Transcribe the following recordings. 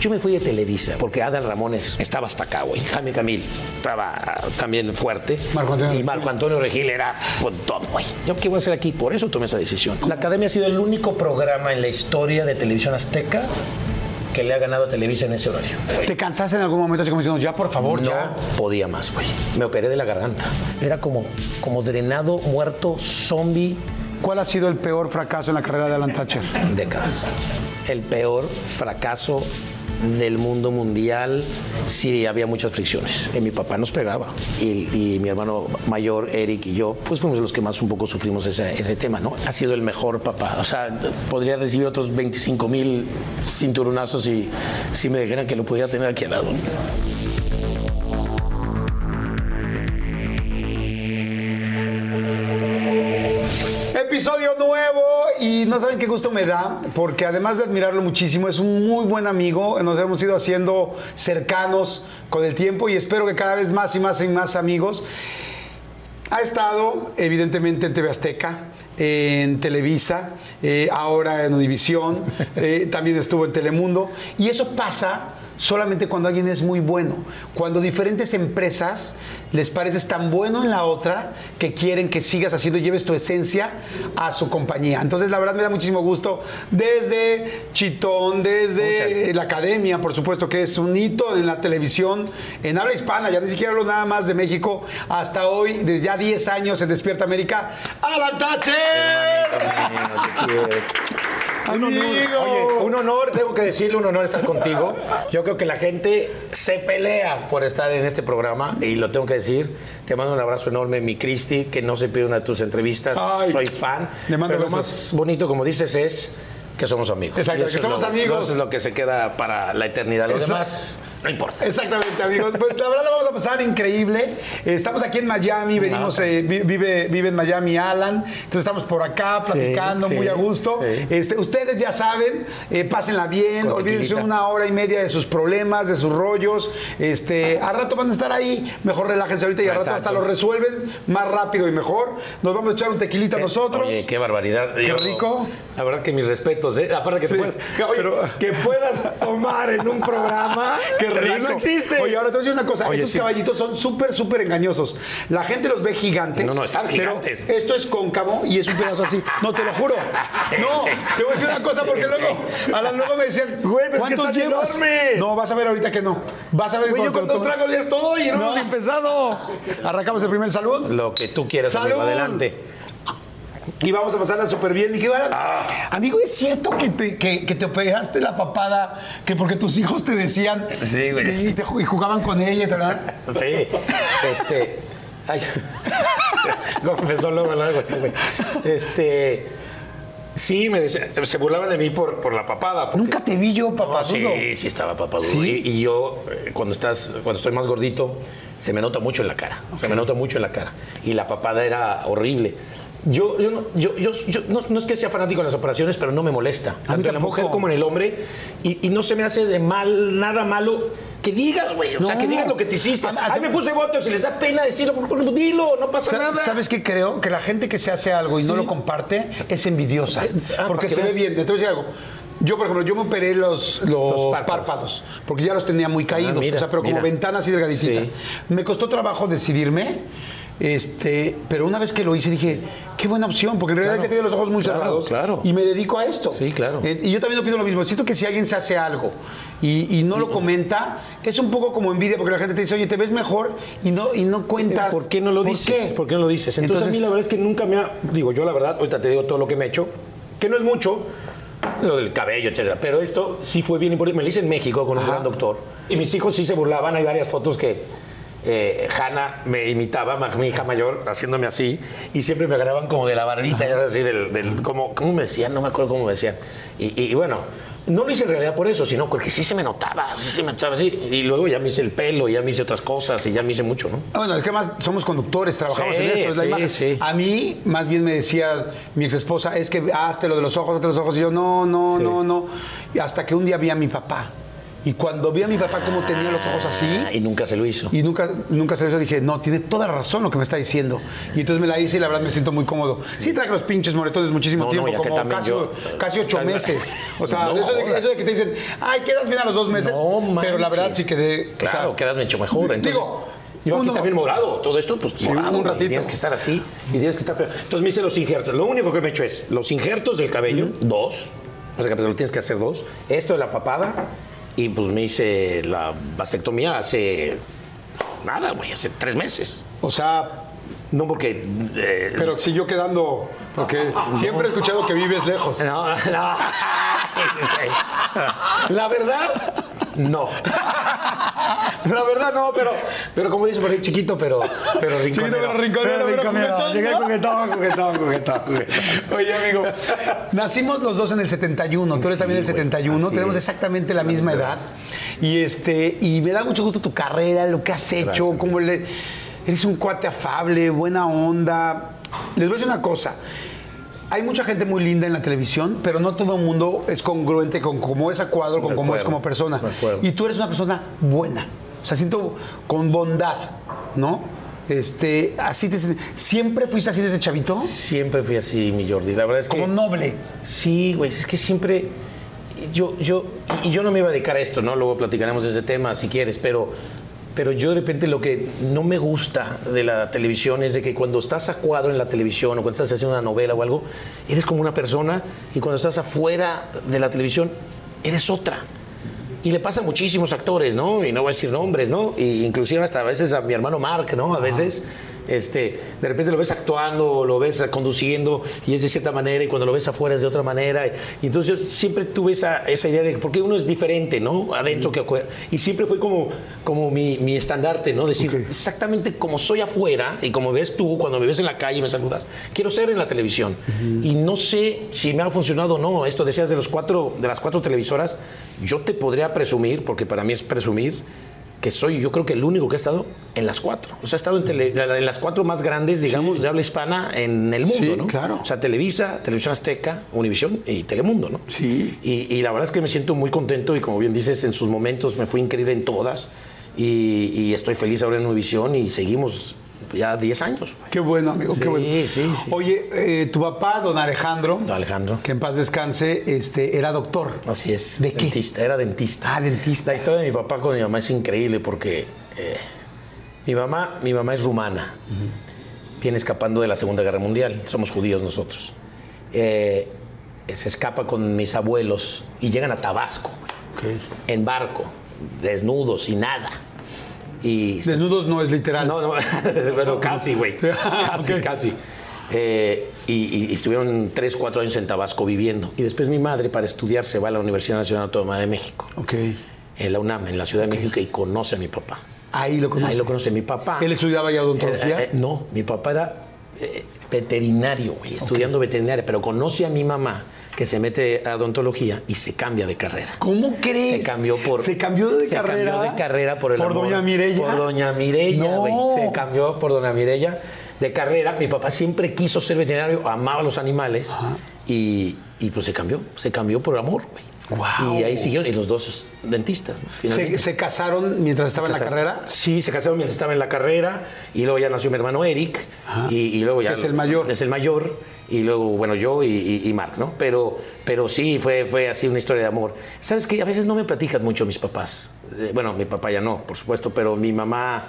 Yo me fui de Televisa porque Adal Ramones estaba hasta acá, güey. Jaime Camil estaba también fuerte. Marco Antonio Y Marco Antonio Regil era con todo, güey. ¿Yo qué voy a hacer aquí? Por eso tomé esa decisión. La Academia ha sido el único programa en la historia de televisión azteca que le ha ganado a Televisa en ese horario. ¿Te cansaste en algún momento así como diciendo, ya por favor, No ya? podía más, güey. Me operé de la garganta. Era como, como drenado, muerto, zombie, ¿Cuál ha sido el peor fracaso en la carrera de Alan Thatcher? décadas. El peor fracaso del mundo mundial sí había muchas fricciones. Y mi papá nos pegaba y, y mi hermano mayor, Eric y yo, pues fuimos los que más un poco sufrimos ese, tema, ¿no? Ha sido el mejor papá. O sea, podría recibir otros 25 mil cinturonazos si, si me dijeran que lo podía tener aquí al lado. Episodio nuevo y no saben qué gusto me da, porque además de admirarlo muchísimo, es un muy buen amigo, nos hemos ido haciendo cercanos con el tiempo y espero que cada vez más y más y más amigos. Ha estado evidentemente en TV Azteca, en Televisa, eh, ahora en Univisión, eh, también estuvo en Telemundo y eso pasa solamente cuando alguien es muy bueno, cuando diferentes empresas les pareces tan bueno en la otra que quieren que sigas haciendo y lleves tu esencia a su compañía. Entonces, la verdad me da muchísimo gusto. Desde Chitón, desde la academia, por supuesto, que es un hito en la televisión, en habla hispana, ya ni siquiera hablo nada más de México, hasta hoy, de ya 10 años en Despierta América, Alan Thatcher. Un honor, oye, un honor, tengo que decirle, un honor estar contigo. Yo creo que la gente se pelea por estar en este programa y lo tengo que decir. Te mando un abrazo enorme, mi Cristi, que no se pierde una de tus entrevistas. Ay. Soy fan. Le mando Pero lo más bonito, como dices, es que somos amigos. Exacto, que es somos lo- amigos. Eso es lo que se queda para la eternidad. Lo demás no importa. Exactamente, amigos. Pues la verdad lo vamos a pasar increíble. Eh, Estamos aquí en Miami, venimos, eh, vi- vive, vive en Miami Alan. Entonces estamos por acá platicando sí, muy a gusto. sí. Este, ustedes ya saben, eh, pásenla bien, Con olvídense una hora y media de sus problemas, de sus rollos. Este, al rato van a estar ahí, mejor relájense ahorita y al rato Exacto. hasta lo resuelven más rápido y mejor. Nos vamos a echar un tequilita nosotros. Oye, qué barbaridad. Qué rico. La verdad que mis respetos, ¿eh? Aparte que, te puedas, oye, pero- que puedas tomar en un programa. Qué No existe. Oye, ahora te voy a decir una cosa. Oye, Esos sí. caballitos son súper, súper engañosos. La gente los ve gigantes. No, no, están pero gigantes. esto es cóncavo y es un pedazo así. No, te lo juro. No, te voy a decir una cosa porque luego, a la luego me decían, Güey, pero es que ¿cuántos llevas? No, vas a ver ahorita que no. Vas a ver Güey, yo con dos tragos ya estoy y no, No. hemos empezado. Arrancamos el primer salud. Lo que tú quieras, ¡Salud! amigo, adelante. Y vamos a pasarla súper bien. Alan. Ah. Amigo, ¿es cierto que te, que, que te operaste la papada que porque tus hijos te decían Sí, güey. y, te ju- y jugaban con ella, ¿verdad? Sí. Este. Ay. Lo confesó luego, luego este güey. Este. Sí, me decía- se burlaban de mí por, por la papada. porque- Nunca te vi yo, No, papazudo. sí, sí estaba papadudo. ¿Sí? Y, y yo, eh, cuando estás, cuando estoy más gordito, se me nota mucho en la cara. Se me nota mucho en la cara. Y la papada era horrible. Yo, yo, no, yo, yo- yo no, no es que sea fanático de las operaciones, pero no me molesta. Tanto en la mujer como en el hombre. Y, y no se me hace de mal, nada malo. Que digas, güey. O sea, que digas lo que te hiciste. A- a- Ay, me puse botox y les da pena decirlo. Dilo, no pasa Sa- nada. ¿Sabes qué creo? Que la gente que se hace algo y no lo comparte es envidiosa. ah, porque se ve bien. Entonces, algo. Yo, por ejemplo, yo me operé los, los, Los párpados. párpados. porque ya los tenía muy caídos, Ah, mira, o sea, pero como ventana así delgaditita. Sí. Me costó trabajo decidirme. Este, pero una vez que lo hice dije, qué buena opción, porque en realidad Claro. ya los ojos muy Claro, cerrados claro. y me dedico a esto. Sí, claro. Eh, y yo también opino lo mismo. Siento que si alguien se hace algo y, y no lo comenta, es un poco como envidia, porque la gente te dice, oye, te ves mejor y no, y no cuentas. ¿Por qué no lo dices? qué? ¿Por qué no lo dices? Entonces, a mí la verdad es que nunca me ha. Digo, yo la verdad, ahorita te digo todo lo que me he hecho, que no es mucho, lo del cabello, etcétera. Pero esto sí fue bien importante. Me lo hice en México con un gran doctor. Y mis hijos sí se burlaban. Hay varias fotos que. Eh, Hanna me imitaba, mi hija mayor, haciéndome así, y siempre me agarraban como de la barbita, ya así, del, del- como, ¿cómo me decían? No me acuerdo cómo me decían. Y, bueno, no lo hice en realidad por eso, sino porque sí se me notaba, sí se me notaba así. Y luego ya me hice el pelo, ya me hice otras cosas, y ya me hice mucho, ¿no? Ah, Bueno, es que más somos conductores, trabajamos Sí, en esto, es la sí, imagen. sí. A mí, más bien me decía mi ex esposa, es que hazte lo de los ojos, hazte los ojos. Y yo, no, no, no, no. Y hasta que un día vi a mi papá. Y cuando vi a mi papá cómo tenía los ojos así, Y nunca se lo hizo. y nunca, nunca se lo hizo, dije, no, tiene toda la razón lo que me está diciendo. Y entonces me la hice y la verdad me siento muy cómodo. Sí, traje los pinches moretones muchísimo No, no, tiempo, que como casi, yo- casi ocho meses. O sea, No, eso, de, joder. eso de que te dicen, ay, quedas bien a los dos meses. No pero la verdad sí quedé. o Claro, sea, quedas mucho mejor. Entonces, digo, yo aquí uno- también morado. Todo esto, pues morado. un ratito. Tienes que estar así y tienes que estar. Entonces me hice los injertos. Lo único que me he hecho es los injertos del cabello, dos. O sea, que lo tienes que hacer dos. Esto de la papada. Y pues me hice la vasectomía hace. Nada, güey, hace tres meses. O sea, No porque. eh, Pero siguió quedando, porque siempre he escuchado que vives lejos. No, no. La verdad, no. La verdad, no, pero, pero como dice por ahí, chiquito, pero, pero rinconero. pero rinconero, pero coquetón, Llegué ¿no? coquetón, coquetón, coquetón, coquetón. Oye, amigo, nacimos los dos en el 71, tú eres Sí, también del güey, 71, así tenemos es. exactamente la misma edad. Y este y me da mucho gusto tu carrera, lo que has hecho, Gracias. como le, eres un cuate afable, buena onda. Les voy a decir una cosa. Hay mucha gente muy linda en la televisión, pero no todo el mundo es congruente con cómo es a cuadro, con cómo es como persona. Y tú eres una persona buena. O sea, siento con bondad, ¿no? Este, así te siempre fuiste así desde chavito, Siempre fui así, mi Jordi. La verdad es que. como noble. Sí, güey, es que siempre. Yo, yo, y yo no me iba a dedicar a esto, ¿no? Luego platicaremos de ese tema si quieres, pero, pero yo de repente lo que no me gusta de la televisión es de que cuando estás a cuadro en la televisión o cuando estás haciendo una novela o algo, eres como una persona y cuando estás afuera de la televisión, eres otra. Y le pasa a muchísimos actores, ¿no? Y no voy a decir nombres, ¿no? Y inclusive hasta a veces a mi hermano Mark, ¿no? A veces, este, de repente lo ves actuando, o lo ves conduciendo y es de cierta manera y cuando lo ves afuera es de otra manera. Y entonces yo siempre tuve esa, esa idea de porque uno es diferente, ¿no? Adentro que afuera. Y siempre fue como, como mi, mi estandarte, ¿no? Decir exactamente como soy afuera y como ves tú cuando me ves en la calle y me saludas, quiero ser en la televisión. Y no sé si me ha funcionado o no. Esto decías de, los cuatro, de las cuatro televisoras, yo te podría presumir, porque para mí es presumir, que soy yo creo que el único que ha estado en las cuatro. O sea, ha estado en, tele- en las cuatro más grandes, digamos, de habla hispana en el mundo, Sí, ¿no? claro. O sea, Televisa, Televisión Azteca, Univisión y Telemundo, ¿no? Sí. Y, y la verdad es que me siento muy contento y como bien dices, en sus momentos me fui increíble en todas y, y estoy feliz ahora en Univisión y seguimos ya 10 años. güey. Qué bueno, amigo, Sí, qué bueno. sí, sí. Oye, eh, tu papá, don Alejandro, Don Alejandro. que en paz descanse, este, era doctor. Así es. ¿De qué? Dentista, era dentista. Ah, dentista. La historia de mi papá con mi mamá es increíble porque eh, mi, mamá, mi mamá es rumana. Viene escapando de la Segunda Guerra Mundial. Somos judíos nosotros. Eh, se escapa con mis abuelos y llegan a Tabasco, güey, Ok. en barco, desnudos y nada. Y se- Desnudos no es literal. no, no, pero casi, güey. Casi, casi. Eh, y, y- y estuvieron tres, cuatro años en Tabasco viviendo. Y después mi madre, para estudiar, se va a la Universidad Nacional Autónoma de México, Ok. en la UNAM, en la Ciudad de México, y conoce a mi papá. Ahí lo conoce. Ahí lo conoce mi papá. ¿Él estudiaba ya odontología? Eh, eh, no, mi papá era veterinario, güey, estudiando veterinaria, pero conoce a mi mamá que se mete a odontología y se cambia de carrera. ¿Cómo crees? Se cambió por. ¿Se cambió de se carrera? cambió de carrera por el ¿Por amor. doña Mireya? Por doña Mireya, No. Se cambió por doña Mireya de carrera. Mi papá siempre quiso ser veterinario, amaba los animales y, y pues se cambió. Se cambió por amor, güey. Y ahí siguieron, y los dos dentistas. ¿Se, casaron mientras estaba en la carrera? Sí, se casaron mientras estaba en la carrera y luego ya nació mi hermano Eric y, y luego ya... Que es el mayor. Es el mayor y luego, bueno, yo y, y- y Mark, ¿no? Pero, pero sí, fue, fue así una historia de amor. ¿Sabes qué? A veces no me platican mucho mis papás. Eh, Bueno, mi papá ya no, por supuesto, pero mi mamá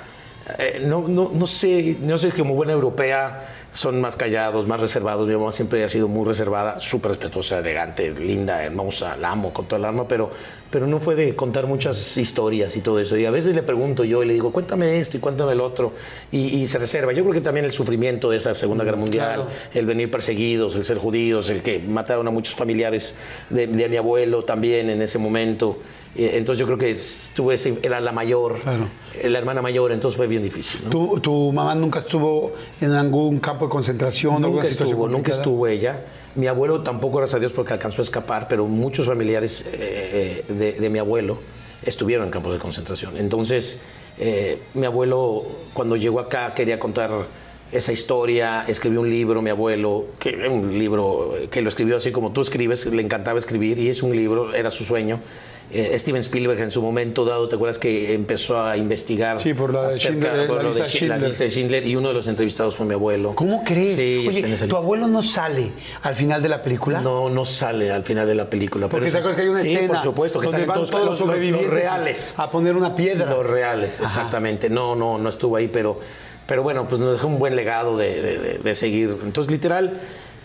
eh, no, no, no sé, no sé, como buena europea son más callados, más reservados. Mi mamá siempre ha sido muy reservada, súper respetuosa, elegante, linda, hermosa, la amo con toda el alma, pero, pero no fue de contar muchas historias y todo eso. Y a veces le pregunto yo y le digo, cuéntame esto y cuéntame el otro, y, y se reserva. Yo creo que también el sufrimiento de esa Segunda Guerra Mundial, el venir perseguidos, el ser judíos, el que mataron a muchos familiares de, de mi abuelo también en ese momento. Eh, Entonces yo creo que estuve, ese- era la mayor, Claro. eh, la hermana mayor, entonces fue bien difícil. ¿no? ¿Tu, tu mamá nunca estuvo en algún campo de concentración? Nunca estuvo, nunca estuvo ella. Mi abuelo tampoco, gracias a Dios, porque alcanzó a escapar, pero muchos familiares eh, de, de mi abuelo estuvieron en campos de concentración. Entonces, eh, mi abuelo, cuando llegó acá, quería contar esa historia, escribió un libro, mi abuelo, que un libro que lo escribió así como tú escribes, le encantaba escribir y es un libro, era su sueño. Eh, Steven Spielberg en su momento dado, ¿te acuerdas que empezó a investigar? Sí, por la de Schindler, por la lo de Schindler, la lista de Schindler y uno de los entrevistados fue mi abuelo. ¿Cómo crees? Sí, Oye, ¿tu lista. abuelo no sale al final de la película? No, no sale al final de la película. Porque pero te acuerdas que hay una sí, escena por supuesto, que donde salen van todos, todos los sobrevivientes reales. a poner una piedra. Los reales, exactamente. No, no, no estuvo ahí, pero, pero bueno, pues nos dejó un buen legado de, de- de- de seguir. Entonces, literal,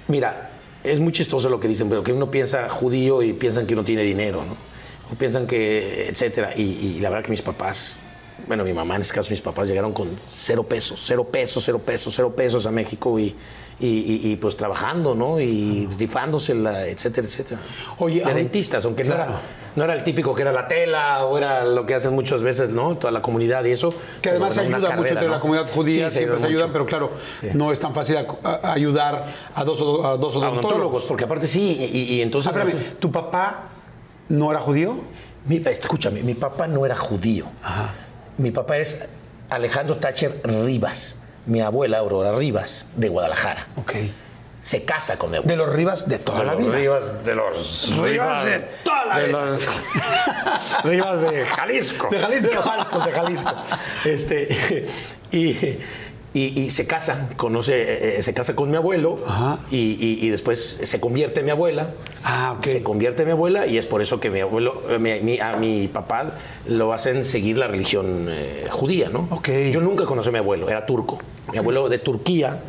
mira, es muy chistoso lo que dicen, pero que uno piensa judío y piensan que uno tiene dinero, ¿no? O piensan que, etcétera. Y, y la verdad que mis papás, bueno, mi mamá en este caso, mis papás llegaron con cero pesos, cero pesos, cero pesos, cero pesos a México y, y, y- y, pues trabajando, ¿no? Y rifándosela, etcétera, etcétera. Oye, de dentistas, aunque no, Claro. era, no era el típico que era la tela o era lo que hacen muchas veces, ¿no? Toda la comunidad y eso. Que además bueno, ayuda mucho ¿no? la comunidad judía, Sí, siempre se ayuda ayudan, mucho. pero claro, Sí. no es tan fácil a- a- ayudar a dos, a dos A odontólogos. odontólogos, porque aparte sí, y, y entonces... Ah, espérame, ¿tu papá no era judío? Mi- escúchame, mi papá no era judío. Mi papá es Alejandro Thatcher Rivas. Mi abuela Aurora Rivas, de Guadalajara. Ok. Se casa con mi abuela. De los Rivas de toda de la los vida. Rivas, de los Rivas de toda la de vida. los Rivas de Jalisco. De Jalisco. De los altos de Jalisco. Este, y, y- y se casa, conoce, eh, se casa con mi abuelo y, y- y después se convierte en mi abuela. Ah, ok. Se convierte en mi abuela y es por eso que mi abuelo, eh, mi- mi- a mi papá lo hacen seguir la religión eh, judía, ¿no? Ok. Yo nunca conocí a mi abuelo, era turco. Mi abuelo de Turquía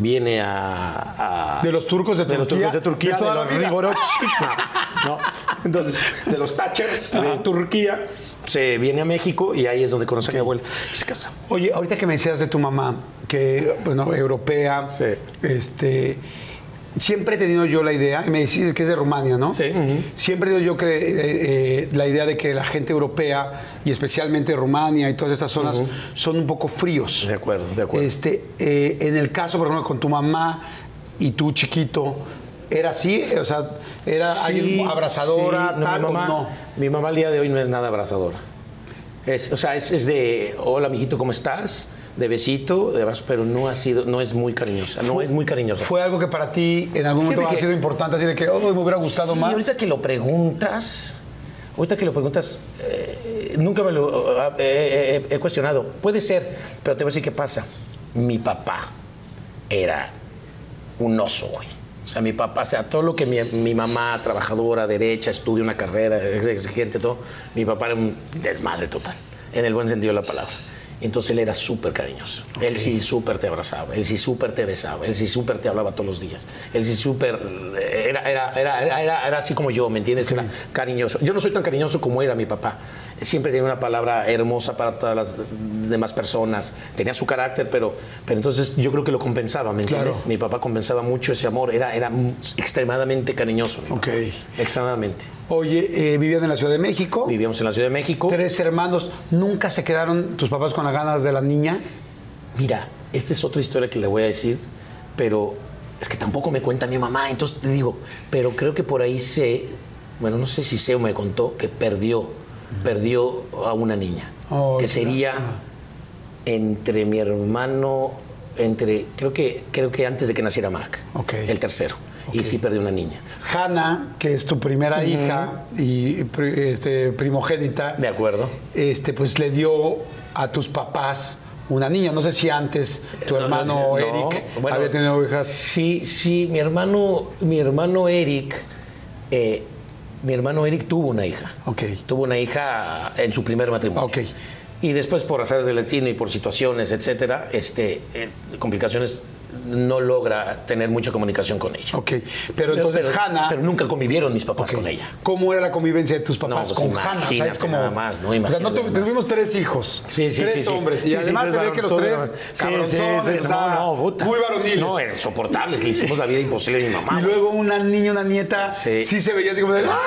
viene a, a- De los turcos de de los Turquía, turcos de Turquía, de los no, no. Entonces, de los Thatcher de Turquía, se viene a México y ahí es donde conoce a mi abuela y se casa. Oye, ahorita que me decías de tu mamá, que, bueno, europea, Sí. este, siempre he tenido yo la idea, y me decís que es de Rumania, ¿no? Sí. Siempre he tenido yo que, eh, eh, la idea de que la gente europea, y especialmente Rumania y todas estas zonas, son un poco fríos. De acuerdo, de acuerdo. Este, eh, en el caso, por ejemplo, con tu mamá y tú chiquito, ¿era así? O sea, ¿era Sí, alguien abrazadora, sí. No, tal mi mamá, no? Mi mamá al día de hoy no es nada abrazadora. Es, o sea, es, es de, hola, mijito, ¿cómo estás? De besito, de abrazo, pero no ha sido, no es muy cariñosa, no es muy cariñosa. ¿Fue algo que para ti en algún momento ha sido importante, así de que, oh, me hubiera gustado Sí, más? ahorita que lo preguntas, ahorita que lo preguntas, eh, nunca me lo eh, eh, he cuestionado. Puede ser, pero te voy a decir qué pasa. Mi papá era un oso, güey. O sea, mi papá, o sea, todo lo que mi, mi mamá, trabajadora, derecha, estudia una carrera, es exigente, todo, mi papá era un desmadre total, en el buen sentido de la palabra. Entonces él era súper cariñoso. Él sí súper te abrazaba, él sí súper te besaba, él sí súper te hablaba todos los días. Él sí súper... Era, era, era, era, así como yo, ¿me entiendes? Era cariñoso. Yo no soy tan cariñoso como era mi papá. Siempre tenía una palabra hermosa para todas las demás personas. Tenía su carácter, pero, pero entonces yo creo que lo compensaba, ¿me entiendes? Claro. Mi papá compensaba mucho ese amor. Era, era extremadamente cariñoso. mi papá. Ok. Extremadamente. Oye, eh, vivían en la Ciudad de México. Vivíamos en la Ciudad de México. Tres hermanos. ¿Nunca se quedaron tus papás con las ganas de la niña? Mira, esta es otra historia que le voy a decir, pero es que tampoco me cuenta mi mamá, entonces te digo, pero creo que por ahí sé, bueno, no sé si sé o me contó que perdió, perdió a una niña, Oh, que sería lástima. entre mi hermano, entre, creo que, creo que antes de que naciera Mark, Ok. el tercero, y sí perdió una niña. Hannah, que es tu primera hija y este, primogénita, De acuerdo. este, pues le dio a tus papás una niña. No sé si antes tu No, no, hermano no, Eric bueno, había tenido hijas. Sí, sí, mi hermano, mi hermano Eric, eh, mi hermano Eric tuvo una hija. Ok. Tuvo una hija en su primer matrimonio. Ok. Y después, por razones del destino y por situaciones, etcétera, este, eh, complicaciones, no logra tener mucha comunicación con ella. Ok, pero entonces pero, Hannah... Pero nunca convivieron mis papás con ella. ¿Cómo era la convivencia de tus No, papás pues con Hannah? O sea, es imagínate como... nada más, ¿no? o sea, no Imagínate tuvimos tres hijos. Sí, sí, tres sí, sí. hombres. Sí, y sí, además tres se ve que los tres cabronzones, sí, sí, o sea, no, no, puta. muy varoniles. No, insoportables. Le hicimos la vida imposible a mi mamá. y luego una niña, una nieta, sí, Sí. se veía así como de... ¡ah!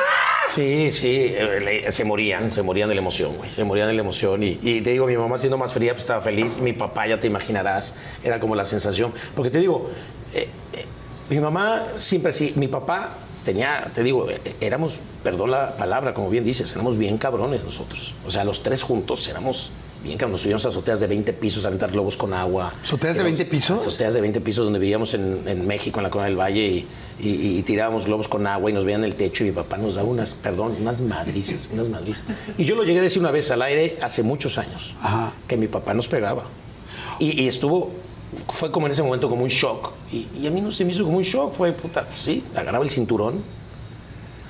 Sí, sí, eh, se morían, se morían de la emoción, güey. Se morían de la emoción. Y, y te digo, mi mamá siendo más fría, pues estaba feliz. Mi papá, ya te imaginarás, era como la sensación. Porque te digo, eh, eh, mi mamá siempre sí, mi papá tenía, te digo, eh, éramos, perdón la palabra, como bien dices, éramos bien cabrones nosotros. O sea, los tres juntos éramos bien cabrones. Nos subíamos a azoteas de 20 pisos a aventar globos con agua. ¿Azoteas de Éramos- 20 pisos? Azoteas de 20 pisos donde vivíamos en, en México, en la Corona del Valle, y, y- y tirábamos globos con agua y nos veían el techo y mi papá nos daba unas, perdón, unas madrizas, unas madrizas. Y yo lo llegué a decir una vez al aire hace muchos años, Ajá. que mi papá nos pegaba. Y, y estuvo, fue como en ese momento como un shock. Y, y a mí no se me hizo como un shock, fue puta, pues sí, agarraba el cinturón.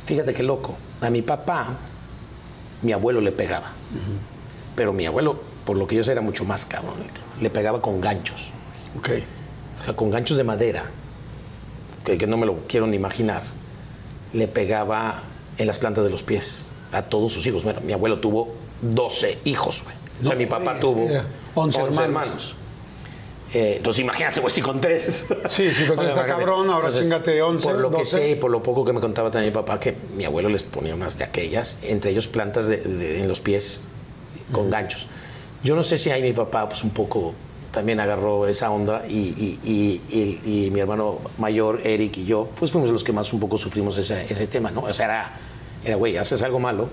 Fíjate qué loco. A mi papá, mi abuelo le pegaba. Pero mi abuelo, por lo que yo sé, era mucho más cabrón. Le pegaba con ganchos. Ok. O sea, con ganchos de madera, que, que no me lo quiero ni imaginar, le pegaba en las plantas de los pies a todos sus hijos. Mira, mi abuelo tuvo 12 hijos, güey. O sea, No mi papá tuvo mira, 11 hermanos. Eh, entonces imagínate, güey, si con tres. Sí, sí, con tres está cabrón, ahora chingate 11, Por lo que 12. sé y por lo poco que me contaba también mi papá, que mi abuelo les ponía unas de aquellas, entre ellos plantas de- de- en los pies con ganchos. Yo no sé si ahí mi papá, pues un poco también agarró esa onda y, y- y- y- y mi hermano mayor, Eric y yo, pues fuimos los que más un poco sufrimos ese, ese tema, ¿no? O sea, era, era, güey, haces algo malo,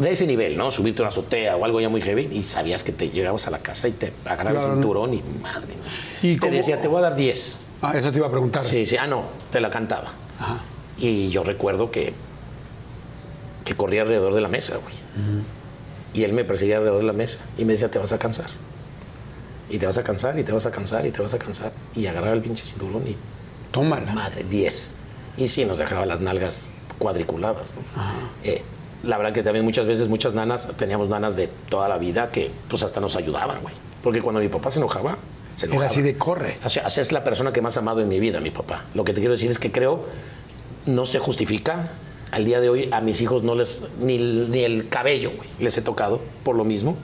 de ese nivel, ¿no? Subirte una azotea o algo ya muy heavy y sabías que te llegabas a la casa y te agarraba Claro, el cinturón y madre. ¿Y te cómo- decía, te voy a dar 10. Ah, eso te iba a preguntar. Sí, sí, ah, no, te la cantaba. Ajá. Y yo recuerdo que, que corría alrededor de la mesa, güey. Y él me perseguía alrededor de la mesa y me decía, te vas a cansar. Y te vas a cansar, y te vas a cansar, y te vas a cansar. Y agarraba el pinche cinturón y, Tómala. madre, 10. Y sí, nos dejaba las nalgas cuadriculadas, ¿no? Eh, la verdad que también muchas veces, muchas nanas, teníamos nanas de toda la vida que pues hasta nos ayudaban, güey. Porque cuando mi papá se enojaba, se Era enojaba. así de corre. O sea, es la persona que más ha amado en mi vida, mi papá. Lo que te quiero decir es que creo no se justifica. Al día de hoy a mis hijos no les ni, el- ni el cabello güey, les he tocado por lo mismo.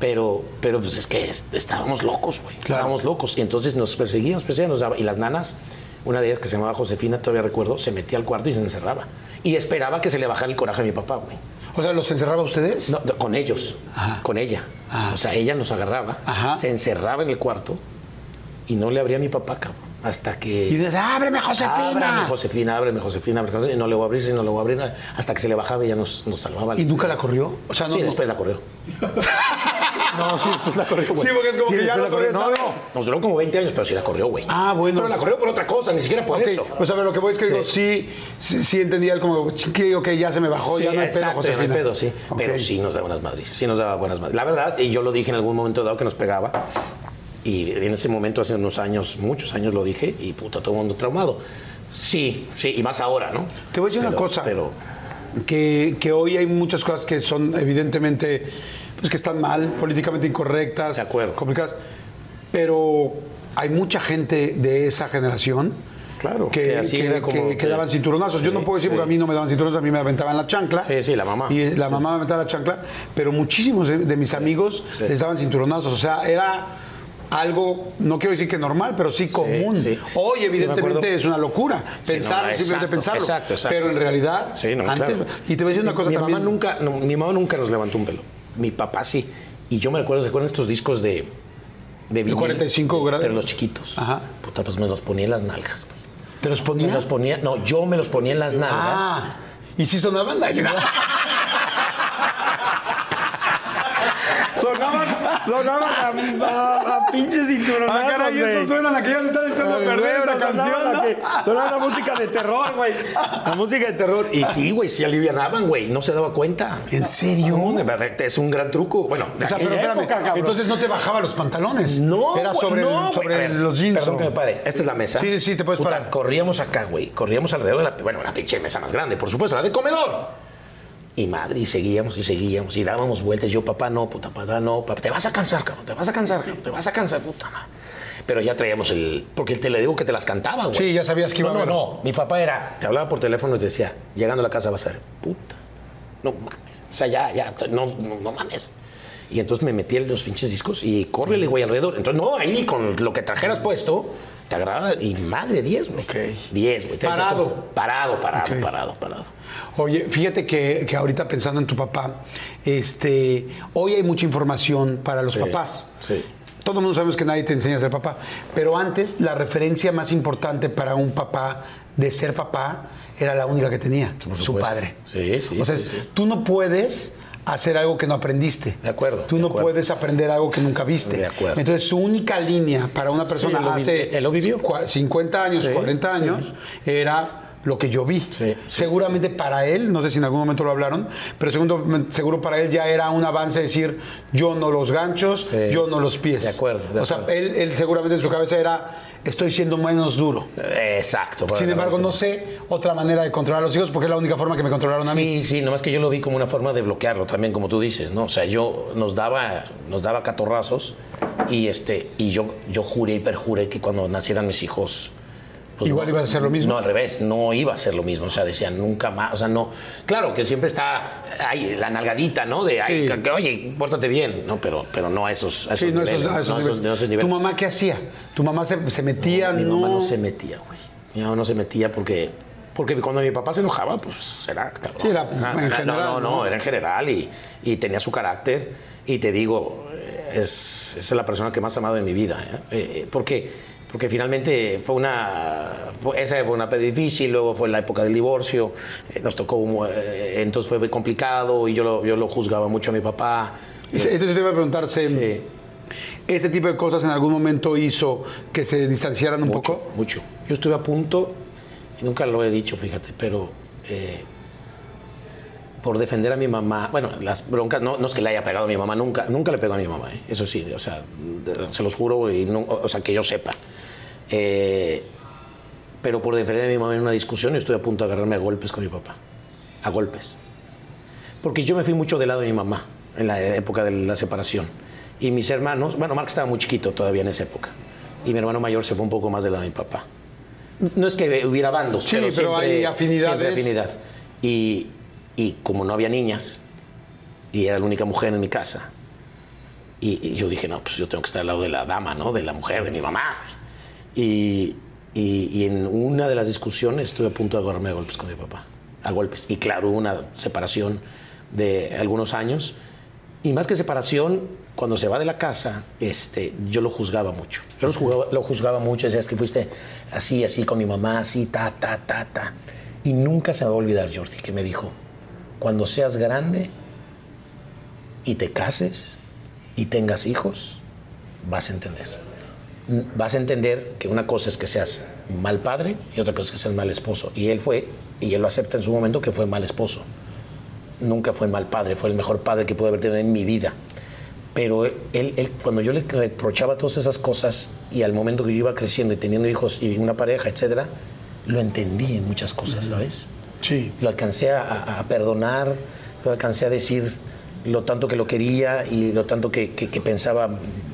Pero, pero pues es que es- estábamos locos, güey. Estábamos locos. Y entonces nos perseguían, nos perseguían. nos daba- y las nanas, una de ellas que se llamaba Josefina, todavía recuerdo, se metía al cuarto y se encerraba. Y esperaba que se le bajara el coraje a mi papá, güey. O sea, ¿los encerraba a ustedes? No, no, con ellos, Ajá. con ella. Ah. O sea, ella nos agarraba, Ajá. se encerraba en el cuarto y no le abría a mi papá, cabrón. Hasta que. Y dices, ábreme, Josefina. Ábrame, Josefina, ábreme, Josefina, ábreme, Josefina", Y no le voy a abrir, y no le voy a abrir. Hasta que se le bajaba y ya nos, nos salvaba. ¿Y nunca la corrió? O sea, no. sí, no- después la corrió. No, sí, pues la corrió. Sí, porque es como Sí, que ya después no la corrió. No, no, nos duró como 20 años, pero sí la corrió, güey. Ah, bueno. Pero la corrió por otra cosa, ni siquiera por Ok, eso. Pues a ver, lo que voy es que digo, sí, sí, sí entendía él como, que, ok, ya se me bajó, Sí, ya no hay pedo, ya no hay Josefina. pedo, sí. Pero sí nos daba buenas madres. Sí nos daba buenas madres. La verdad, y yo lo dije en algún momento dado que nos pegaba. Y en ese momento, hace unos años, muchos años lo dije, y puta, todo el mundo traumado. Sí, sí, y más ahora, ¿no? Te voy a decir una cosa. Pero que, que hoy hay muchas cosas que son evidentemente pues que están mal, políticamente incorrectas, De acuerdo. complicadas, pero hay mucha gente de esa generación Claro, que, que así que- era como que- que que- daban cinturonazos. Yo no puedo decir sí. porque a mí no me daban cinturonazos, a mí me aventaban la chancla. Sí, sí, la mamá. Y la mamá me aventaba la chancla, pero muchísimos de, de mis amigos sí. les daban cinturonazos. O sea, era algo, no quiero decir que normal, pero sí común. sí. Hoy, evidentemente, es una locura Sí, pensar, no, simplemente exacto, pensarlo. exacto, exacto. Pero en realidad, Sí, no, antes. claro. Y te voy a decir una cosa mi también. Mamá nunca, no, mi mamá nunca nos levantó un pelo. Mi papá sí. Y yo me recuerdo, ¿recuerdan estos discos de. De, vinil? 45 grados. Pero los chiquitos. Ajá. Puta, pues me los ponía en las nalgas, güey. ¿Te los ponía? Me los ponía. No, yo me los ponía en las nalgas. Ah, ¿y si sonaban? Sonaban, sonaban a, a, a pinches cinturonazos, Ah, caray, güey. estos suenan a que ya se están echando a Ay, perder güey, esta sonaban canción, ¿no? que- Sonaba la música de terror, güey. La música de terror. Y sí, güey, sí alivianaban, güey. No se daba cuenta. ¿En serio? No, de verdad, es un gran truco. Bueno, de O sea, aquella pero espérame, época, cabrón. entonces no te bajaba los pantalones. No, Era güey, sobre, no, el- güey. sobre A ver, los jeans. Perdón o- que me pare. Esta es la mesa. Sí, sí, te puedes Puta, parar. Corríamos acá, güey. Corríamos alrededor de la. Bueno, la pinche mesa más grande, por supuesto, la de comedor. Y madre, y seguíamos y seguíamos y dábamos vueltas. Yo, papá, no, puta, papá, no, papá, te vas a cansar, cabrón, te vas a cansar, cabrón, te vas a cansar, puta madre. Pero ya traíamos el. Porque te le digo que te las cantaba, güey. Sí, ya sabías que iba no, a no, no. Mi papá era. Te hablaba por teléfono y te decía, llegando a la casa vas a ser, puta. No mames. O sea, ya, ya, no, no, no mames. Y entonces me metí en los pinches discos y córrele, güey, alrededor. Entonces, no, ahí con lo que trajeras puesto, te. Y madre, 10, güey. Ok. 10, güey. Parado. Parado, parado, parado, parado. Oye, fíjate que, que ahorita pensando en tu papá, este, hoy hay mucha información para los Sí, papás. sí. Todo el mundo sabemos que nadie te enseña a ser papá, pero antes la referencia más importante para un papá de ser papá era la única que tenía, su padre. Sí, sí, O sea, sí, sí. tú no puedes hacer algo que no aprendiste. De acuerdo, Tú de no acuerdo. puedes aprender algo que nunca viste. De acuerdo. Entonces, su única línea para una persona él hace él lo vivió. cua- 50 años, Sí, 40 sí. años, era lo que yo vi. Sí, sí, Seguramente para él, no sé si en algún momento lo hablaron, pero segundo, seguro para él ya era un avance decir, yo no los ganchos, Sí. yo no los pies. De acuerdo, de o sea, acuerdo. él, él seguramente en su cabeza era, estoy siendo menos duro. Exacto. Sin embargo, no sé otra manera de controlar a los hijos porque es la única forma que me controlaron a mí. Sí, sí, nomás que yo lo vi como una forma de bloquearlo también, como tú dices, ¿no? O sea, yo nos daba, nos daba catorrazos y este, y yo, yo juré y perjuré que cuando nacieran mis hijos. Pues, Igual no- ibas a hacer lo mismo. No, al revés, no iba a ser lo mismo. O sea, decían nunca más. O sea, no. Claro que siempre está ay, la nalgadita, ¿no? De ay, Sí. que- oye, pórtate bien. No, pero, pero no a esos, a esos Sí, no, niveles. esos, a esos no niveles. esos. ¿Tu mamá qué hacía? ¿Tu mamá se, se metía? Mi no, mamá no se metía, güey. Mi mamá no se metía porque. Porque cuando mi papá se enojaba, pues era cabrón. Sí, era en general, No, no, ¿no? era en general y, y tenía su carácter. Y te digo, es, es la persona que más amado en mi vida. ¿eh? Eh, eh, porque, porque finalmente fue una. fue- esa fue una época difícil, luego fue la época del divorcio. eh, nos tocó. eh, entonces fue muy complicado y yo lo, yo lo juzgaba mucho a mi papá. Entonces te iba a preguntar, ¿se- Sí. ¿este tipo de cosas en algún momento hizo que se distanciaran un mucho, poco? Mucho. Yo estuve a punto, y nunca lo he dicho, fíjate, pero eh, por defender a mi mamá, bueno, las broncas, no, no es que le haya pegado a mi mamá, nunca, nunca le pegó a mi mamá, ¿eh? eso sí, o sea, se los juro, y no- o sea, que yo sepa. Eh, pero por defender a mi mamá en una discusión, yo estoy a punto de agarrarme a golpes con mi papá, a golpes. Porque yo me fui mucho del lado de mi mamá en la época de la separación. Y mis hermanos, bueno, Mark estaba muy chiquito todavía en esa época. Y mi hermano mayor se fue un poco más del lado de mi papá. No es que hubiera bandos, Sí, pero, pero siempre, hay afinidades. siempre afinidad. Y, y como no había niñas, y era la única mujer en mi casa, y, y yo dije, no, pues yo tengo que estar al lado de la dama, ¿no? De la mujer, de mi mamá. Y, y- en una de las discusiones estuve a punto de agarrarme a golpes con mi papá. A golpes. Y claro, hubo una separación de algunos años. Y más que separación, cuando se va de la casa, este, yo lo juzgaba mucho. Yo lo juzgaba, mucho. Decías que fuiste así, así con mi mamá, así, ta, ta, ta, ta. Y nunca se me va a olvidar, Jordi, que me dijo, cuando seas grande y te cases y tengas hijos, vas a entender. Vas a entender que una cosa es que seas mal padre y otra cosa es que seas mal esposo. Y él fue, y él lo acepta en su momento, que fue mal esposo. Nunca fue mal padre, fue el mejor padre que pude haber tenido en mi vida. Pero él, él- cuando yo le reprochaba todas esas cosas y al momento que yo iba creciendo y teniendo hijos y una pareja, etcétera, lo entendí en muchas cosas, ¿sabes? Sí. Lo alcancé a- a perdonar, lo alcancé a decir lo tanto que lo quería y lo tanto que, que- que pensaba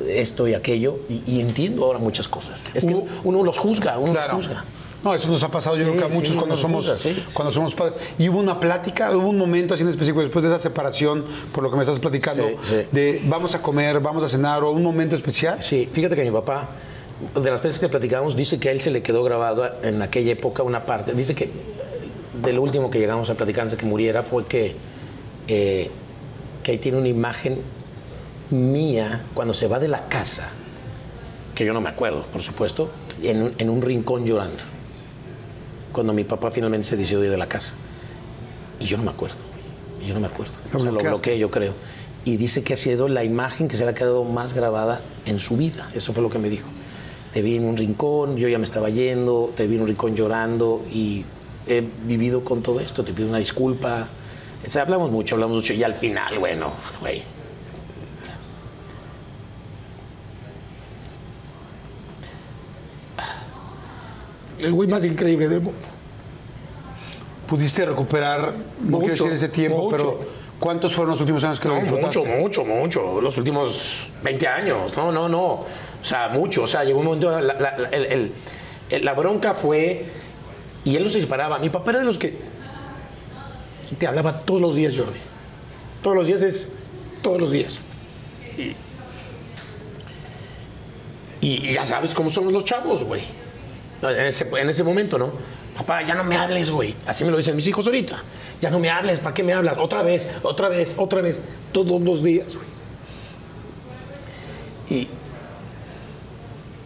esto y aquello. Y, y entiendo ahora muchas cosas. Es que uno los juzga, uno Claro. los juzga. No, eso nos ha pasado yo creo que a muchos sí, cuando somos sí, cuando somos padres. Y hubo una plática, hubo un momento así en específico después de esa separación, por lo que me estás platicando, de vamos a comer, vamos a cenar o un momento especial. Sí, fíjate que mi papá, de las veces que platicamos, dice que a él se le quedó grabado en aquella época una parte. Dice que de lo último que llegamos a platicar antes de que muriera fue que, eh, que ahí tiene una imagen mía cuando se va de la casa, que yo no me acuerdo, por supuesto, en un, en un rincón llorando. Cuando mi papá finalmente se decidió ir de la casa. Y yo no me acuerdo. Yo no me acuerdo. O sea, lo bloqueé, yo creo. Y dice que ha sido la imagen que se le ha quedado más grabada en su vida. Eso fue lo que me dijo. Te vi en un rincón, yo ya me estaba yendo, te vi en un rincón llorando y he vivido con todo esto. Te pido una disculpa. O sea, hablamos mucho, hablamos mucho. Y al final, bueno, güey. El güey más increíble del mundo. pudiste recuperar, no quiero Mucho, decir ese tiempo, mucho. pero ¿cuántos fueron los últimos años que lo No, disfrutaste? mucho, mucho, mucho. Los últimos 20 años. No, no, no. O sea, mucho. O sea, llegó un momento. La, la- la- el- el- el- la bronca fue. Y él no se separaba. Mi papá era de los que. Te hablaba todos los días, Jordi. Todos los días es. Todos los días. Y, y ya sabes cómo somos los chavos, güey. En ese, en ese momento, ¿no? Papá, ya no me hables, güey. Así me lo dicen mis hijos ahorita. Ya no me hables, ¿para qué me hablas? Otra vez, otra vez, otra vez. Todos los días, güey. Y,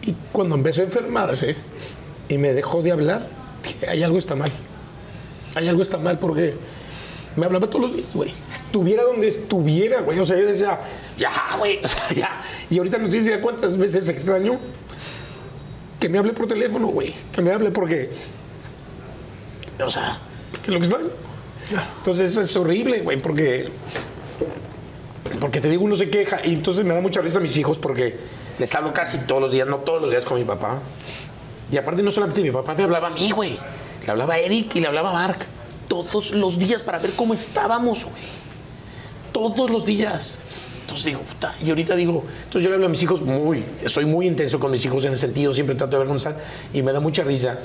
y cuando empezó a enfermarse y me dejó de hablar, hay algo está mal. Hay algo está mal porque me hablaba todos los días, güey. Estuviera donde estuviera, güey. O sea, yo decía, ya, güey, o sea, ya. Y ahorita no tienes idea cuántas veces extraño que me hable por teléfono, güey. Que me hable porque. O sea, que lo extraño. Entonces es horrible, güey, porque. Porque te digo, uno se queja. Y entonces me da mucha risa a mis hijos porque les hablo casi todos los días, no todos los días con mi papá. Y aparte, no solamente mi papá me hablaba a mí, güey. Le hablaba a Eric y le hablaba a Mark. Todos los días para ver cómo estábamos, güey. Todos los días. Entonces digo, puta, y ahorita digo, entonces yo le hablo a mis hijos muy, soy muy intenso con mis hijos en ese sentido, siempre trato de están, y me da mucha risa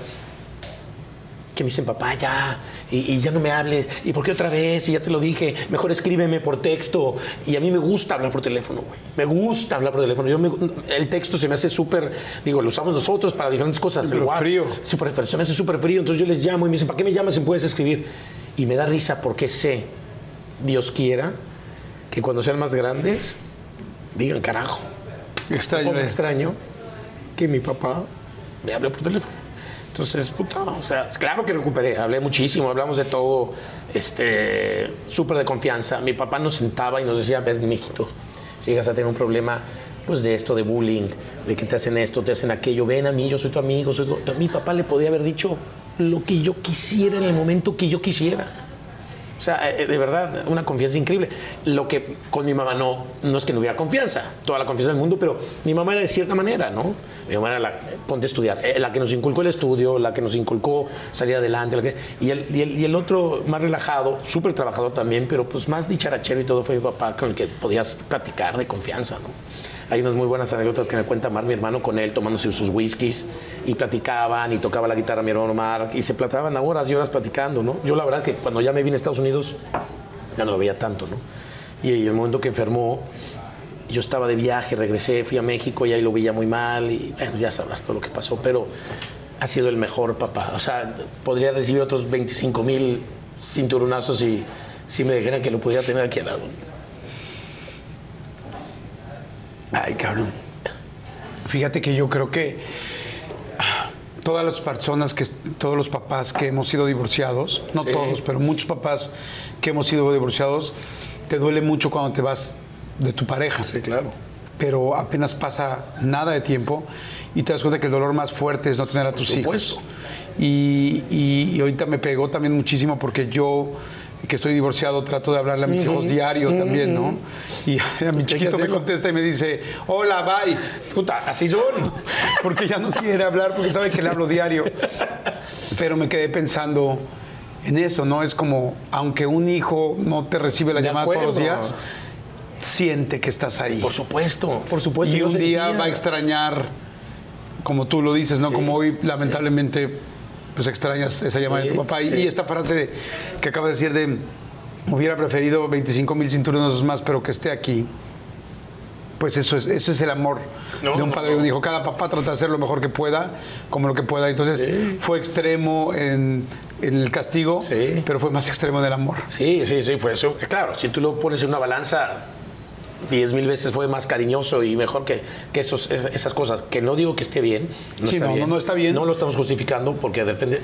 que me dicen, papá, ya, y, y ya no me hables, y por qué otra vez, y ya te lo dije, mejor escríbeme por texto, y a mí me gusta hablar por teléfono, güey, me gusta hablar por teléfono, yo me- el texto se me hace súper, digo, lo usamos nosotros para diferentes cosas, el WhatsApp, frío. pero se me hace súper frío, entonces yo les llamo y me dicen, ¿para qué me llamas si puedes escribir? Y me da risa porque sé, Dios quiera, que cuando sean más grandes, digan, carajo, Extraño. eh. extraño que mi papá me hable por teléfono. Entonces, puta, o sea, claro que recuperé, hablé muchísimo, hablamos de todo, este, súper de confianza. Mi papá nos sentaba y nos decía, a ver, mijito, si llegas a tener un problema, pues de esto, de bullying, de que te hacen esto, te hacen aquello, ven a mí, yo soy tu amigo, soy tu... Mi papá le podía haber dicho lo que yo quisiera en el momento que yo quisiera. O sea, eh, de verdad, una confianza increíble. Lo que con mi mamá no, no es que no hubiera confianza, toda la confianza del mundo, pero mi mamá era de cierta manera, ¿no? Mi mamá era la, ponte a estudiar, eh, la que nos inculcó el estudio, la que nos inculcó salir adelante, la que- y, el, y, el, y el otro más relajado, súper trabajador también, pero pues más dicharachero y todo fue mi papá con el que podías platicar de confianza, ¿no? Hay unas muy buenas anécdotas que me cuenta Mar, mi hermano, con él tomándose sus whiskies y platicaban y tocaba la guitarra mi hermano Mark y se platicaban horas y horas platicando, ¿no? Yo la verdad que cuando ya me vine a Estados Unidos ya no lo veía tanto, ¿no? Y, el momento que enfermó, yo estaba de viaje, regresé, fui a México y ahí lo veía muy mal y bueno, ya sabrás todo lo que pasó, pero ha sido el mejor papá. O sea, podría recibir otros 25 mil cinturonazos y si me dijeran que lo podía tener aquí al lado. Ay, cabrón. Fíjate que yo creo que ah, todas las personas, que todos los papás que hemos sido divorciados, no Sí. todos, pero muchos papás que hemos sido divorciados, te duele mucho cuando te vas de tu pareja. Sí, claro. Pero apenas pasa nada de tiempo y te das cuenta que el dolor más fuerte es no tener a tus supuesto. hijos. Y, y- y ahorita me pegó también muchísimo porque yo, que estoy divorciado, trato de hablarle a mis hijos diario también, ¿no? Y a mi chiquito me contesta y me dice, hola, bye. Puta, así son. Porque ya no quiere hablar porque sabe que le hablo diario. Pero me quedé pensando en eso, ¿no? Es como, aunque un hijo no te recibe la De llamada todos los días, siente que estás ahí. Por supuesto, por supuesto. y un día sentía- va a extrañar, como tú lo dices, ¿no? Como hoy, lamentablemente, pues extrañas esa llamada de tu papá. Y- sí. Y esta frase de- que acaba de decir de, hubiera preferido 25 mil cinturones más, pero que esté aquí. Pues eso es, eso es el amor No, de un padre y un no. hijo. Cada papá trata de hacer lo mejor que pueda, como lo que pueda. Entonces, Sí. fue extremo en, en el castigo, pero fue más extremo en el amor. Sí, sí, sí, fue eso. Claro, si tú lo pones en una balanza, diez mil veces fue más cariñoso y mejor que, que esos, es- esas cosas. Que no digo que esté bien. No Sí, está no, bien. no, está bien. No lo estamos justificando porque depende.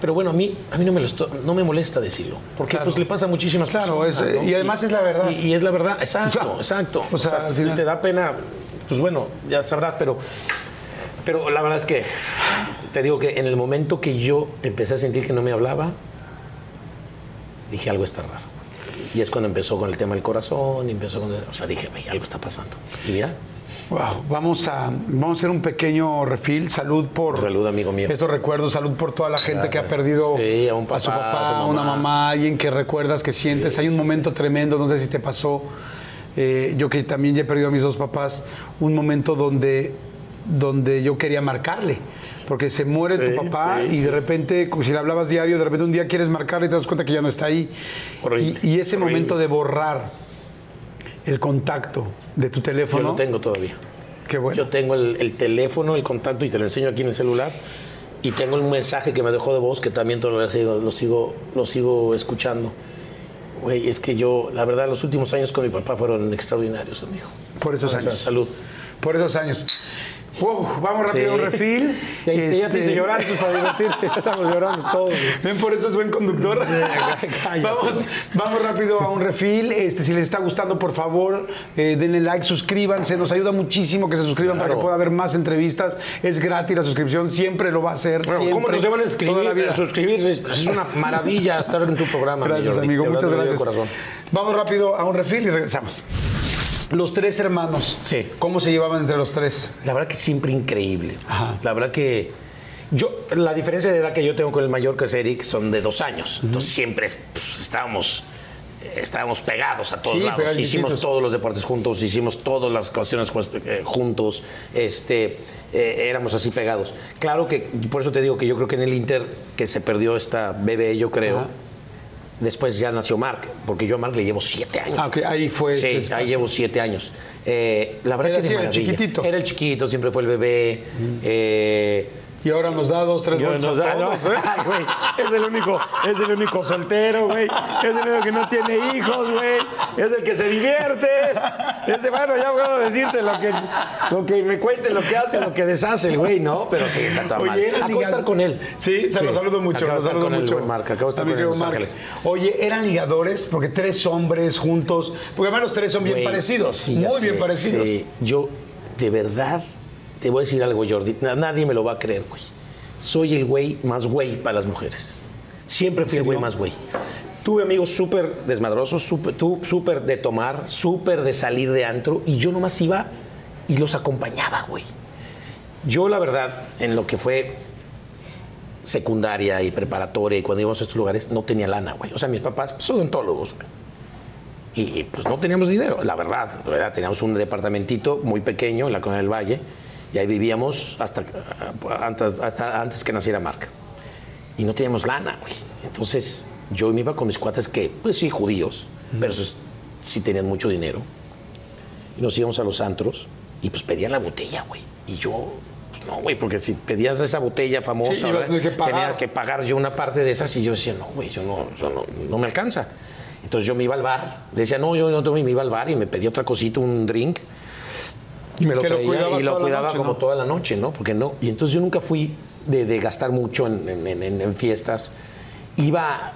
Pero bueno, a mí, a mí no, me lo no me molesta decirlo. Porque Claro. pues, le pasa a muchísimas Claro, personas. es- ¿no? y además es la verdad. Y, y es la verdad, exacto, O sea, exacto. o sea, si te da pena, pues bueno, ya sabrás, pero. Pero la verdad es que te digo que en el momento que yo empecé a sentir que no me hablaba, dije algo está raro. Y es cuando empezó con el tema del corazón, empezó con... O sea, dije, "Güey, algo está pasando. Y mira, Wow, vamos a, vamos a hacer un pequeño refill. Salud por Salud, amigo mío. estos recuerdos, salud por toda la gente que ha perdido Sí, a un papá, su a papá, su a una mamá. mamá, alguien que recuerdas, que sientes. Hay un momento tremendo, no sé si te pasó. eh, yo que también ya he perdido a mis dos papás, un momento donde donde yo quería marcarle, porque se muere Sí, tu papá sí, y sí. de repente, como si le hablabas diario, de repente un día quieres marcarle y te das cuenta que ya no está ahí. Horrible, Y, y ese horrible. momento de borrar el contacto de tu Yo teléfono. lo tengo todavía. Qué bueno. Yo tengo el, el teléfono, el contacto y te lo enseño aquí en el celular. Y tengo un mensaje que me dejó de voz que también todavía sigo, lo, sigo, lo sigo escuchando. Güey, es que yo, la verdad, los últimos años con mi papá fueron extraordinarios, amigo. Por esos sea, años. Salud. Por esos años. Wow, vamos rápido a un refil. Y ahí te- ya te Este, hice llorar pues, para divertirse. Ya estamos llorando todos. Ven, por eso es buen conductor. vamos, vamos rápido a un refil. Este, si les está gustando, por favor, eh, denle like, suscríbanse. Nos ayuda muchísimo que se suscriban para que pueda haber más entrevistas. Es gratis la suscripción, siempre lo va a hacer. Bueno, siempre, ¿Cómo nos van a toda escribir, la vida. a suscribirse? Es una maravilla estar en tu programa. Gracias, amigo. Muchas gracias. corazón. Vamos rápido a un refil y regresamos. Los tres hermanos. Sí. ¿Cómo se llevaban entre los tres? La verdad que siempre increíble. Ajá. La verdad que yo, la diferencia de edad que yo tengo con el mayor que es Eric son de dos años. Entonces siempre pues, estábamos, estábamos pegados a todos Sí, lados. Hicimos todos los deportes juntos, hicimos todas las cuestiones eh, juntos. Este, eh, éramos así pegados. Claro que, por eso te digo que yo creo que en el Inter, que se perdió esta bebé, yo creo. Después ya nació Mark, porque yo a Mark le llevo siete años. Ah, ok, ahí fue Sí, ahí llevo siete años. Eh, la verdad Era que de así, el chiquitito. Era el chiquito, siempre fue el bebé. Eh, Y ahora nos da dos, tres Yo votos no a sé, no, todos, ¿eh? ay, güey, es el único, es el único soltero, güey. Es el único que no tiene hijos, güey. Es el que se divierte. Es de, bueno, ya puedo decirte lo que, lo que me cuente, lo que hace, lo que deshace güey, ¿no? Pero sí, está todo mal. Oye, eran Acabo de estar con él. Sí, se lo saludo mucho. Acabo lo saludo con el mucho. buen Marc, acabo de estar con él en Los. Ángeles. Oye, eran ligadores porque tres hombres juntos, porque además los tres son bien Güey, parecidos, sí, muy sé, bien parecidos. sí. Yo, de verdad, te voy a decir algo, Jordi. Na- Nadie me lo va a creer, güey. Soy el güey más güey para las mujeres. Siempre fui el güey más güey. Tuve amigos súper desmadrosos, súper de tomar, súper de salir de antro, y yo nomás iba y los acompañaba, güey. Yo, la verdad, en lo que fue secundaria y preparatoria y cuando íbamos a estos lugares, no tenía lana, güey. O sea, mis papás pues, son odontólogos, güey. Y pues no teníamos dinero, la verdad, la verdad. Teníamos un departamentito muy pequeño en la Colonia del Valle y ahí vivíamos hasta antes, hasta antes que naciera Marc. Y no teníamos lana, güey. Entonces yo me iba con mis cuates que, pues sí, judíos, pero esos sí tenían mucho dinero. Y nos íbamos a los antros y pues pedían la botella, güey. Y yo, pues no, güey, porque si pedías esa botella famosa, Sí, que tenía que pagar yo una parte de esas y yo decía, no, güey, yo no, yo no, no me alcanza. Entonces yo me iba al bar, le decía, no, yo no tomo y me iba al bar y me pedía otra cosita, un drink. Y me lo traía y lo cuidaba noche, como ¿no? toda la noche, ¿no? Porque no. Y entonces yo nunca fui de, de gastar mucho en, en- en- en fiestas. Iba,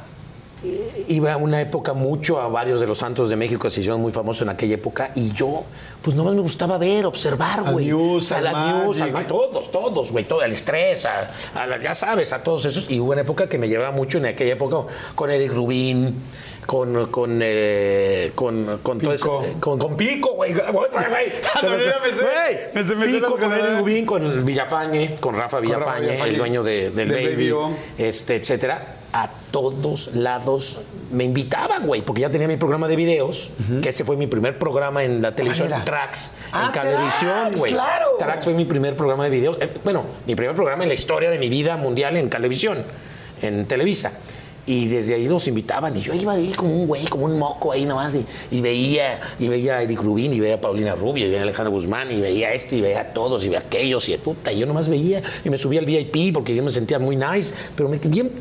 eh, iba a una época mucho a varios de los santos de México que se hicieron muy famosos en aquella época y yo, pues nomás me gustaba ver, observar, güey. News, a al la News, Magic. todos, todos, güey, todo el estrés, a, a la- ya sabes, a todos esos. Y hubo una época que me llevaba mucho en aquella época con Eric Rubín, con, con, eh, con, con todo Pico. ese- con, con Pico, güey. Otra. Ah, me Me Pico con. Eric Rubín, con Villafañe, con Rafa Villafañe, el dueño de- del Del Baby, Baby este, etcétera. A todos lados me invitaban, güey, porque ya tenía mi programa de videos, que ese fue mi primer programa en la televisión, era? Trax, Ah, en Cablevisión, güey. claro. Trax fue mi primer programa de videos. eh, bueno, mi primer programa en la historia de mi vida mundial en Cablevisión, en Televisa. Y desde ahí nos invitaban y yo iba ahí como un güey, como un moco ahí nomás y, veía y veía a Eric Rubín y veía a Paulina Rubio y veía a Alejandro Guzmán y veía a este y veía a todos y veía a aquellos y de puta. Y yo nomás veía y me subía al VIP porque yo me sentía muy nice, pero me bien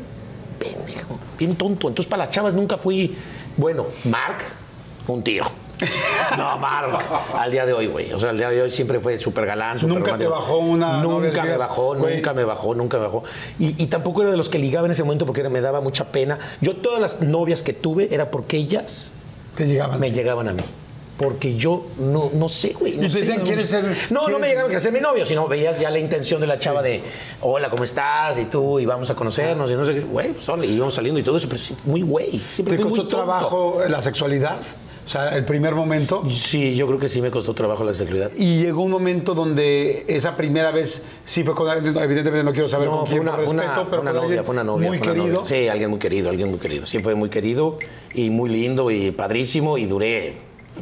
bien tonto. Entonces para las chavas nunca fui, bueno, Mark, un tiro. No, Mark, al día de hoy, güey. O sea, al día de hoy siempre fue súper galán, súper ¿Nunca te romántico. bajó una que Nunca me bajó, güey? nunca me bajó, nunca me bajó. Y, y tampoco era de los que ligaba en ese momento porque me daba mucha pena. Yo todas las novias que tuve era porque ellas Te llegaban. me llegaban a mí. Porque yo no, no sé, güey. No te sé, decían, no- ¿quieres ser- No, no me llegaban a ser mi novio, sino veías ya la intención de la chava de, hola, ¿cómo estás? Y tú, y vamos a conocernos, y no sé qué. Güey, pues, y íbamos saliendo y todo eso, pero sí, muy güey. ¿Te muy costó tonto. trabajo la sexualidad? O sea, el primer momento. Sí, yo creo que sí me costó trabajo la sexualidad. Y llegó un momento donde esa primera vez sí fue con alguien, evidentemente no quiero saber No, con fue quién, una, una- respeto, fue pero una novia, fue una novia. Muy fue una querido. novia. Sí, alguien muy querido, alguien muy querido. Sí, fue muy querido y muy lindo y padrísimo y duré,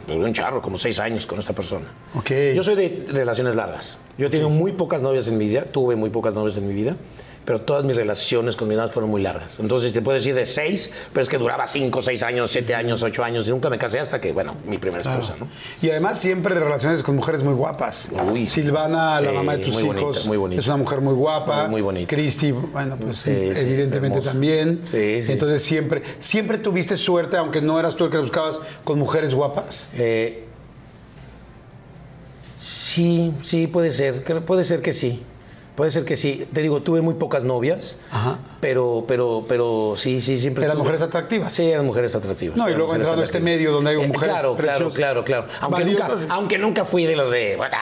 duré un charro, como seis años con esta persona. Ok. Yo soy de relaciones largas. Yo he tenido muy pocas novias en mi vida, tuve muy pocas novias en mi vida, pero todas mis relaciones con mis novias fueron muy largas. Entonces te puedo decir de seis, pero es que duraba cinco, seis años, siete años, ocho años y nunca me casé hasta que, bueno, mi primera esposa, ¿no? Y además siempre relaciones con mujeres muy guapas. Uy. Silvana, la mamá de tus muy hijos, bonita, muy bonita. es una mujer muy guapa. Muy, muy bonita. Cristi, bueno, pues Sí, evidentemente también. Sí, sí. Entonces siempre, siempre tuviste suerte, aunque no eras tú el que buscabas, con mujeres guapas. Eh, sí, sí, puede ser. Puede ser que sí. Puede ser que sí. Te digo, tuve muy pocas novias, Ajá. pero, pero, pero sí, sí, siempre. Eran tuve- mujeres atractivas. Sí, eran mujeres atractivas. No, y luego entrando a este medio donde hay Eh, mujeres Claro, claro, preciosas, claro, claro. Aunque nunca, valiosas. aunque nunca fui de los de, bueno,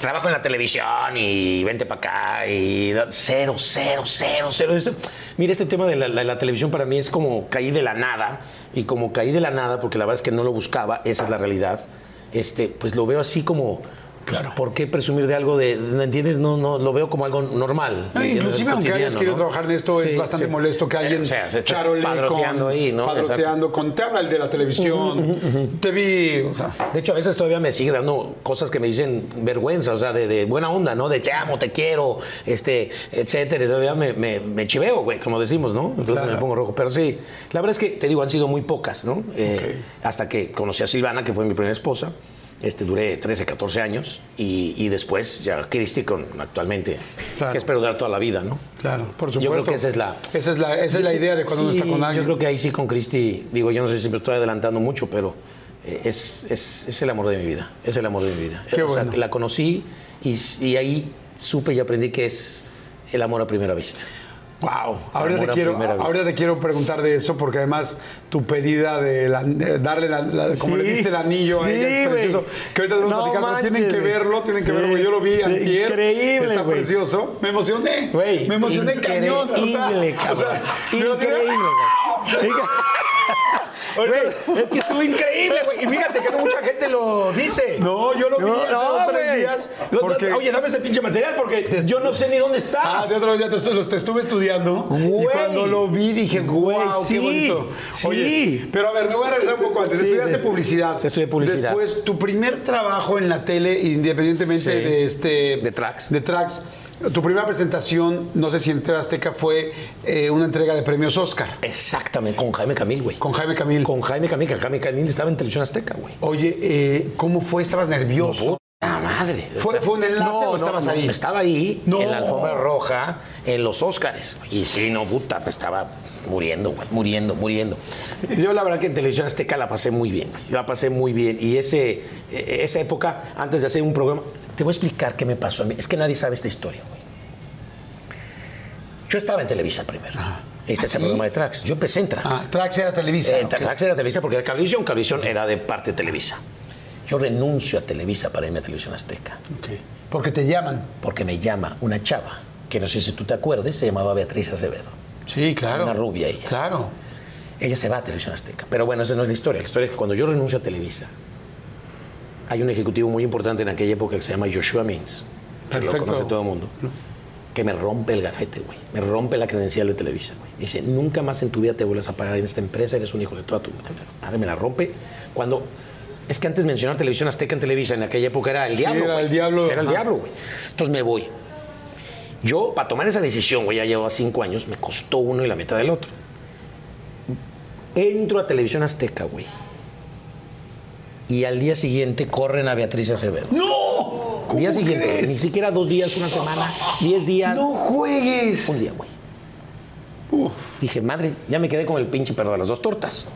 trabajo en la televisión y vente para acá y cero, cero, cero, cero. Esto- mira, este tema de la, la- la televisión para mí es como caí de la nada y como caí de la nada, porque la verdad es que no lo buscaba, esa es la realidad, este, pues lo veo así como... pues, ¿Por qué presumir de algo de, ¿me entiendes? No, no, lo veo como algo normal. No, inclusive aunque hayas querido ¿no? trabajar en esto, Sí, es bastante sí. molesto que alguien Eh, o sea, se charole padroteando con, ahí, ¿no? padroteando con, te habla el de la televisión, te vi, o sea, De hecho, a veces todavía me sigue dando cosas que me dicen vergüenza, o sea, de, de buena onda, ¿no? De te amo, te quiero, este, etcétera. Todavía me, me, me chiveo, güey, como decimos, ¿no? Entonces Claro. me pongo rojo. Pero sí, la verdad es que, te digo, han sido muy pocas, ¿no? Eh, Hasta que conocí a Silvana, que fue mi primera esposa. Este, duré 13, 14 años y, y después ya Cristi con actualmente, Claro. que espero dar toda la vida, ¿no? claro, por supuesto. Yo creo que esa es la, Esa es la, esa es la idea de cuando uno está con alguien. Yo creo que ahí sí con Cristi, digo, yo no sé si me estoy adelantando mucho, pero eh, es, es, es el amor de mi vida. Es el amor de mi vida. Qué o sea, bueno. la conocí y, y ahí supe y aprendí que es el amor a primera vista. Wow. Ahora te, a quiero, ahora te quiero preguntar de eso porque además tu pedida de, la- de darle la, la- como le diste el anillo a sí, ella es precioso. Que ahorita tenemos No que platicar, pero tienen manches, que verlo, tienen que verlo. Yo lo vi antier. increíble, Está precioso. Me emocioné. Güey, me emocioné increíble, cañón. O sea, cabrón. o sea, increíble, güey. Es que estuvo increíble, güey. Y fíjate que no mucha gente lo dice. No, yo lo vi hace dos, tres días, porque- Oye, dame ese pinche material porque yo no sé ni dónde está. Ah, de otra vez ya te, estu- los- te estuve estudiando. Y Güey. cuando lo vi dije, Güey, wow, sí, qué bonito. sí. Oye, pero a ver, me voy a regresar un poco antes. Sí, Estudiaste sí. publicidad. Estudié publicidad. Después, tu primer trabajo en la tele, independientemente de este... De Trax. De Trax. Tu primera presentación, no sé si en TV Azteca, fue eh, una entrega de premios Oscar Exactamente, con Jaime Camil, güey. con Jaime Camil. Con Jaime Camil, que Jaime Camil estaba en Televisión Azteca, güey. Oye, eh, ¿cómo fue? ¿Estabas nervioso? Ah, madre. ¿Fue- fue un enlace o estabas ahí? Estaba ahí, No. en la alfombra roja, en los Óscares. Y sí, no, puta, estaba muriendo, güey, muriendo, muriendo. Yo la verdad que en Televisión Azteca la pasé muy bien, güey. la pasé muy bien. Y ese, eh, esa época, antes de hacer un programa, te voy a explicar qué me pasó a mí. Es que nadie sabe esta historia, güey. Yo estaba en Televisa primero. Este es el programa de Trax. Yo empecé en Trax. Ah, Trax era Televisa. Eh, ok. Trax era Televisa porque era Cablevisión, Cablevisión era de parte de Televisa. Yo renuncio a Televisa para irme a Televisión Azteca, Ok. Porque te llaman. porque me llama una chava, que no sé si tú te acuerdes, se llamaba Beatriz Acevedo. Sí, claro. Una rubia ella. Claro. Ella se va a Televisión Azteca. Pero bueno, esa no es la historia. La historia es que cuando yo renuncio a Televisa, hay un ejecutivo muy importante en aquella época que se llama Joshua Means, que lo conoce todo el mundo, que me rompe el gafete, güey. Me rompe la credencial de Televisa, güey. Dice, nunca más en tu vida te vuelvas a pagar en esta empresa, eres un hijo de toda tu madre. Me la rompe cuando... Es que antes mencionar Televisión Azteca en Televisa en aquella época era el diablo. era el diablo, Era el ajá. diablo, güey. Entonces me voy. Yo, para tomar esa decisión, güey, ya llevaba cinco años, me costó uno y la mitad del otro. Entro a Televisión Azteca, güey. Y al día siguiente corren a Beatriz Acevedo. ¡No! Día siguiente, ni siquiera dos días, una semana, diez días. ¡No juegues! Un día, güey. Dije, madre, ya me quedé con el pinche perro de las dos tortas.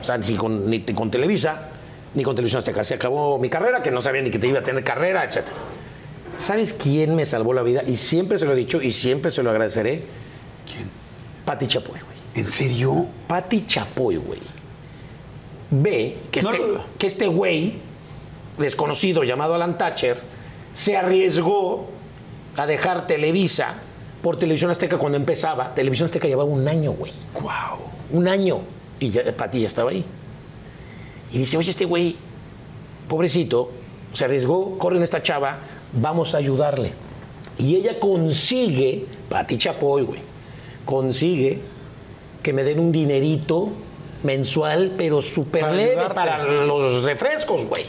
O sea, ni con, ni con Televisa, ni con Televisión Azteca. Se acabó mi carrera, que no sabía ni que te iba a tener carrera, etc. ¿Sabes quién me salvó la vida? Y siempre se lo he dicho y siempre se lo agradeceré. ¿Quién? Pati Chapoy, güey. ¿En serio? Pati Chapoy, güey. Ve que No este, que este güey, desconocido llamado Alan Thatcher, se arriesgó a dejar Televisa por Televisión Azteca cuando empezaba. Televisión Azteca llevaba un año, güey. ¡Wow! Un año. Y ya, Pati ya estaba ahí. Y dice, oye, este güey, pobrecito, se arriesgó, corre en esta chava, vamos a ayudarle. Y ella consigue, Pati Chapoy, güey, consigue que me den un dinerito mensual, pero súper leve ayudarte. para los refrescos, güey.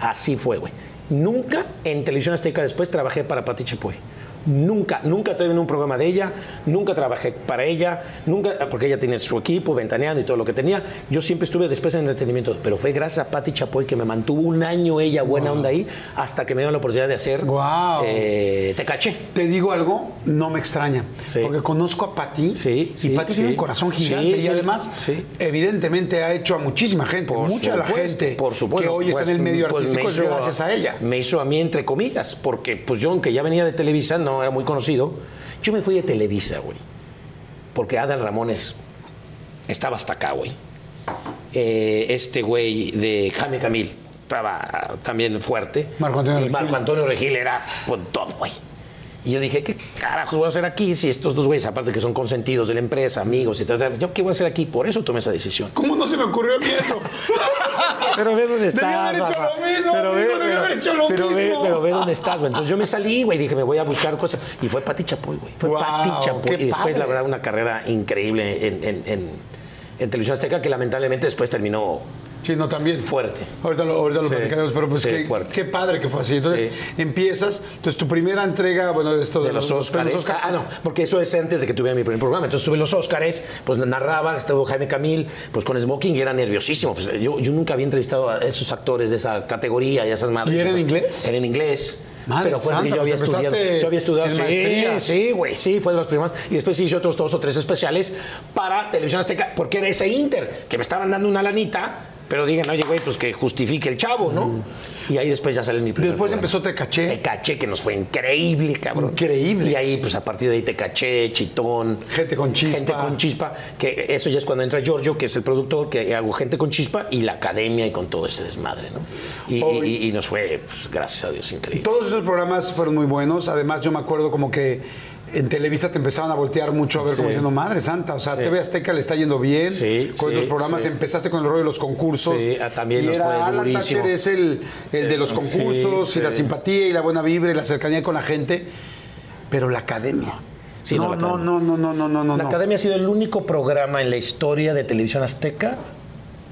Así fue, güey. Nunca en Televisión Azteca después trabajé para Pati Chapoy. Nunca, nunca tuve en un programa de ella, nunca trabajé para ella, nunca, porque ella tiene su equipo, ventaneando y todo lo que tenía. Yo siempre estuve después en entretenimiento, pero fue gracias a Pati Chapoy que me mantuvo un año ella buena onda ahí, hasta que me dio la oportunidad de hacer Guau. eh, Te caché. Te digo algo, no me extraña. Sí. Porque conozco a Pati. Sí, y sí, Pati sí. tiene un corazón gigante. Y además, sí. evidentemente, ha hecho a muchísima gente. Por mucha de la supuesto, gente por supuesto, que hoy está en el pues, medio pues, artístico me hizo- gracias a ella. Me hizo a mí entre comillas, porque pues yo, aunque ya venía de Televisa, no era muy conocido, yo me fui de Televisa, güey. Porque Adal Ramones estaba hasta acá, güey. Eh, este güey de Jaime Camil estaba también fuerte. Marco Antonio Y Regil. Marco Antonio Regil era pues, top, güey. Y yo dije, ¿qué carajos voy a hacer aquí si estos dos güeyes, aparte que son consentidos de la empresa, amigos y tal, tal, yo qué voy a hacer aquí? Por eso tomé esa decisión. ¿Cómo no se me ocurrió a mí eso? Pero ve dónde estás. haber hecho lo mismo, Pero ve, amigo, pero- haber hecho lo pero ve- mismo. pero ve dónde estás, güey. Entonces yo me salí, güey, dije, me voy a buscar cosas. Y fue Pati Chapoy, güey. Fue Guau, Pati Chapoy. Y después, la verdad, una carrera increíble en, en- en- en Televisión Azteca que lamentablemente después terminó Sí, no, también. fuerte. Ahorita lo, ahorita lo Sí, platicaremos, pero pues sí, qué, fuerte. qué padre que fue así. Entonces empiezas, entonces tu primera entrega, bueno, de esto de los Óscares. premios Óscar. Ah, no, porque eso es antes de que tuviera mi primer programa. Entonces tuve los Óscares, pues narraba, estuvo Jaime Camil, pues con Smoking y era nerviosísimo. Pues, yo, yo nunca había entrevistado a esos actores de esa categoría y a esas madres. ¿Y era en Fue- inglés? Era en inglés. Madre pero que santa, yo había pues estudiado. Yo había estudiado. Sí, maestría. sí, güey, sí, fue de los primeros. Y después hice otros dos o tres especiales para Televisión Azteca, porque era ese Inter, que me estaban dando una lanita, pero digan, oye, güey, pues que justifique el chavo, ¿no? Y ahí después ya sale mi primer Después programa. empezó Te Caché. Te caché, que nos fue increíble, cabrón. Increíble. Y ahí, pues a partir de ahí te caché, chitón. Gente con chispa. Gente con chispa. Que eso ya es cuando entra Giorgio, que es el productor, que hago gente con chispa y la academia y con todo ese desmadre, ¿no? Y, Oh, y- y nos fue, pues, gracias a Dios, increíble. Todos esos programas fueron muy buenos. Además, yo me acuerdo como que en Televisa te empezaban a voltear mucho a ver como Sí. diciendo, madre santa, o sea, Sí. TV Azteca le está yendo bien. Sí, con estos programas empezaste con el rollo de los concursos. Sí, ah, también y nos era fue Alan durísimo. Es el, el de los concursos y la simpatía y la buena vibra y la cercanía con la gente. Pero la academia. Sí, no, no, no, no, no, no, no, no, La. Academia ha sido el único programa en la historia de Televisión Azteca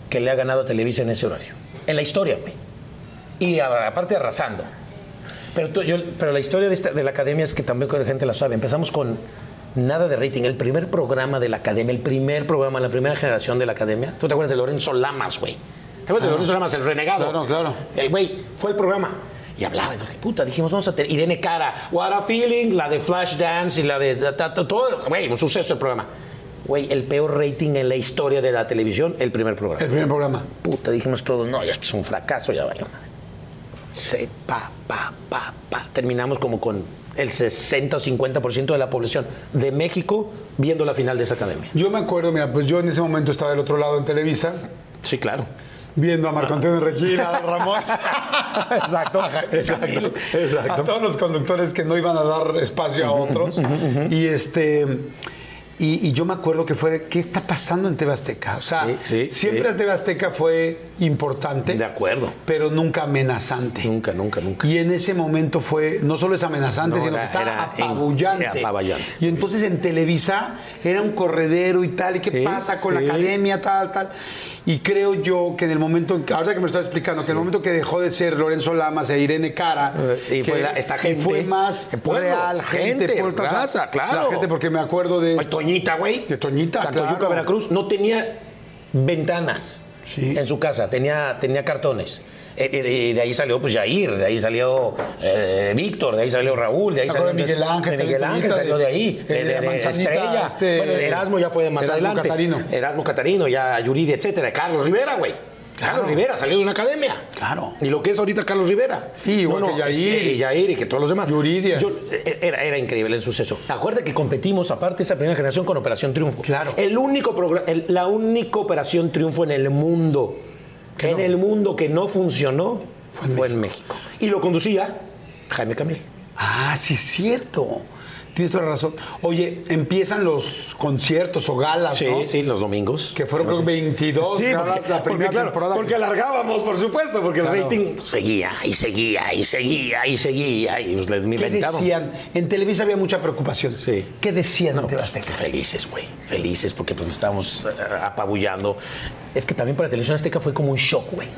que le ha ganado a Televisa en ese horario. En la historia, güey. Y aparte arrasando. Pero, tú- yo- pero la historia de, esta- de la Academia es que también la gente la sabe. Empezamos con nada de rating. El primer programa de la Academia, el primer programa, la primera generación de la Academia. ¿Tú te acuerdas de Lorenzo Lamas, güey? ¿Te acuerdas de Lorenzo Lamas, el renegado? Claro, claro. El güey fue el programa. Y hablaba, dije, puta, dijimos, vamos a tener Irene Cara, What a Feeling, la de Flash Dance y la de ta- todo, güey, un suceso el programa. Güey, el peor rating en la historia de la televisión, el primer programa. El primer programa. Puta, dijimos todos, no, ya esto es un fracaso, ya valió madre. Se, pa, pa, pa, pa. Terminamos como con el 60 o 50% de la población de México viendo la final de esa academia. Yo me acuerdo, mira, pues yo en ese momento estaba del otro lado en Televisa, Sí, claro. viendo a Marco Antonio Regil, a Ramón. Exacto, exacto, exacto. A todos los conductores que no iban a dar espacio a otros. Y este. Y, y yo me acuerdo que fue, ¿qué está pasando en TV Azteca? O sea, Sí, sí, siempre sí. TV Azteca fue importante. De acuerdo. Pero nunca amenazante. Nunca, nunca, nunca. Y en ese momento fue, no solo es amenazante, No, sino era- que está era en- apabullante. era apabullante. Y entonces en Televisa era un corredero y tal, ¿y qué Sí, pasa con sí. la academia, tal, tal? Y creo yo que en el momento, en que, me lo estás explicando, que en el momento que dejó de ser Lorenzo Lamas e Irene Cara, Eh, y que- fue la- esta gente, fue más pueblo, real, gente, gente, sea, raza, claro. La gente, porque me acuerdo de... Pues Toñita, güey. De Toñita, Tantoyuca, claro. Veracruz, no tenía ventanas Sí. en su casa, tenía, tenía cartones. Eh, eh, Y de ahí salió pues Jair, de ahí salió eh, Víctor, de ahí salió Raúl, de ahí salió Miguel Ángel, de Miguel Ángel salió de- ahí, eh, de, de- de Manzanita, Estrella. este, bueno, Erasmo ya fue de más Erasmo adelante. Catarino. Erasmo Catarino, ya Yuridi, etcétera. Carlos Rivera, güey. Carlos Rivera salió de una academia. Claro. Y lo que es ahorita Carlos Rivera. Sí, igual que Yair. sí, y Yair y que todos los demás. Yuridia. Yo- eh, era, era increíble el suceso. Acuérdate que competimos, aparte, esa primera generación con Operación Triunfo. Claro. El único programa, el- la única Operación Triunfo en el mundo, en el mundo que no funcionó, fue, en México. Y lo conducía Jaime Camil. Ah, sí es cierto. Tienes toda la razón. Oye, empiezan los conciertos o galas, Sí, ¿no? sí, los domingos. Que fueron creo que 22 Sí, galas porque, la primera porque, claro, temporada. porque alargábamos, por supuesto, porque Claro. el rating Seguía y seguía y seguía y seguía y pues les ¿Qué decían? En Televisa había mucha preocupación. Sí. ¿Qué decían No, pues, Azteca? felices, güey. Felices porque pues estábamos eh, apabullando. Es que también para Televisión Azteca fue como un shock, güey.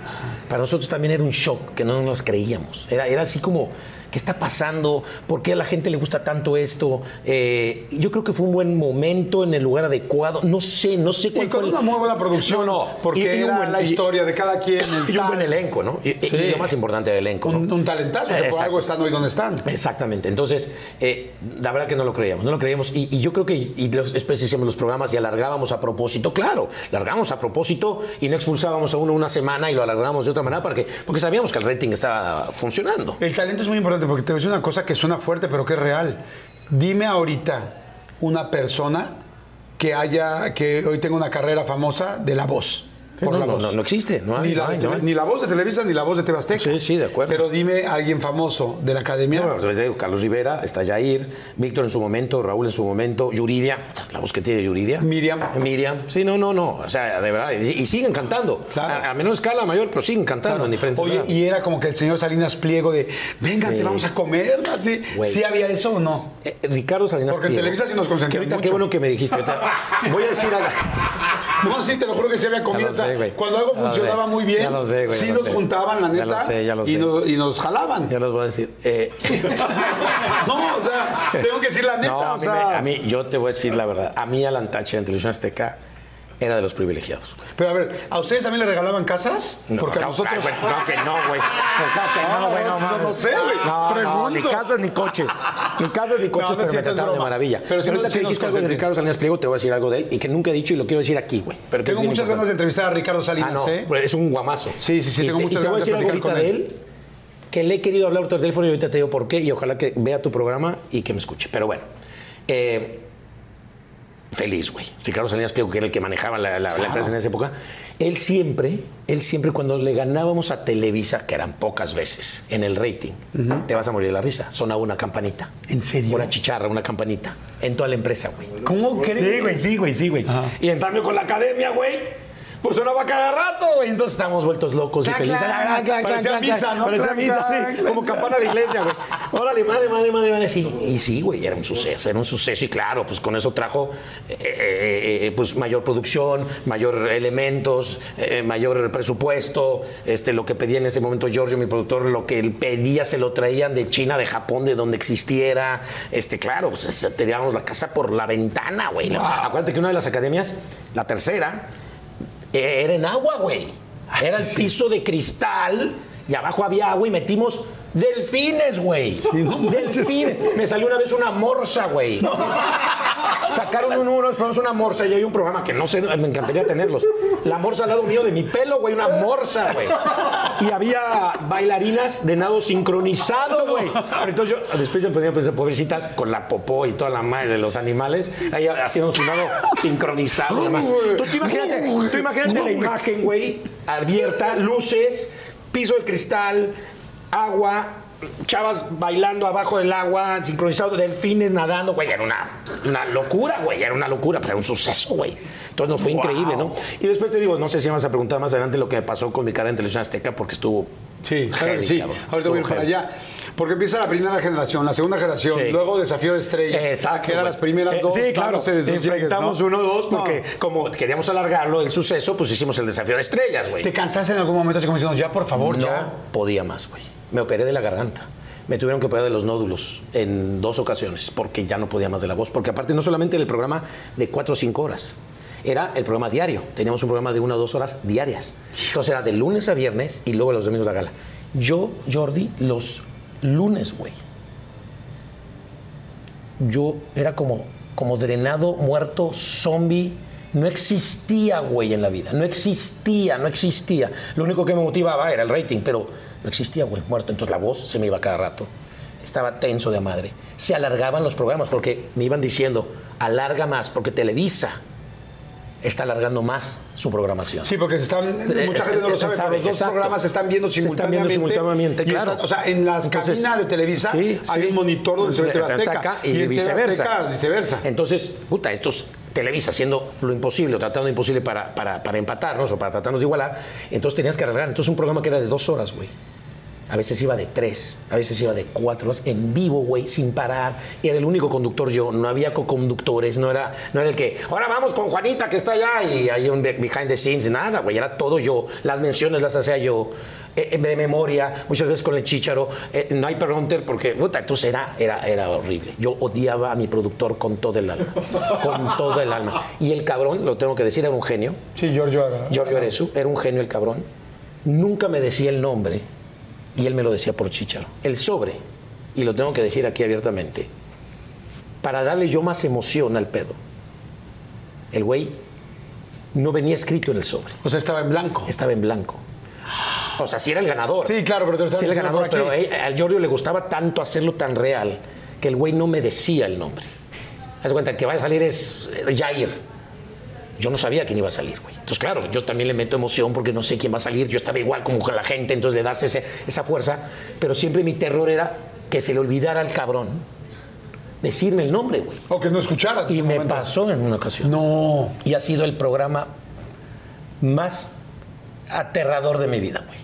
Para nosotros también era un shock que no nos creíamos. Era, era así como, ¿qué está pasando? ¿Por qué a la gente le gusta tanto esto? Eh, yo creo que fue un buen momento en el lugar adecuado. No sé, no sé Y cuál con fue el- una muy buena producción. No, no. Porque Y- y un era buen- la y- historia de cada quien. el Y un buen tal. elenco, ¿no? Y, y- Sí. y lo más importante del elenco. ¿no? Un, un talentazo, que por algo están hoy donde están. Exactamente. Entonces, eh, la verdad que no lo creíamos, no lo creíamos. Y, y yo creo que, y los, los programas y alargábamos a propósito, claro, largábamos a propósito y no expulsábamos a uno una semana y lo alargábamos de otra manera porque sabíamos que el rating estaba funcionando. El talento es muy importante porque te voy a decir una cosa que suena fuerte, pero que es real. Dime ahorita una persona que haya, que hoy tenga una carrera famosa de la voz. Por no, la no, voz. no, no existe, no hay, ni, la no de hay, tele- no hay. ni la voz de Televisa ni la voz de TV Azteca. Sí, sí, de acuerdo. Pero dime a alguien famoso de la academia. Bueno, te digo, Carlos Rivera, está Jair, Víctor en su momento, Raúl en su momento, Yuridia, la voz que tiene Yuridia. Miriam. Miriam. Sí, no, no, no. O sea, de verdad. Y, y siguen cantando. Claro. A, a menor escala, mayor, pero siguen cantando en diferentes Oye, lados. y era como que el señor Salinas Pliego de, vénganse, Sí. vamos a comer. ¿no? ¿Sí. ¿Sí había eso o no? Eh, Ricardo Salinas Porque en Pliego, Televisa sí nos mucho. qué bueno que me dijiste. ahorita. Voy a decir algo. No, sí, te lo juro que sí había comida. Ya lo o sea, sé, cuando algo Ya funcionaba muy bien, Ya lo sé, güey, sí ya nos sé. juntaban, la Ya neta, lo sé, ya lo y, sé. nos, y nos jalaban. Ya los voy a decir. Eh, no, o sea, tengo que decir la neta. no, o a mí, sea, me- a mí, yo te voy a decir la verdad. A mí Alan Thatcher en Televisión Azteca era de los privilegiados. Pero a ver, ¿a ustedes también le regalaban casas? Porque a claro, nosotros. claro, claro que no, güey. Claro que no, güey. No, mames. no sé, güey. No, no, ni casas ni coches. Ni casas ni coches, No, no es pero me trataron de maravilla. Pero si no te nos dijiste algo de. Ricardo Salinas Pliego, te voy a decir algo de él y que nunca he dicho y lo quiero decir aquí, güey. Que Tengo muchas ganas de entrevistar a Ricardo Salinas, Ah, no, ¿eh? es un guamazo. Sí, sí, sí, tengo te- muchas a ganas de decir algo platicar ahorita con de él, que le he querido hablar por teléfono y ahorita te digo por qué y ojalá que vea tu programa y que me escuche. Pero bueno, eh, feliz, güey. Ricardo Salinas Pliego, que era el que manejaba la, la- la empresa en esa época, él siempre, él siempre cuando le ganábamos a Televisa, que eran pocas veces, en el rating, te vas a morir de la risa, sonaba una campanita. ¿En serio? Una chicharra, una campanita, en toda la empresa, güey. ¿Cómo crees? Sí, güey, sí, güey, sí, güey. Y en cambio con la academia, güey, pues sonaba cada rato, güey. Entonces estábamos vueltos locos y felices. clac, Clac, parecía misa. ¿no? Parecía misa, sí. Como campana de iglesia, güey. Órale, madre, madre, madre, madre. Sí. Y sí, güey, era un suceso, era un suceso. Y claro, pues con eso trajo eh, eh, eh, pues mayor producción, mayor elementos, eh, mayor presupuesto. Este, lo que pedía en ese momento Giorgio, mi productor, lo que él pedía se lo traían de China, de Japón, de donde existiera. Este, claro, pues tirábamos la casa por la ventana, güey. Acuérdate que una de las academias, la tercera, era en agua, güey. Era el piso de cristal y abajo había agua y metimos delfines, güey. delfines. Me salió una vez una morsa, güey. Sacaron un número, una morsa y hay un programa que no sé, me encantaría tenerlos. La morsa al lado mío de mi pelo, güey, una morsa, güey. Y había bailarinas de nado sincronizado, güey. Entonces yo después me ponía a pensar, pobrecitas, con la popó y toda la madre de los animales, ahí haciendo su nado sincronizado. Entonces tú imagínate, tú imagínate la imagen, güey, abierta, luces, piso de cristal, agua, chavas bailando abajo del agua, sincronizado, delfines nadando, güey, era una, una locura, güey, era una locura, pues era un suceso, güey. Entonces nos fue increíble, ¿no? Y después te digo, no sé si vas a preguntar más adelante lo que me pasó con mi cara en televisión azteca, porque estuvo. Sí, claro que sí. cabrón. Ahorita voy a ir Estuvo para allá. Porque empieza la primera generación, la segunda generación, Sí. luego Desafío de Estrellas. Exacto. Que eran las primeras Eh, dos. Sí, claro. Enfrentamos ¿no? uno o dos, porque No. como queríamos alargarlo del suceso, pues hicimos el desafío de estrellas, güey. ¿Te cansaste en algún momento así como diciendo, ya, por favor, no ya? podía más, güey. Me operé de la garganta. Me tuvieron que operar de los nódulos en dos ocasiones porque ya no podía más de la voz. Porque aparte no solamente era el programa de cuatro o cinco horas, era el programa diario. Teníamos un programa de una o dos horas diarias. Entonces era de lunes a viernes y luego los domingos la gala. Yo, Jordi, los lunes, güey. Yo era como, como drenado, muerto, zombie. No existía, güey, en la vida. No existía, no existía. Lo único que me motivaba era el rating, pero no existía, güey, muerto. Entonces la voz se me iba cada rato. Estaba tenso de madre. Se alargaban los programas porque me iban diciendo, alarga más, porque Televisa está alargando más su programación. Sí, porque se están, mucha gente no lo sabe, pero los dos Exacto. programas se están viendo Se están simultáneamente. viendo simultáneamente, Y claro. están- o sea, en las cabinas de Televisa sí, hay sí. un monitor donde se ve Azteca. y, TV viceversa. Azteca, viceversa. Entonces, puta, estos Televisa haciendo lo imposible o tratando lo imposible para, para, para empatarnos o para tratarnos de igualar, entonces tenías que arreglar. Entonces un programa que era de dos horas, güey. A veces iba de tres, a veces iba de cuatro en vivo, güey, sin parar. Era el único conductor yo, no había co-conductores, no era, no era el que, ahora vamos con Juanita que está allá y hay un be- behind the scenes, nada, güey, era todo yo. Las menciones las hacía yo, eh, eh, de memoria, muchas veces con el chícharo. eh, no hay prompter porque, puta, entonces era, era, era horrible. Yo odiaba a mi productor con todo el alma, con todo el alma. Y el cabrón, lo tengo que decir, era un genio. Sí, Giorgio. Aga- Giorgio Arezu, era un genio el cabrón. Nunca me decía el nombre y él me lo decía por chicharo. El sobre, y lo tengo que decir aquí abiertamente, para darle yo más emoción al pedo. El güey no venía escrito en el sobre, O sea, estaba en blanco. estaba en blanco. O sea, sí era el ganador. Sí, claro, pero te Sí era el ganador, pero aquí. a- al Giorgio le gustaba tanto hacerlo tan real que el güey no me decía el nombre. Haz cuenta que va a salir es eh, Jair. Yo no sabía quién iba a salir, güey. Entonces, claro, yo también le meto emoción porque no sé quién va a salir. Yo estaba igual como con la gente, entonces le das ese- esa fuerza. Pero siempre mi terror era que se le olvidara al cabrón decirme el nombre, güey. O que no escucharas. Y me momento. pasó en una ocasión. No. Y ha sido el programa más aterrador de mi vida, güey.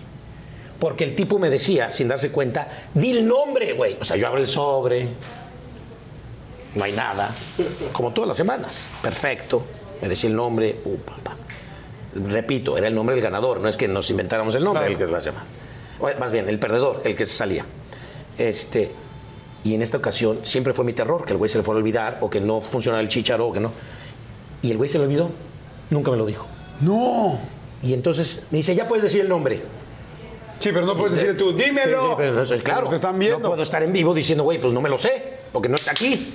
Porque el tipo me decía, sin darse cuenta, di el nombre, güey. O sea, yo abro el sobre, no hay nada, como todas las semanas. Perfecto. Me decía el nombre, pum, pa. Repito, era el nombre del ganador, no es que nos inventáramos el nombre, el que las llamadas. Más bien, el perdedor, el que se salía. Este, y en esta ocasión siempre fue mi terror, que el güey se le fuera a olvidar, o que no funcionara el chícharo, o que no. Y el güey se le olvidó, nunca me lo dijo. No. Y entonces me dice, ya puedes decir el nombre. Sí, pero no puedes decirle tú, dímelo. Sí, sí, pero claro, están viendo. no puedo estar en vivo diciendo, güey, pues no me lo sé, porque no está aquí.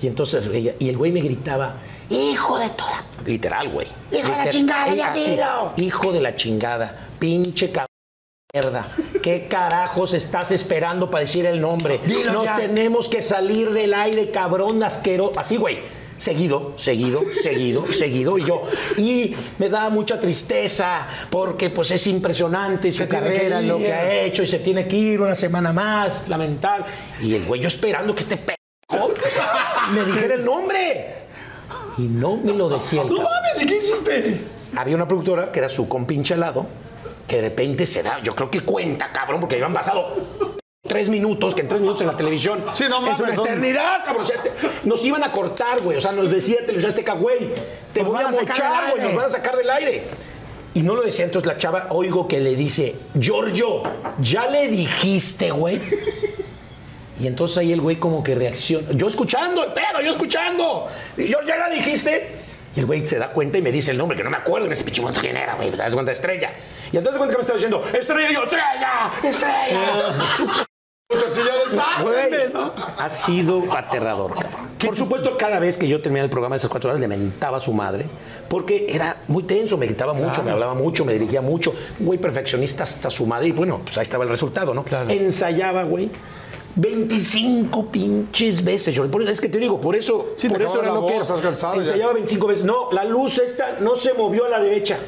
Y entonces, y el güey me gritaba, hijo de toda... Literal, güey. Hijo de la chingada, ya Así, dilo. Hijo de la chingada, pinche cabrón. Mierda, ¿qué carajos estás esperando para decir el nombre? Dilo Nos ya. tenemos que salir del aire, cabrón, asqueroso. Así, güey. Seguido, seguido, seguido, seguido. Y yo, y me da mucha tristeza porque pues es impresionante su carrera, lo que ha hecho y se tiene que ir una semana más, lamentable. Y el güey, yo esperando que este pendejo me dijera el nombre. Y no me lo decía el No cabrón. mames, ¿y qué hiciste? Había una productora que era su compinche al lado, que de repente se da, yo creo que cuenta, cabrón, porque habían pasado tres minutos, que en tres minutos en la televisión Sí, no mames, es una son- eternidad, cabrón. O sea, este- nos iban a cortar, güey. O sea, nos decía Televisión Azteca, güey, te Nos voy a van a sacar mochar, güey, nos van a sacar del aire. Y no lo decía, entonces la chava, oigo que le dice, Giorgio, ¿ya le dijiste, güey? Y entonces ahí el güey como que reacciona. Yo escuchando, el pedo, yo escuchando. Y yo, ¿ya la dijiste? Y el güey se da cuenta y me dice el nombre, que no me acuerdo en ese pinche momento quién era, güey. ¿Se das cuenta? Estrella. Y entonces cuenta que me estaba diciendo, Estrella, yo, Estrella, Estrella. Güey, ha sido aterrador, cabrón. Por supuesto, cada vez que yo terminaba el programa de esas cuatro horas, le mentaba a su madre, porque era muy tenso, me gritaba mucho, me hablaba mucho, me dirigía mucho. Güey, perfeccionista hasta su madre, y bueno, pues ahí estaba el resultado, ¿no? Ensayaba, güey. 25 pinches veces. Yo, por- es que te digo, por eso, Sí, por eso era lo que. Ensayaba 25 veces. No, la luz esta no se movió a la derecha.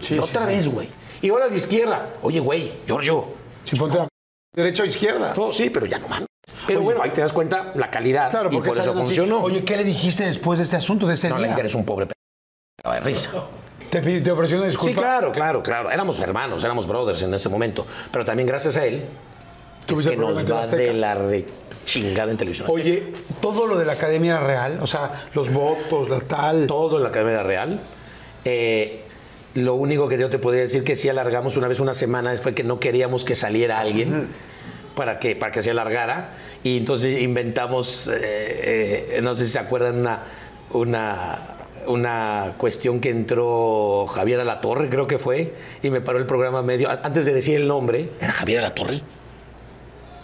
Sí, y sí, otra sí. vez, güey. Y ahora a la izquierda. Oye, güey, Giorgio, Sí, ponte a derecha o izquierda. no, sí, pero ya no mames. Pero bueno, ahí te das cuenta la calidad Claro, y porque por eso funcionó. Oye, ¿qué le dijiste después de este asunto, de ese no, día? Inter es un pobre p... de risa. ¿Te, te ofreció una Sí, disculpa? claro, claro, claro. Éramos hermanos, éramos brothers en ese momento. Pero también gracias a él es que nos va de la re chingada en televisión. Oye, todo lo de la academia era real, o sea, los votos, la tal. todo en la Academia Real. Eh, lo único que yo te podría decir que sí alargamos una vez una semana fue que no queríamos que saliera alguien para que, para que se alargara. Y entonces inventamos, eh, eh, no sé si se acuerdan, una, una, una cuestión que entró Javier a la Torre, creo que fue, y me paró el programa medio. Antes de decir el nombre, ¿era Javier a la Torre?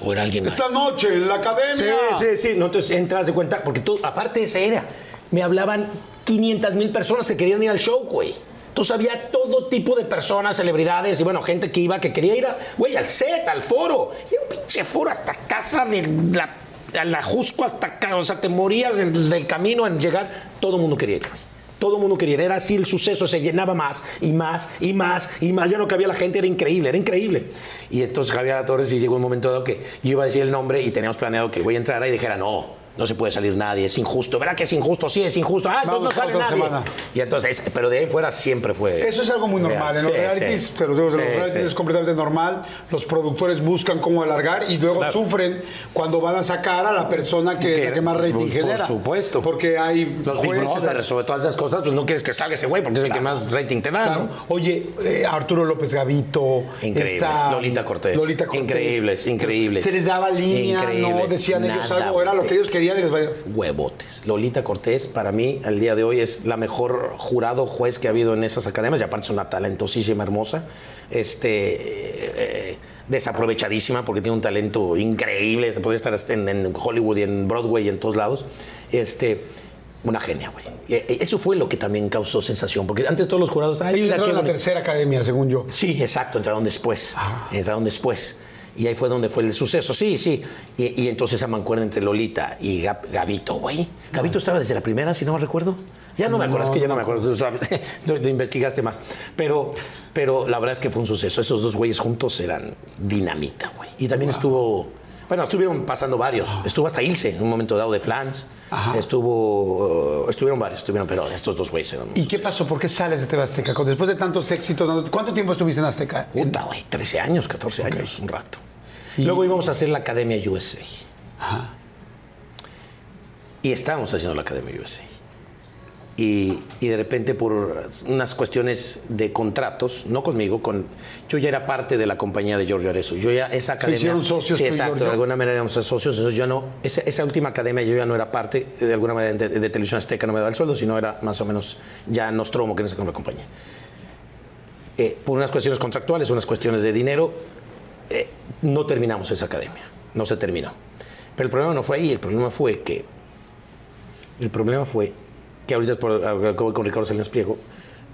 ¿O era alguien más? Esta noche en la academia. Sí, sí, sí. No, entonces entras de cuenta, porque tú, aparte de esa era, me hablaban 500 mil personas que querían ir al show, güey. Entonces había todo tipo de personas, celebridades y bueno, gente que iba, que quería ir, a, güey, al set, al foro. Y era un pinche foro hasta casa de la a la Jusco hasta acá, o sea, te morías del camino en llegar, todo el mundo quería ir. Todo el mundo quería era así el suceso, se llenaba más y más y más y más, ya no cabía la gente, era increíble, era increíble. Y entonces Javier Torres y llegó un momento dado que yo iba a decir el nombre y teníamos planeado que el güey entrara y dijera, no, no se puede salir nadie, es injusto, ¿verdad que es injusto? Sí, es injusto, ah, entonces no sale nadie. semana. Y entonces, pero de ahí fuera siempre fue... Eso es algo muy normal. En los Sí, realities, sí. lo digo, en los realities es completamente normal. Los productores buscan cómo alargar y luego Claro. sufren cuando van a sacar a la persona que, Que- la que más rating pues, por genera. supuesto. Porque hay Los jueces, o todas esas cosas, pues no quieres que salga ese güey porque es el que más rating te da, Claro. ¿no? Oye, eh, Arturo López Gavito. Increíble. está- Lolita Cortés. Lolita Cortés. Increíbles, increíbles. Se les daba línea, ¿no? Increíbles. Decían ellos algo, era lo que ellos querían y les valía. Huevotes. Lolita Cortés, para mí, al día de hoy, es la mejor jurado juez que ha habido en esas academias, y aparte es una talentosísima, hermosa. Este. eh, desaprovechadísima porque tiene un talento increíble, se podría estar en, en Hollywood y en Broadway y en todos lados. Este, una genia, güey. Eh, Eso fue lo que también causó sensación, porque antes todos los jurados, ay, mira entraron qué en la bonito". tercera academia, según yo. Sí, exacto, entraron después. Entraron después. Y ahí fue donde fue el suceso, sí, sí. Y, y entonces esa mancuerna entre Lolita y Gab- Gabito, güey. Gabito estaba desde la primera, si no me recuerdo. Ya no me acuerdo, es que ya no me acuerdo. Tú sabes, tú te investigaste más. Pero, pero la verdad es que fue un suceso. Esos dos güeyes juntos eran dinamita, güey. Y también estuvo. Bueno, estuvieron pasando varios. Estuvo hasta Ilse en un momento dado de Flans. Estuvo. estuvieron varios, estuvieron, pero estos dos güeyes eran. ¿Y qué pasó? ¿Por qué sales de TV Azteca? Después de tantos éxitos. ¿cuánto tiempo estuviste en Azteca? Puta, güey, 13 años, 14 años, un rato. Luego íbamos a hacer la Academia USA. Y estábamos haciendo la Academia USA. Y, y de repente por unas cuestiones de contratos, no conmigo, con yo ya era parte de la compañía de Giorgio Arezzo. Yo ya esa academia hicieron socios Sí, exacto, Giorgio. de alguna manera éramos socios, entonces yo no esa, esa última academia yo ya no era parte de alguna manera de, de Televisión Azteca no me daba el sueldo, sino era más o menos ya Nostromo que era esa compañía. Eh, por unas cuestiones contractuales, unas cuestiones de dinero, eh, no terminamos esa academia, no se terminó. Pero el problema no fue ahí, el problema fue que, el problema fue que ahorita por, acabo con Ricardo Salinas Pliego,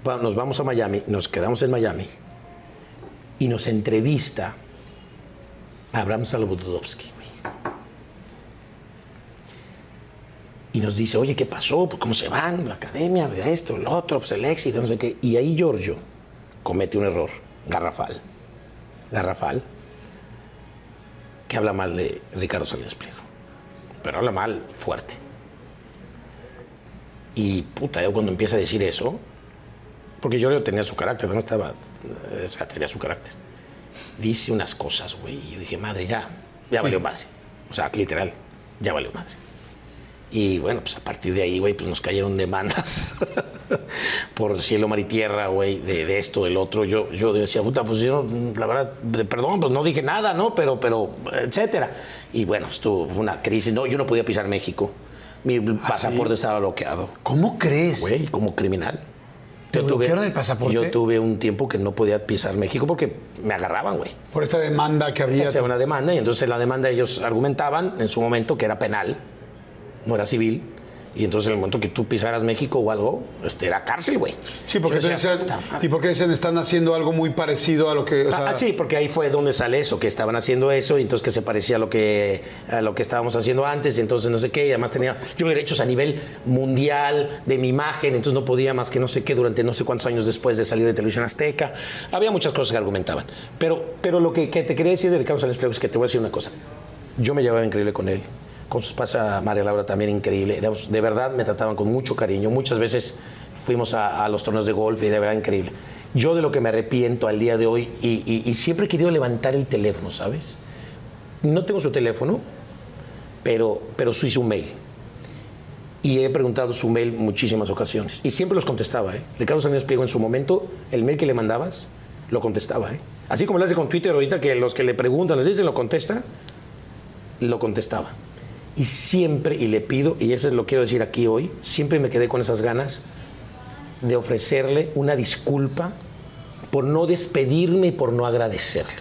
nos vamos a Miami, nos quedamos en Miami y nos entrevista Abraham Salobudovsky. Y nos dice, oye, ¿qué pasó? Pues, ¿Cómo se van? La academia, esto, lo otro, pues el éxito, no sé qué. Y ahí Giorgio comete un error garrafal. Garrafal. Que habla mal de Ricardo Salinas Pliego. Pero habla mal fuerte. Y puta, yo cuando empieza a decir eso, porque Giorgio tenía su carácter, no estaba, o sea, tenía su carácter. Dice unas cosas, güey, y yo dije, madre, ya, ya valió madre. O sea, literal, ya valió madre. Y bueno, pues a partir de ahí, güey, pues nos cayeron demandas por cielo, mar y tierra, güey, de, de esto, del otro. Yo, yo decía, puta, pues yo, la verdad, de- perdón, pues no dije nada, ¿no? Pero, pero, etcétera. Y bueno, estuvo, fue una crisis. No, yo no podía pisar México. Mi pasaporte estaba bloqueado. ¿Cómo crees? Güey, como criminal. ¿Te bloquearon el pasaporte? Yo tuve un tiempo que no podía pisar México porque me agarraban, güey. Por esta demanda que había. Hacía una demanda y entonces la demanda ellos argumentaban en su momento que era penal, no era civil. Y entonces en el momento que tú pisaras México o algo, este, era cárcel, güey. Sí, porque decía, decían- "Puta madre". y porque dicen están haciendo algo muy parecido a lo que. o sea, Ah, sí, porque ahí fue donde sale eso, que estaban haciendo eso, y entonces que se parecía a lo que, a lo que estábamos haciendo antes, y entonces no sé qué, y además tenía yo derechos a nivel mundial de mi imagen, entonces no podía más que no sé qué durante no sé cuántos años después de salir de Televisión Azteca. Había muchas cosas que argumentaban. Pero, pero lo que, que te quería decir de Ricardo Salinas Pliego es que te voy a decir una cosa. Yo me llevaba increíble con él. Con su esposa María Laura también increíble. De verdad me trataban con mucho cariño. Muchas veces fuimos a, a los torneos de golf y de verdad increíble. Yo de lo que me arrepiento al día de hoy, y, y- y siempre he querido levantar el teléfono, ¿sabes? No tengo su teléfono, pero, pero sí su mail. Y he preguntado su mail muchísimas ocasiones. Y siempre los contestaba, ¿eh? Ricardo Salinas Pliego en su momento, el mail que le mandabas, lo contestaba, ¿eh? Así como lo hace con Twitter ahorita, que los que le preguntan, les dicen, lo contesta, lo contestaba. Y siempre, y le pido, y eso es lo quiero decir aquí hoy, siempre me quedé con esas ganas de ofrecerle una disculpa por no despedirme y por no agradecerle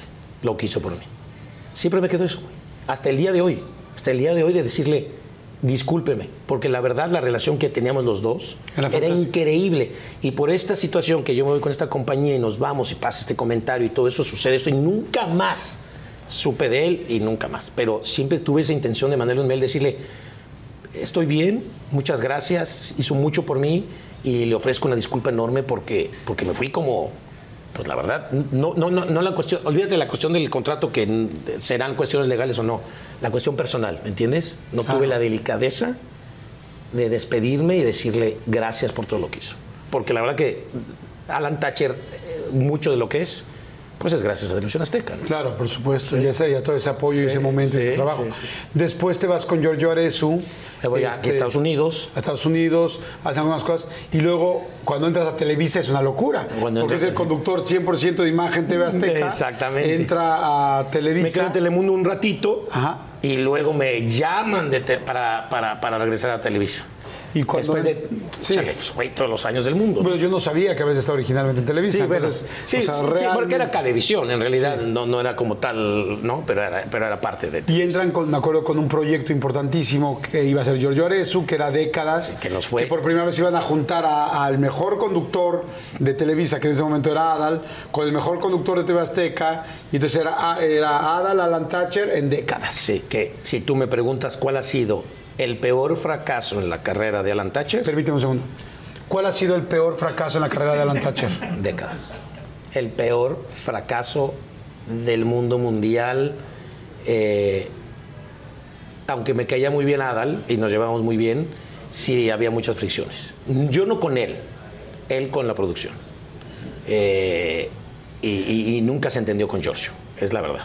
lo que hizo por mí. Siempre me quedó eso, hasta el día de hoy, hasta el día de hoy de decirle, discúlpeme, porque la verdad la relación que teníamos los dos Era era, increíble. Y por esta situación que yo me voy con esta compañía y nos vamos y pasa este comentario y todo eso sucede esto y nunca más Supe de él y nunca más. Pero siempre tuve esa intención de mandarle un mail, decirle, estoy bien, muchas gracias, hizo mucho por mí y le ofrezco una disculpa enorme porque, porque me fui como, pues la verdad, no, no, no, no la cuestión, olvídate la cuestión del contrato que serán cuestiones legales o no, la cuestión personal, ¿me entiendes? No tuve la delicadeza de despedirme y decirle gracias por todo lo que hizo. Porque la verdad que Alan Thatcher, eh, mucho de lo que es, pues es gracias a Televisión Azteca. ¿no? Claro, por supuesto. Y ese, y a todo ese apoyo y ese momento y sí, ese trabajo. sí, sí. Después te vas con Giorgio Arezu. Me voy a Estados Unidos. A Estados Unidos, hacen algunas cosas. Y luego, cuando entras a Televisa, es una locura. Cuando porque es el conductor 100% de imagen TV Azteca. Exactamente. Entra a Televisa. Me quedo en Telemundo un ratito Ajá. y luego me llaman de te- para, para, para regresar a Televisa. Y cuando- Después de Sí. chale, pues, güey, todos los años del mundo. Bueno, yo no sabía que habías estado originalmente en Televisa. Sí, bueno, entonces, sí, o sea, sí, sí, porque era Cadevisión, en realidad no, no era como tal, ¿no? Pero era, pero era parte de... Y entran, con, me acuerdo, con un proyecto importantísimo que iba a ser Giorgio Arezu, que era décadas. que nos fue. por primera vez iban a juntar al mejor conductor de Televisa, que en ese momento era Adal, con el mejor conductor de TV Azteca. Y entonces era, era Adal, Alan Thatcher en décadas. Sí, que si tú me preguntas cuál ha sido el peor fracaso en la carrera de Alan Thatcher, Permíteme un segundo. ¿Cuál ha sido el peor fracaso en la carrera de Alan Thatcher? décadas. El peor fracaso del mundo mundial. eh, aunque me caía muy bien Adal y nos llevábamos muy bien, sí había muchas fricciones. Yo no con él, él con la producción. Eh, y, y- y nunca se entendió con Giorgio, es la verdad.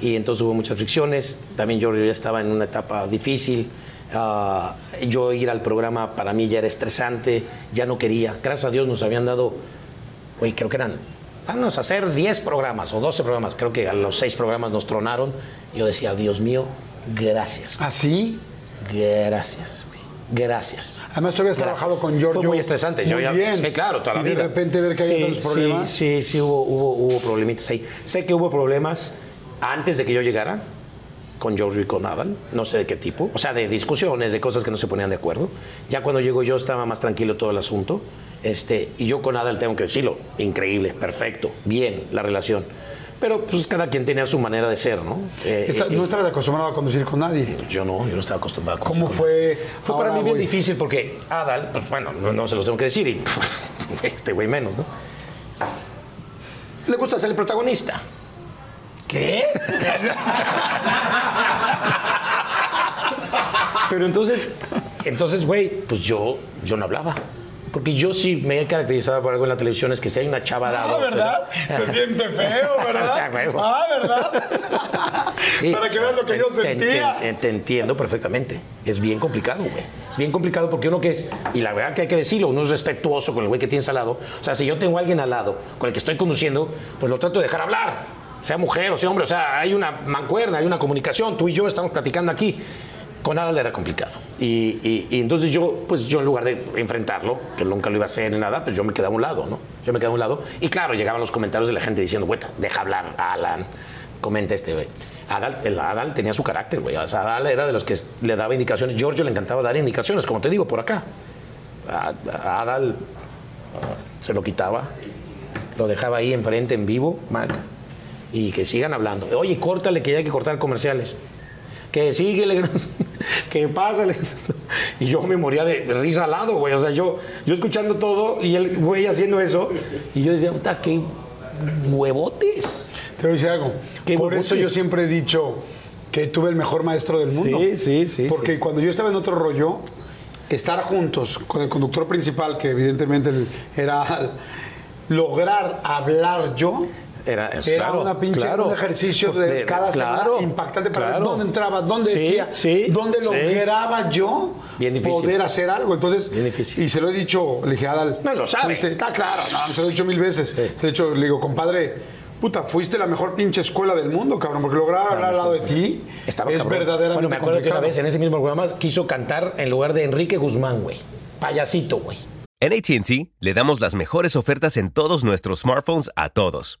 Y entonces hubo muchas fricciones. También Giorgio ya estaba en una etapa difícil. Ah, yo ir al programa para mí ya era estresante, ya no quería. Gracias a Dios nos habían dado, güey, creo que eran, vamos a hacer 10 programas o 12 programas. Creo que a los 6 programas nos tronaron. Yo decía, Dios mío, gracias. ¿Así? Gracias, güey. Gracias. Además, tú habías Gracias. trabajado con Giorgio. Fue muy estresante. Yo muy ya, bien. Sí, claro, toda la y de vida. repente ver que había Sí, tantos problemas. Sí, sí, sí, hubo, hubo, hubo problemitas ahí. Sé que hubo problemas antes de que yo llegara con Giorgio y con Adal, no sé de qué tipo, o sea, de discusiones, de cosas que no se ponían de acuerdo. Ya cuando llegó yo estaba más tranquilo todo el asunto. Este, y yo con Adal tengo que decirlo, increíble, perfecto, bien la relación. Pero pues cada quien tenía su manera de ser, ¿no? Eh, Esta- eh, no estabas acostumbrado a conducir con nadie. yo no, yo no estaba acostumbrado a ¿Cómo con- fue? Fue para mí bien difícil porque Adal, pues bueno, no, no se los tengo que decir y este güey menos, ¿no? Le gusta ser el protagonista. ¿Qué? Pero entonces, entonces, güey, pues yo, yo no hablaba. Porque yo sí me he caracterizado por algo en la televisión, es que si hay una chava dada. Ah, ¿verdad? Se siente feo, Ah, ¿verdad? huevo. Ah, ¿verdad? Sí, Para que veas lo que te- yo te- sentía. Te, te entiendo perfectamente. Es bien complicado, güey. Es bien complicado porque uno que es, y la verdad que hay que decirlo, uno es respetuoso con el güey que tienes al lado. O sea, si yo tengo a alguien al lado con el que estoy conduciendo, pues lo trato de dejar hablar. Sea mujer o sea hombre, o sea, hay una mancuerna, hay una comunicación. Tú y yo estamos platicando aquí. Con Adal era complicado. Y, entonces yo, pues yo en lugar de enfrentarlo, que nunca lo iba a hacer ni nada, pues yo me quedaba a un lado, ¿no? Yo me quedaba a un lado. Y claro, llegaban los comentarios de la gente diciendo, güey, deja hablar a Alan, comenta este, güey. Adal, el Adal tenía su carácter, güey. Adal era de los que le daba indicaciones. Giorgio le encantaba dar indicaciones, como te digo, por acá. Adal se lo quitaba, lo dejaba ahí enfrente en vivo, Mac, y que sigan hablando. Oye, córtale, que ya hay que cortar comerciales. Que síguele, que pásale. Y yo me moría de risa al lado, güey. O sea, yo, yo escuchando todo y el güey haciendo eso. Y yo decía, puta, qué huevotes. Te voy a decir algo. Por eso huevotes. yo siempre he dicho que tuve el mejor maestro del mundo. Sí, sí, sí, Porque sí. cuando yo estaba en otro rollo, estar juntos con el conductor principal, que evidentemente era lograr hablar yo. Era, es Era claro, una pinche, claro. un ejercicio Pues de, de- cada claro, semana impactante para ver dónde entraba, dónde Sí, decía, sí, dónde sí. lograba yo Bien difícil. poder hacer algo. Entonces, Bien difícil. y se lo he dicho, le dije, Adal. No, lo sabe. fuiste- Está claro, no, se lo he dicho mil veces. Se lo he dicho, le digo, compadre, puta, fuiste la mejor pinche escuela del mundo, cabrón, porque lograr hablar al lado de ti Estaba es cabrón. verdaderamente Bueno, me acuerdo que una complicado. vez en ese mismo programa quiso cantar en lugar de Enrique Guzmán, güey. Payasito, güey. En ATT le damos las mejores ofertas en todos nuestros smartphones a todos.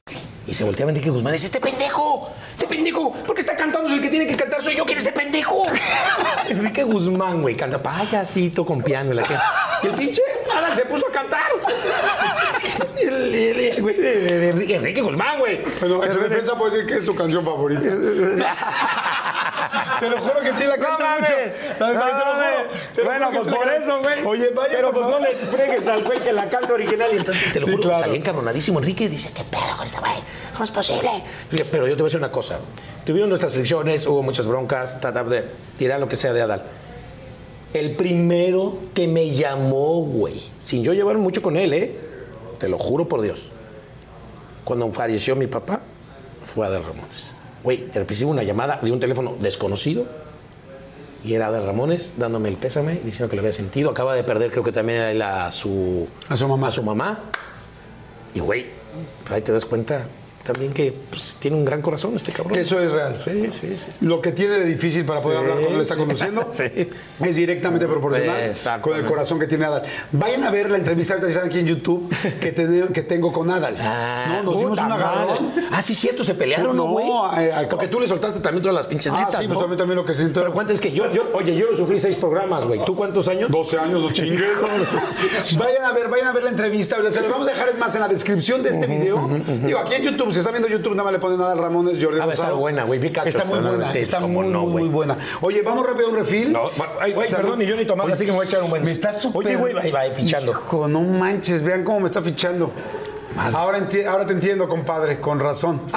Y se volteaba Enrique Guzmán y dice, este pendejo, este pendejo, porque está cantando, el que tiene que cantar soy yo, ¿quién es este pendejo? Enrique Guzmán, güey, canta payasito con piano la. Y el pinche Alan se puso a cantar. El, el- el güey Enrique, Enrique Guzmán, güey. Bueno, en su defensa puedo decir que es su canción favorita. Te lo juro que sí la canta mucho. no juro, Bueno, juro pues por eso, güey. Oye, vaya. Pero por pues no le fregues al güey que la canta original y entonces. Te lo Sí, juro, claro. salía encabronadísimo Enrique y dice, ¿qué pedo este güey? ¿Cómo es posible? Dije, Pero yo te voy a decir una cosa. Tuvieron nuestras fricciones, hubo muchas broncas, tratar de tirar lo que sea de Adal. El primero que me llamó, güey, sin yo llevar mucho con él, ¿eh? Te lo juro por Dios. Cuando falleció mi papá, fue Adal Ramones. Güey, recibo una llamada de un teléfono desconocido y era Adal Ramones dándome el pésame, diciendo que lo había sentido. Acaba de perder, creo que también a, él, a su, A su mamá. A su mamá. Y güey, ahí te das cuenta también que pues, tiene un gran corazón este cabrón. Eso es real. Sí, sí, sí. Lo que tiene de difícil para poder Sí. hablar cuando le está conduciendo Sí. es directamente proporcional con el corazón que tiene Adal. Vayan a ver la entrevista ahorita si están aquí en YouTube que, te- que tengo con Adal. no, nos dimos puta un agarrón. Ah, sí, cierto, se pelearon, ¿no, No, güey? eh, eh, Porque tú le soltaste también todas las pinches Ah, netas, sí, ¿no? pues también, también lo que siento. Pero cuánto es que yo, yo, oye, yo lo sufrí seis programas, güey. ¿Tú cuántos años? 12 años, no chingues. vayan a ver, vayan a ver la entrevista. Se los vamos a dejar más en la descripción de este video. Digo, aquí en YouTube, si están viendo YouTube, nada más le ponen nada al Ramones, Jordi Ah, Rosado. buena, güey. Vi cachos, Está muy buena, sí, está muy, no, buena. Oye, vamos rápido a un refil. No, bueno, ay, güey, Salud. perdón, y yo ni tomaba, Oye, así que me voy a echar un buen. Me está súper. Oye, güey, ahí va, fichando. Hijo, no manches, vean cómo me está fichando. Ahora, enti- ahora te entiendo, compadre, con razón.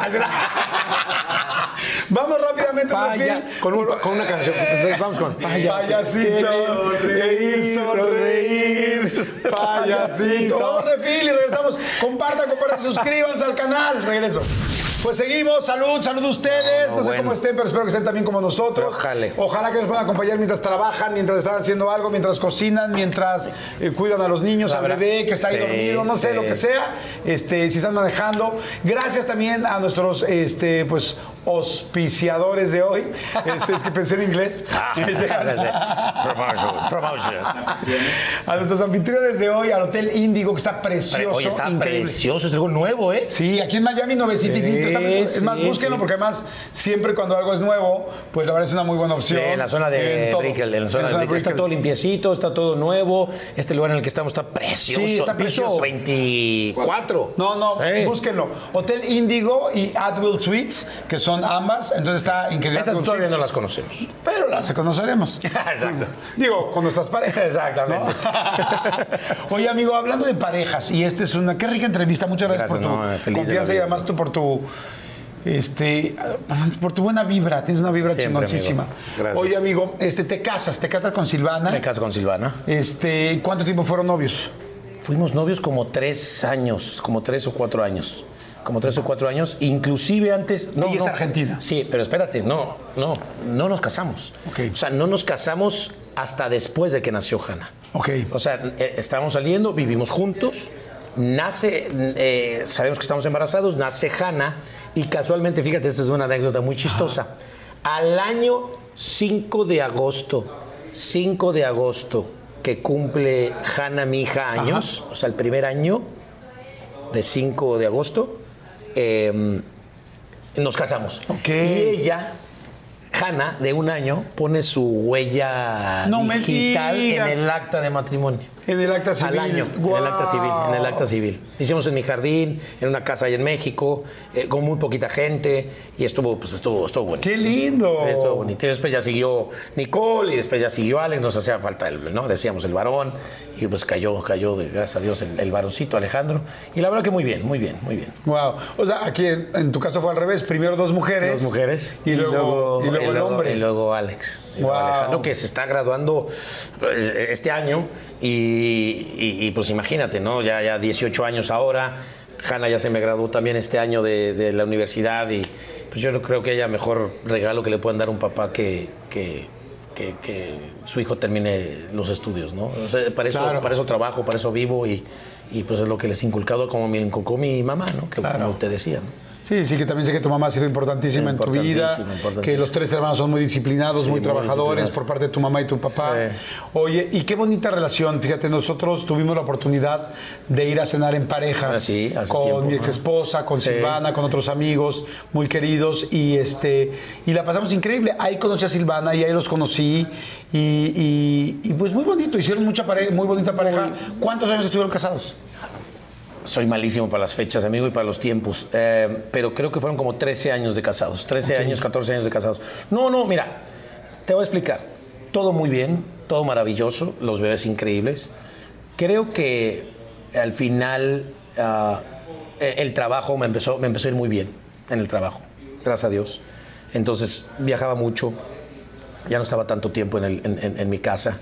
Vamos rápidamente Paya, refil. con, un- con una canción. Entonces vamos con Payasito, reír, sonreír, payasito. Vamos, refil y regresamos. Compartan, compartan, suscríbanse al canal. Regreso. Pues seguimos, salud, salud a ustedes. No, No, sé bueno. cómo estén, pero espero que estén también como nosotros. Ojalá. Ojalá que nos puedan acompañar mientras trabajan, mientras están haciendo algo, mientras cocinan, mientras eh, cuidan a los niños, al bebé que está ahí Sí, dormido, no sé, lo que sea. Este, si están manejando. Gracias también a nuestros este, pues, auspiciadores de hoy. Este, es que pensé en inglés. Este, Promotion, promotion. a nuestros anfitriones de hoy, al Hotel Índigo, que está precioso. Oye, está increíble. precioso, es algo nuevo, ¿eh? Sí, aquí en Miami, nuevecititito. Es más, sí, búsquenlo sí. porque además, siempre cuando algo es nuevo, pues la verdad es una muy buena opción. Sí, en la zona de En. Brickell, en la zona de Brickell. Está todo limpiecito, está todo nuevo. Este lugar en el que estamos está precioso. Sí, está precioso. 24. No, no, búsquenlo. Hotel Índigo y Adwell Suites, que son ambas. Entonces está increíble. Esas todavía no las conocemos. Pero las conoceremos. Exacto. Digo, con nuestras parejas. Exactamente. ¿no? Oye, amigo, hablando de parejas, y esta es una. Qué rica entrevista. Muchas gracias, Gracias, por tu no, confianza y además tú por tu. Este, por tu buena vibra, tienes una vibra chingoncísima. Oye, amigo, este, te casas, te casas con Silvana. Me caso con Silvana. Este, ¿cuánto tiempo fueron novios? Fuimos novios como tres años, como tres o cuatro años. Como tres o cuatro años, inclusive antes. No, Ella es argentina. Sí, pero espérate, no, no, no nos casamos. O sea, no nos casamos hasta después de que nació Hanna. Ok. O sea, eh, estábamos saliendo, vivimos juntos, nace, eh, sabemos que estamos embarazados, nace Hanna y casualmente, fíjate, esta es una anécdota muy chistosa. Al año 5 de agosto, 5 de agosto, que cumple Hanna, mi hija, años, o sea, el primer año de 5 de agosto, eh, nos casamos. Y ella Hanna, de un año, pone su huella No digital en el acta de matrimonio. En el acta civil. Al año, en el acta civil, en el acta civil. Hicimos en mi jardín, en una casa ahí en México, eh, con muy poquita gente, y estuvo, pues estuvo, estuvo bonito. ¡Qué lindo! Sí, estuvo bonito. Y después ya siguió Nicole y después ya siguió Alex, nos hacía falta el, ¿no? Decíamos el varón, y pues cayó, cayó, gracias a Dios, el, el varoncito Alejandro. Y la verdad que muy bien, muy bien, muy bien. Wow. O sea, aquí en, en tu caso fue al revés. Primero dos mujeres. Dos mujeres Y luego, y luego el hombre. Y luego Alex. Y luego Wow. Alejandro, que se está graduando eh, este año. Y, y- y, pues imagínate, ¿no? Ya, ya 18 años ahora. Hanna ya se me graduó también este año de, de la universidad. Y pues yo no creo que haya mejor regalo que le puedan dar a un papá que. que que, que su hijo termine los estudios, ¿no? O sea, para, eso, Claro. para eso trabajo, para eso vivo y, y, pues es lo que les inculcado como me inculcó mi mamá, ¿no? Que como te decía, ¿no? Sí, sí, que también sé que tu mamá ha sido importantísima en tu vida, que los tres hermanos son muy disciplinados, Sí, muy muy trabajadores disciplinados. por parte de tu mamá y tu papá. Sí. Oye, y qué bonita relación. Fíjate, nosotros tuvimos la oportunidad de ir a cenar en parejas Ah, sí, hace con tiempo, mi ex esposa, con Silvana, con otros amigos muy queridos y este y la pasamos increíble. Ahí conocí a Silvana y ahí los conocí y, y- y, pues muy bonito. Hicieron mucha pareja, muy bonita pareja. ¿Cuántos años estuvieron casados? Soy malísimo para las fechas, amigo, y para los tiempos. Eh, pero creo que fueron como 13 años de casados. 13 años, 14 años de casados. No, no, mira, te voy a explicar. Todo muy bien, todo maravilloso, los bebés increíbles. Creo que al final ah, eh, el trabajo me empezó, me empezó a ir muy bien en el trabajo, gracias a Dios. Entonces viajaba mucho, ya no estaba tanto tiempo en, el- en- en- en mi casa.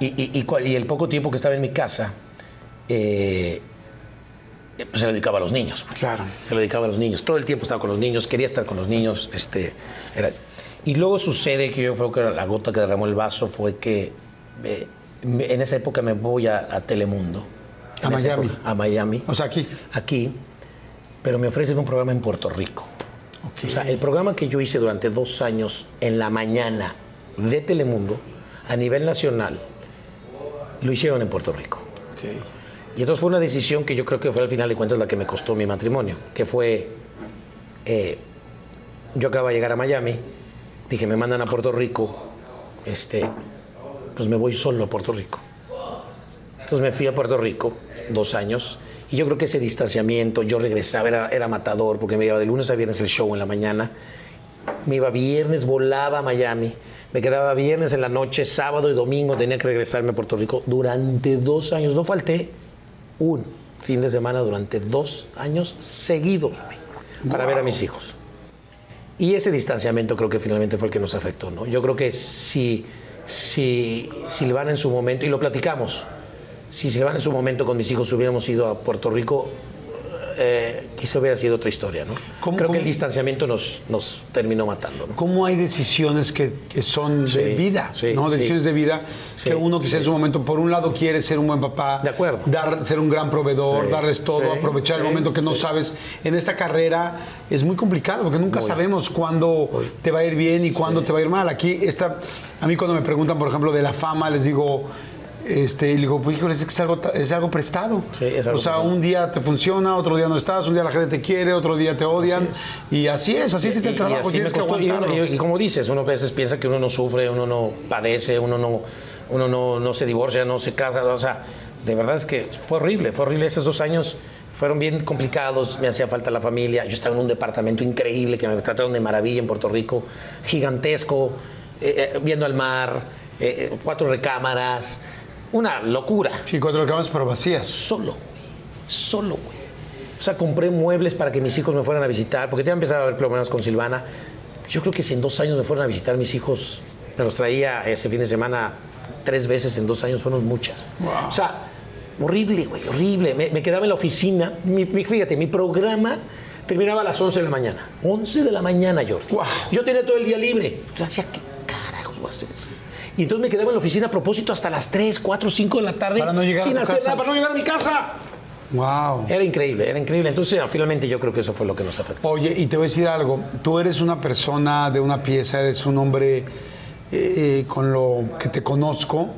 Y, y- y cual- y el poco tiempo que estaba en mi casa, eh, pues se lo dedicaba a los niños. Claro. Se lo dedicaba a los niños. Todo el tiempo estaba con los niños, quería estar con los niños. Este, era- Y luego sucede que yo creo que la gota que derramó el vaso fue que eh, en esa época me voy a, a Telemundo. A Miami. época, a Miami. O sea, aquí. Aquí. Pero me ofrecen un programa en Puerto Rico. O sea, el programa que yo hice durante dos años en la mañana de Telemundo, a nivel nacional, lo hicieron en Puerto Rico. Y entonces fue una decisión que yo creo que fue al final de cuentas la que me costó mi matrimonio, que fue, eh, yo acababa de llegar a Miami, dije, me mandan a Puerto Rico, este, pues me voy solo a Puerto Rico. Entonces me fui a Puerto Rico dos años y yo creo que ese distanciamiento, yo regresaba, era, era matador porque me iba de lunes a viernes el show en la mañana, me iba viernes, volaba a Miami, me quedaba viernes en la noche, sábado y domingo tenía que regresarme a Puerto Rico durante dos años, no falté un fin de semana durante dos años seguidos güey, para ver a mis hijos. Y ese distanciamiento creo que finalmente fue el que nos afectó, ¿no? Yo creo que si, si Silvana en su momento, y lo platicamos, si Silvana en su momento con mis hijos hubiéramos ido a Puerto Rico, eh, quizá hubiera sido otra historia, ¿no? ¿Cómo- creo cómo? que el distanciamiento nos, nos terminó matando, ¿no? ¿Cómo hay decisiones que, que son de vida? sí, ¿no? sí. Decisiones de vida que uno quizá en su momento, por un lado, quiere ser un buen papá, De acuerdo. dar, ser un gran proveedor, darles todo, aprovechar el momento que no sabes. En esta carrera es muy complicado porque nunca Muy. sabemos cuándo te va a ir bien y cuándo te va a ir mal. Aquí está, a mí cuando me preguntan, por ejemplo, de la fama, les digo. Este, y le digo, pues híjole, es que es algo, es algo prestado. Sí, es algo o sea, prestado. un día te funciona, otro día no estás, un día la gente te quiere, otro día te odian. Y así es, así es este Y- y trabajo, así me costó. Y como dices, uno a veces piensa que uno no sufre, uno no padece, uno no, uno no, no se divorcia, no se casa. O sea, de verdad es que fue horrible, fue horrible. Esos dos años fueron bien complicados, me hacía falta la familia. Yo estaba en un departamento increíble que me trataron de maravilla en Puerto Rico, gigantesco, eh, eh, viendo al mar, eh, eh, cuatro recámaras, una locura Sí, cuatro camas, pero vacías. solo, güey. Solo, güey. O sea, compré muebles para que mis hijos me fueran a visitar, porque ya empezaba a haber problemas con Silvana. Yo creo que si en dos años me fueron a visitar mis hijos, me los traía ese fin de semana tres veces en dos años, fueron muchas. O sea, horrible, güey, horrible. Me, me quedaba en la oficina. Mi- mi- fíjate, mi programa terminaba a las 11 de la mañana. 11 de la mañana, Jordi. Wow. Yo tenía todo el día libre. Yo decía, ¿qué carajos voy a hacer? Y entonces me quedaba en la oficina a propósito hasta las 3, 4, 5 de la tarde Para no llegar a sin tu hacer casa. nada, para no llegar a mi casa. Wow. Era increíble, era increíble. Entonces, finalmente yo creo que eso fue lo que nos afectó. Oye, y te voy a decir algo. Tú eres una persona de una pieza, eres un hombre eh, con lo que te conozco.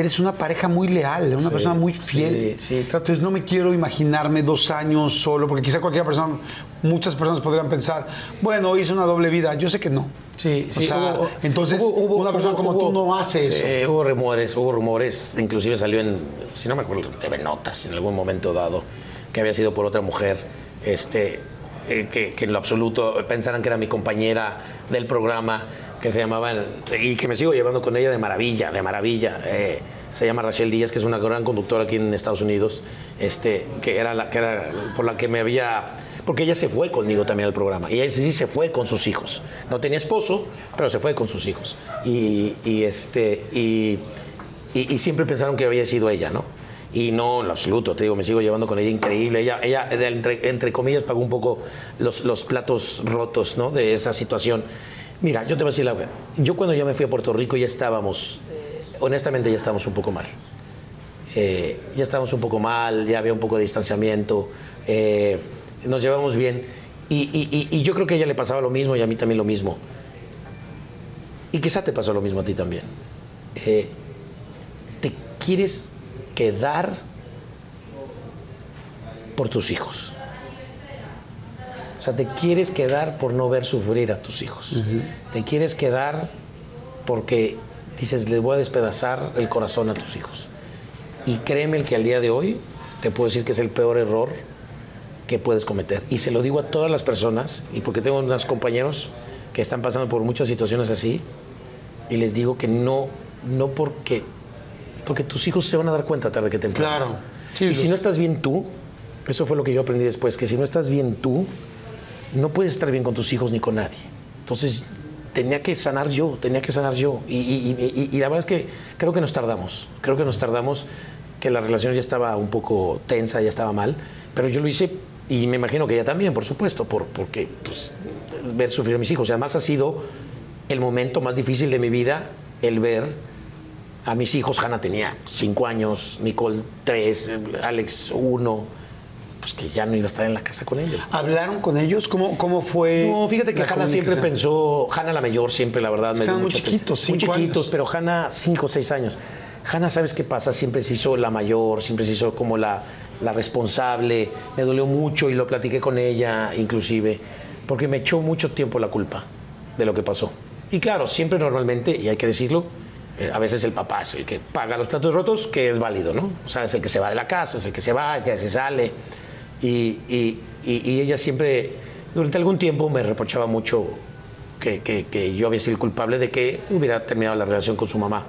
Eres una pareja muy leal, una Sí, persona muy fiel. sí, sí, Entonces no me quiero imaginarme dos años solo, porque quizá cualquier persona, muchas personas podrían pensar, bueno, hice una doble vida. Yo sé que no. Sí, O sí. sea, hubo- entonces, una persona como tú no hace eso. hubo rumores, hubo rumores, inclusive salió en, si no me acuerdo, TV Notas en algún momento dado, que había sido por otra mujer, este, eh, que, que en lo absoluto pensaran que era mi compañera del programa, que se llamaba, y que me sigo llevando con ella de maravilla, de maravilla. Eh, se llama Rachel Díaz, que es una gran conductora aquí en Estados Unidos, este, que, era la, que era por la que me había porque ella se fue conmigo también al programa. Y ella sí se fue con sus hijos. No tenía esposo, pero se fue con sus hijos. Y, y, este, y, y- y siempre pensaron que había sido ella, ¿no? Y no, en lo absoluto, te digo, me sigo llevando con ella increíble. Ella, ella entre, entre comillas, pagó un poco los, los platos rotos, ¿no? De esa situación. Mira, yo te voy a decir la verdad. Yo cuando ya me fui a Puerto Rico ya estábamos, eh, honestamente ya estábamos un poco mal. Eh, ya estábamos un poco mal, ya había un poco de distanciamiento, eh, nos llevamos bien. Y, y- yo creo que a ella le pasaba lo mismo y a mí también lo mismo. Y quizá te pasó lo mismo a ti también. Te quieres quedar por tus hijos. O sea, te quieres quedar por no ver sufrir a tus hijos. Te quieres quedar porque dices, les voy a despedazar el corazón a tus hijos. Y créeme el que al día de hoy te puedo decir que es el peor error que puedes cometer. Y se lo digo a todas las personas, y porque tengo unos compañeros que están pasando por muchas situaciones así, y les digo que no, no porque, porque tus hijos se van a dar cuenta tarde que temprano. Claro. Sí, y si no estás bien tú, eso fue lo que yo aprendí después, que si no estás bien tú, no puedes estar bien con tus hijos ni con nadie. Entonces, tenía que sanar yo, tenía que sanar yo. Y, y- la verdad es que creo que nos tardamos, creo que nos tardamos, que la relación ya estaba un poco tensa, ya estaba mal, pero yo lo hice y me imagino que ella también, por supuesto, por, porque pues, ver sufrir a mis hijos. Además ha sido el momento más difícil de mi vida, el ver a mis hijos. Hannah tenía cinco años, Nicole tres, Alex uno, pues que ya no iba a estar en la casa con ellos. ¿Hablaron con ellos? ¿Cómo, cómo fue? No, fíjate que Hanna siempre pensó, Hanna la mayor siempre, la verdad, me dio muy chiquitos, tristeza. Muy cinco chiquitos, años. pero Hanna cinco o seis años. Hanna, ¿sabes qué pasa? Siempre se hizo la mayor, siempre se hizo como la, la responsable. Me dolió mucho y lo platiqué con ella, inclusive, porque me echó mucho tiempo la culpa de lo que pasó. Y claro, siempre normalmente, y hay que decirlo, eh, a veces el papá es el que paga los platos rotos, que es válido, ¿no? O sea, es el que se va de la casa, es el que se va, el que se sale. Y, y- y- ella siempre, durante algún tiempo, me reprochaba mucho que, que- que yo había sido el culpable de que hubiera terminado la relación con su mamá.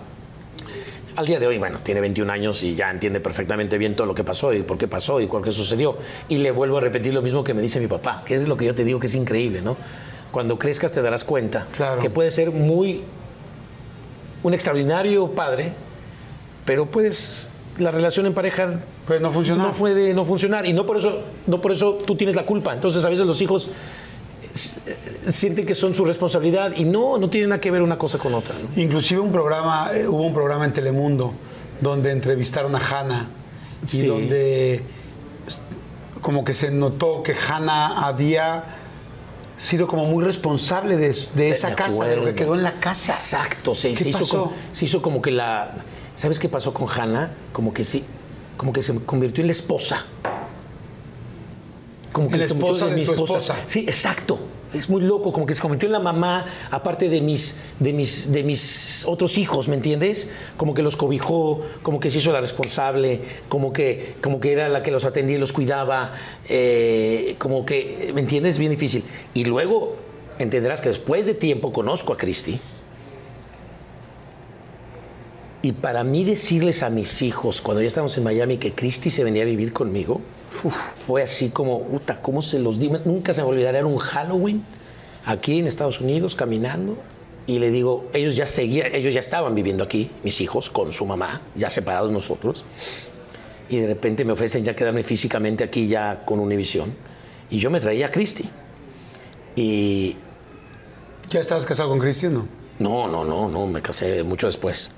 Al día de hoy, bueno, tiene 21 años y ya entiende perfectamente bien todo lo que pasó y por qué pasó y por qué sucedió. Y le vuelvo a repetir lo mismo que me dice mi papá, que es lo que yo te digo que es increíble, ¿no? Cuando crezcas te darás cuenta Claro. que puede ser muy un extraordinario padre, pero puedes la relación en pareja Puede no funcionar. no puede no funcionar y no por eso no por eso tú tienes la culpa. Entonces a veces los hijos eh, sienten que son su responsabilidad y no no tiene nada que ver una cosa con otra. ¿no? Inclusive un programa, eh, hubo un programa en Telemundo donde entrevistaron a Hanna y donde como que se notó que Hanna había sido como muy responsable de, de esa De casa, de lo que quedó en la casa. Exacto, se, ¿Qué se hizo como, se hizo como que la. ¿Sabes qué pasó con Hannah? Como que sí, como que se convirtió en la esposa. Como En la esposa de tu esposa. Sí, exacto. Es muy loco, como que se convirtió en la mamá, aparte de mis, de mis, de mis otros hijos, ¿me entiendes? Como que los cobijó, como que se hizo la responsable, como que, como que era la que los atendía y los cuidaba, eh, como que, ¿me entiendes? Bien difícil. Y luego entenderás que después de tiempo conozco a Cristi. Y para mí decirles a mis hijos, cuando ya estábamos en Miami, que Cristi se venía a vivir conmigo, uf, fue así como, puta, ¿cómo se los di? Nunca se me olvidará, era un Halloween aquí en Estados Unidos caminando. Y le digo, ellos ya seguían, ellos ya estaban viviendo aquí, mis hijos, con su mamá, ya separados nosotros. Y de repente me ofrecen ya quedarme físicamente aquí ya con Univision. Y yo me traía a Cristi. Y ¿Ya estabas casado con Cristian? No. no, no, no, no, me casé mucho después.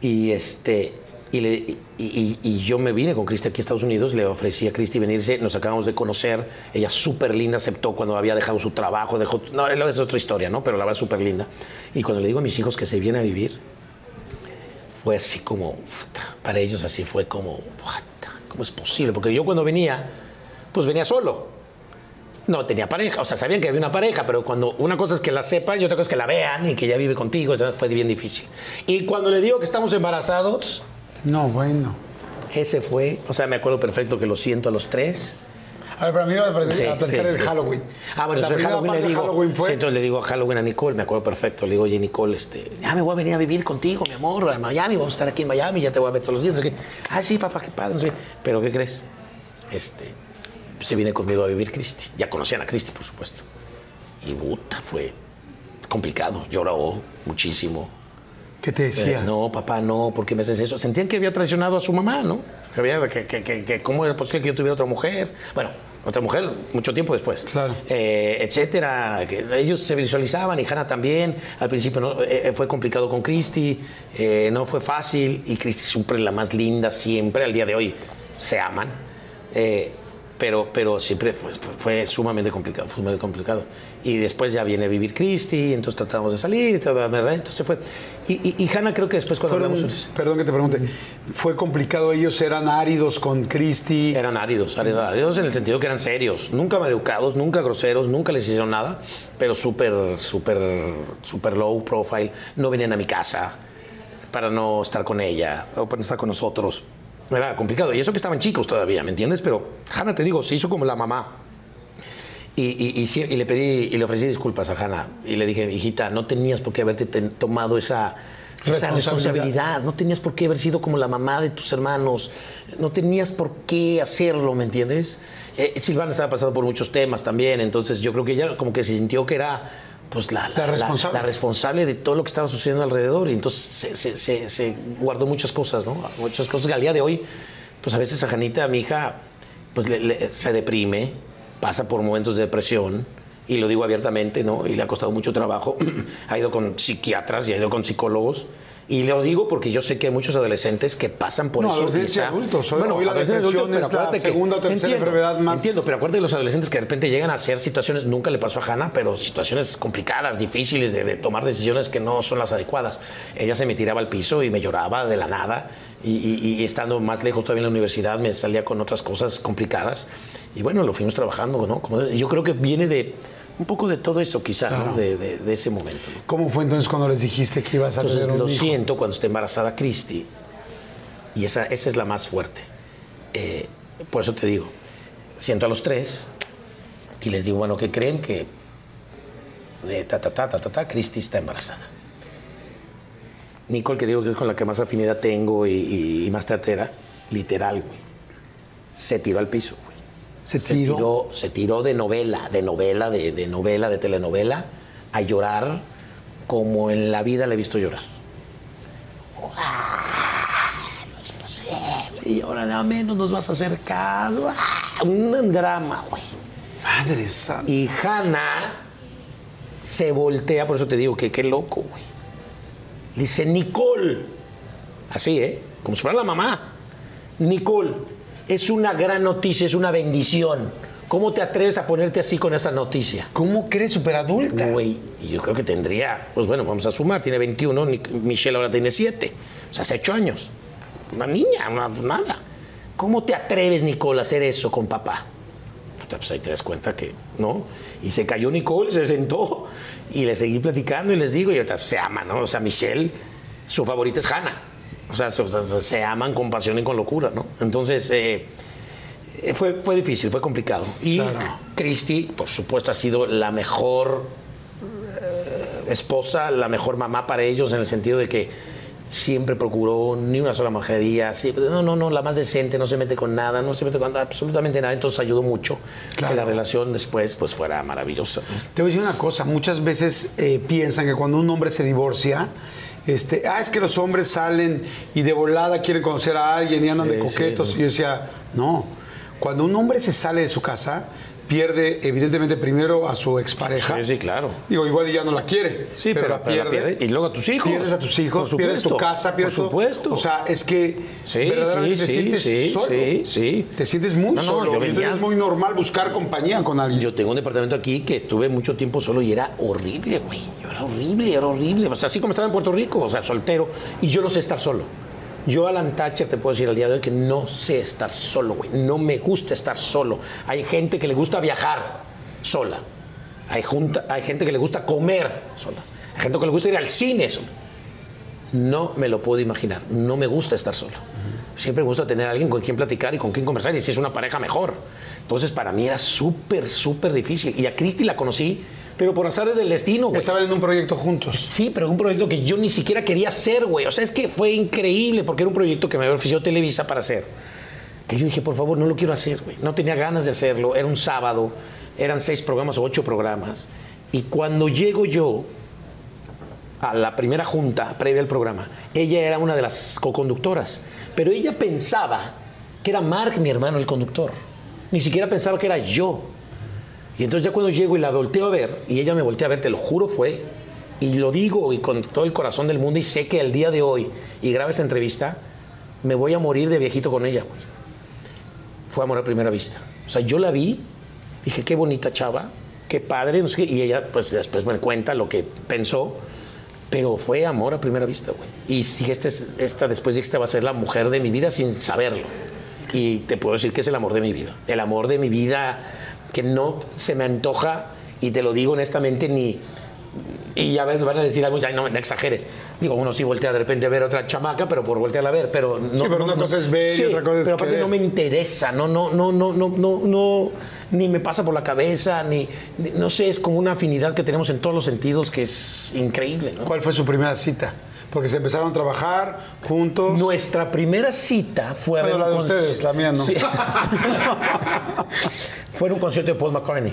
Y este y, yo me vine con Cristi aquí a Estados Unidos, le ofrecí a Cristi venirse, nos acabamos de conocer, ella súper linda, aceptó cuando había dejado su trabajo, dejó, no, es otra historia, ¿no? Pero la verdad súper linda. Y cuando le digo a mis hijos que se viene a vivir, fue así como, para ellos así fue como, ¿cómo es posible? Porque yo cuando venía, pues venía solo. No tenía pareja, o sea, sabían que había una pareja, pero cuando una cosa es que la sepan y otra cosa es que la vean y que ya vive contigo, entonces fue bien difícil. Y cuando le digo que estamos embarazados, No, bueno. ese fue, o sea, me acuerdo perfecto que lo siento a los tres. A ver, mí a platicar Sí, a platicar sí, sí. Halloween. Ah, bueno, entonces Halloween le digo. Halloween fue. entonces le digo a Halloween a Nicole, me acuerdo perfecto. Le digo, oye, Nicole, este, ya me voy a venir a vivir contigo, mi amor, a Miami, vamos a estar aquí en Miami, ya te voy a ver todos los días. no sé qué. Ah, sí, papá, qué padre, no sé qué. Pero, ¿qué crees? Este, se viene conmigo a vivir Cristi. Ya conocían a Cristi, por supuesto. Y puta, fue complicado. Lloró muchísimo. ¿Qué te decía? Eh, no, papá, no, ¿por qué me haces eso? Sentían que había traicionado a su mamá, ¿no? Sabía que, que, que, que cómo era posible que yo tuviera otra mujer. Bueno, otra mujer mucho tiempo después. Claro. Eh, etcétera. Ellos se visualizaban y Hannah también. Al principio ¿no? Eh, fue complicado con Christy, eh, no fue fácil. Y Christy siempre la más linda, siempre. Al día de hoy se aman. Pero, pero siempre fue, sumamente complicado, fue muy complicado. Y después ya viene a vivir Christy, entonces tratamos de salir, ¿verdad? entonces fue. Y, y, y Hannah creo que después cuando Fueron- hablamos... perdón que te pregunte. ¿Fue complicado? ¿Ellos eran áridos con Cristi? Eran áridos, áridos, áridos en el sentido que eran serios, nunca maleducados, nunca groseros, nunca les hicieron nada, pero súper, súper, súper low profile. No venían a mi casa para no estar con ella o para no estar con nosotros. Era complicado. Y eso que estaban chicos todavía, ¿me entiendes? Pero Hannah, te digo, se hizo como la mamá. Y, y- y sí- y le pedí y le ofrecí disculpas a Hannah. Y le dije, hijita, no tenías por qué haberte ten- tomado esa, esa Responsabilidad. responsabilidad. No tenías por qué haber sido como la mamá de tus hermanos. No tenías por qué hacerlo, ¿me entiendes? Eh, Silvana estaba pasando por muchos temas también. Entonces yo creo que ella como que se sintió que era pues la, La responsable. la responsable de todo lo que estaba sucediendo alrededor. Y entonces se, se- se- se guardó muchas cosas, ¿no? Muchas cosas que al día de hoy, pues a veces a Janita, a mi hija, pues le- le- se deprime, pasa por momentos de depresión. Y lo digo abiertamente, ¿no? Y le ha costado mucho trabajo. ha ido con psiquiatras y ha ido con psicólogos. Y lo digo porque yo sé que hay muchos adolescentes que pasan por No, eso. adolescentes y adultos. Hoy- hoy la adolescentes depresión pero es la que- segunda o tercera enfermedad más- Entiendo, pero acuérdate de los adolescentes que de repente llegan a hacer situaciones, nunca le pasó a Hannah, pero situaciones complicadas, difíciles de, de tomar decisiones que no son las adecuadas. Ella se me tiraba al piso y me lloraba de la nada. Y, y- y estando más lejos todavía en la universidad me salía con otras cosas complicadas. Y bueno, lo fuimos trabajando, ¿no? Como- yo creo que viene de un poco de todo eso, quizá, ¿no? de, de- de ese momento. ¿no? ¿Cómo fue entonces cuando les dijiste que ibas a Entonces tener un lo hijo? siento cuando esté embarazada Cristi. Y esa, esa es la más fuerte. Eh, por eso te digo, siento a los tres y les digo, bueno, ¿qué creen? Que de ta, ta, ta, ta, ta, ta, Cristi está embarazada. Nicole, que digo que es con la que más afinidad tengo y, y- y más teatera, literal, güey. Se tiró al piso, ¿Se tiró? se tiró de novela, de novela, de, de novela, de telenovela, a llorar como en la vida la he visto llorar. Ah, no es posible. Y ahora nada menos nos vas a hacer caso. Ah, un drama, güey. Madre santa. Y Hannah se voltea, por eso te digo que qué loco, güey. Le dice, Nicole. Así, ¿eh? Como si fuera la mamá. Nicole, es una gran noticia, es una bendición. ¿Cómo te atreves a ponerte así con esa noticia? ¿Cómo crees súper adulta? Güey, yo creo que tendría, pues bueno, vamos a sumar, tiene 21, Nic- Michelle ahora tiene 7, o sea, hace 8 años. Una niña, una- nada. ¿Cómo te atreves, Nicole, a hacer eso con papá? Pues ahí te das cuenta que, ¿no? Y se cayó Nicole, se sentó y le seguí platicando y les digo, y ahorita se aman, ¿no? O sea, Michelle, su favorita es Hannah. O sea, se, aman con pasión y con locura, ¿no? Entonces, eh, eh, fue, fue difícil, fue complicado. Y Christy, por supuesto, ha sido la mejor eh, esposa, la mejor mamá para ellos en el sentido de que siempre procuró ni una sola mojería. siempre- no, no, no, la más decente, no se mete con nada, no se mete con absolutamente nada. Entonces ayudó mucho Claro. que la relación después pues fuera maravillosa. Te voy a decir una cosa, muchas veces eh, piensan que cuando un hombre se divorcia, este, ah, es que los hombres salen y de volada quieren conocer a alguien y andan Sí, de coquetos. sí. Y yo decía, no, cuando un hombre se sale de su casa, pierde evidentemente primero a su expareja. Sí, sí, claro. Digo, igual ya no la quiere. Sí, pero, la pero la pierde. Y luego a tus hijos. Pierdes a tus hijos, Por pierdes tu casa, pierdes Por supuesto. O sea, es que Sí, sí, te sí, sientes sí, solo. sí, sí. Te sientes muy No, no, solo. yo venía- es muy normal buscar compañía con alguien. Yo tengo un departamento aquí que estuve mucho tiempo solo y era horrible, güey. Yo era horrible, era horrible. O sea, así como estaba en Puerto Rico, o sea, soltero. Y yo no sé estar solo. Yo, Alan Thatcher, te puedo decir al día de hoy que no sé estar solo, güey. No me gusta estar solo. Hay gente que le gusta viajar sola. Hay, junta, hay gente que le gusta comer sola. Hay gente que le gusta ir al cine sola. No me lo puedo imaginar. No me gusta estar solo. Siempre me gusta tener a alguien con quien platicar y con quien conversar. Y si es una pareja, mejor. Entonces, para mí era súper, súper difícil. Y a Cristi la conocí, pero por azares del destino, güey. Estaban en un proyecto juntos. Sí, pero un proyecto que yo ni siquiera quería hacer, güey. O sea, es que fue increíble porque era un proyecto que me ofrecido Televisa para hacer. Que yo dije, por favor, no lo quiero hacer, güey. No tenía ganas de hacerlo. Era un sábado, eran seis programas o ocho programas. Y cuando llego yo a la primera junta previa al programa, ella era una de las coconductoras. Pero ella pensaba que era Mark, mi hermano, el conductor. Ni siquiera pensaba que era yo. Y entonces ya cuando llego y la volteo a ver, y ella me voltea a ver, te lo juro fue, y lo digo y con todo el corazón del mundo, y sé que el día de hoy, y grabo esta entrevista, me voy a morir de viejito con ella, güey. Fue amor a primera vista. O sea, yo la vi, dije, qué bonita chava, qué padre, no sé qué, y ella pues después me cuenta lo que pensó, pero fue amor a primera vista, güey. Y dije, esta, es- esta después de que esta va a ser la mujer de mi vida sin saberlo. Y te puedo decir que es el amor de mi vida. El amor de mi vida que no se me antoja, y te lo digo honestamente, ni... Y ya ves, van a decir algo, ya no, no exageres. Digo, uno sí voltea de repente a ver a otra chamaca, pero por voltearla a ver, pero no... Sí, pero no- una no- cosa es ver y Sí, otra cosa es pero aparte querer. no me interesa, no, no, no, no, no, no, no, ni me pasa por la cabeza, ni, ni- no sé, es como una afinidad que tenemos en todos los sentidos que es increíble, ¿no? ¿Cuál fue su primera cita? Porque se empezaron a trabajar juntos. Nuestra primera cita fue a Bueno, ver la un de ustedes, la mía no. Sí. fue en un concierto de Paul McCartney,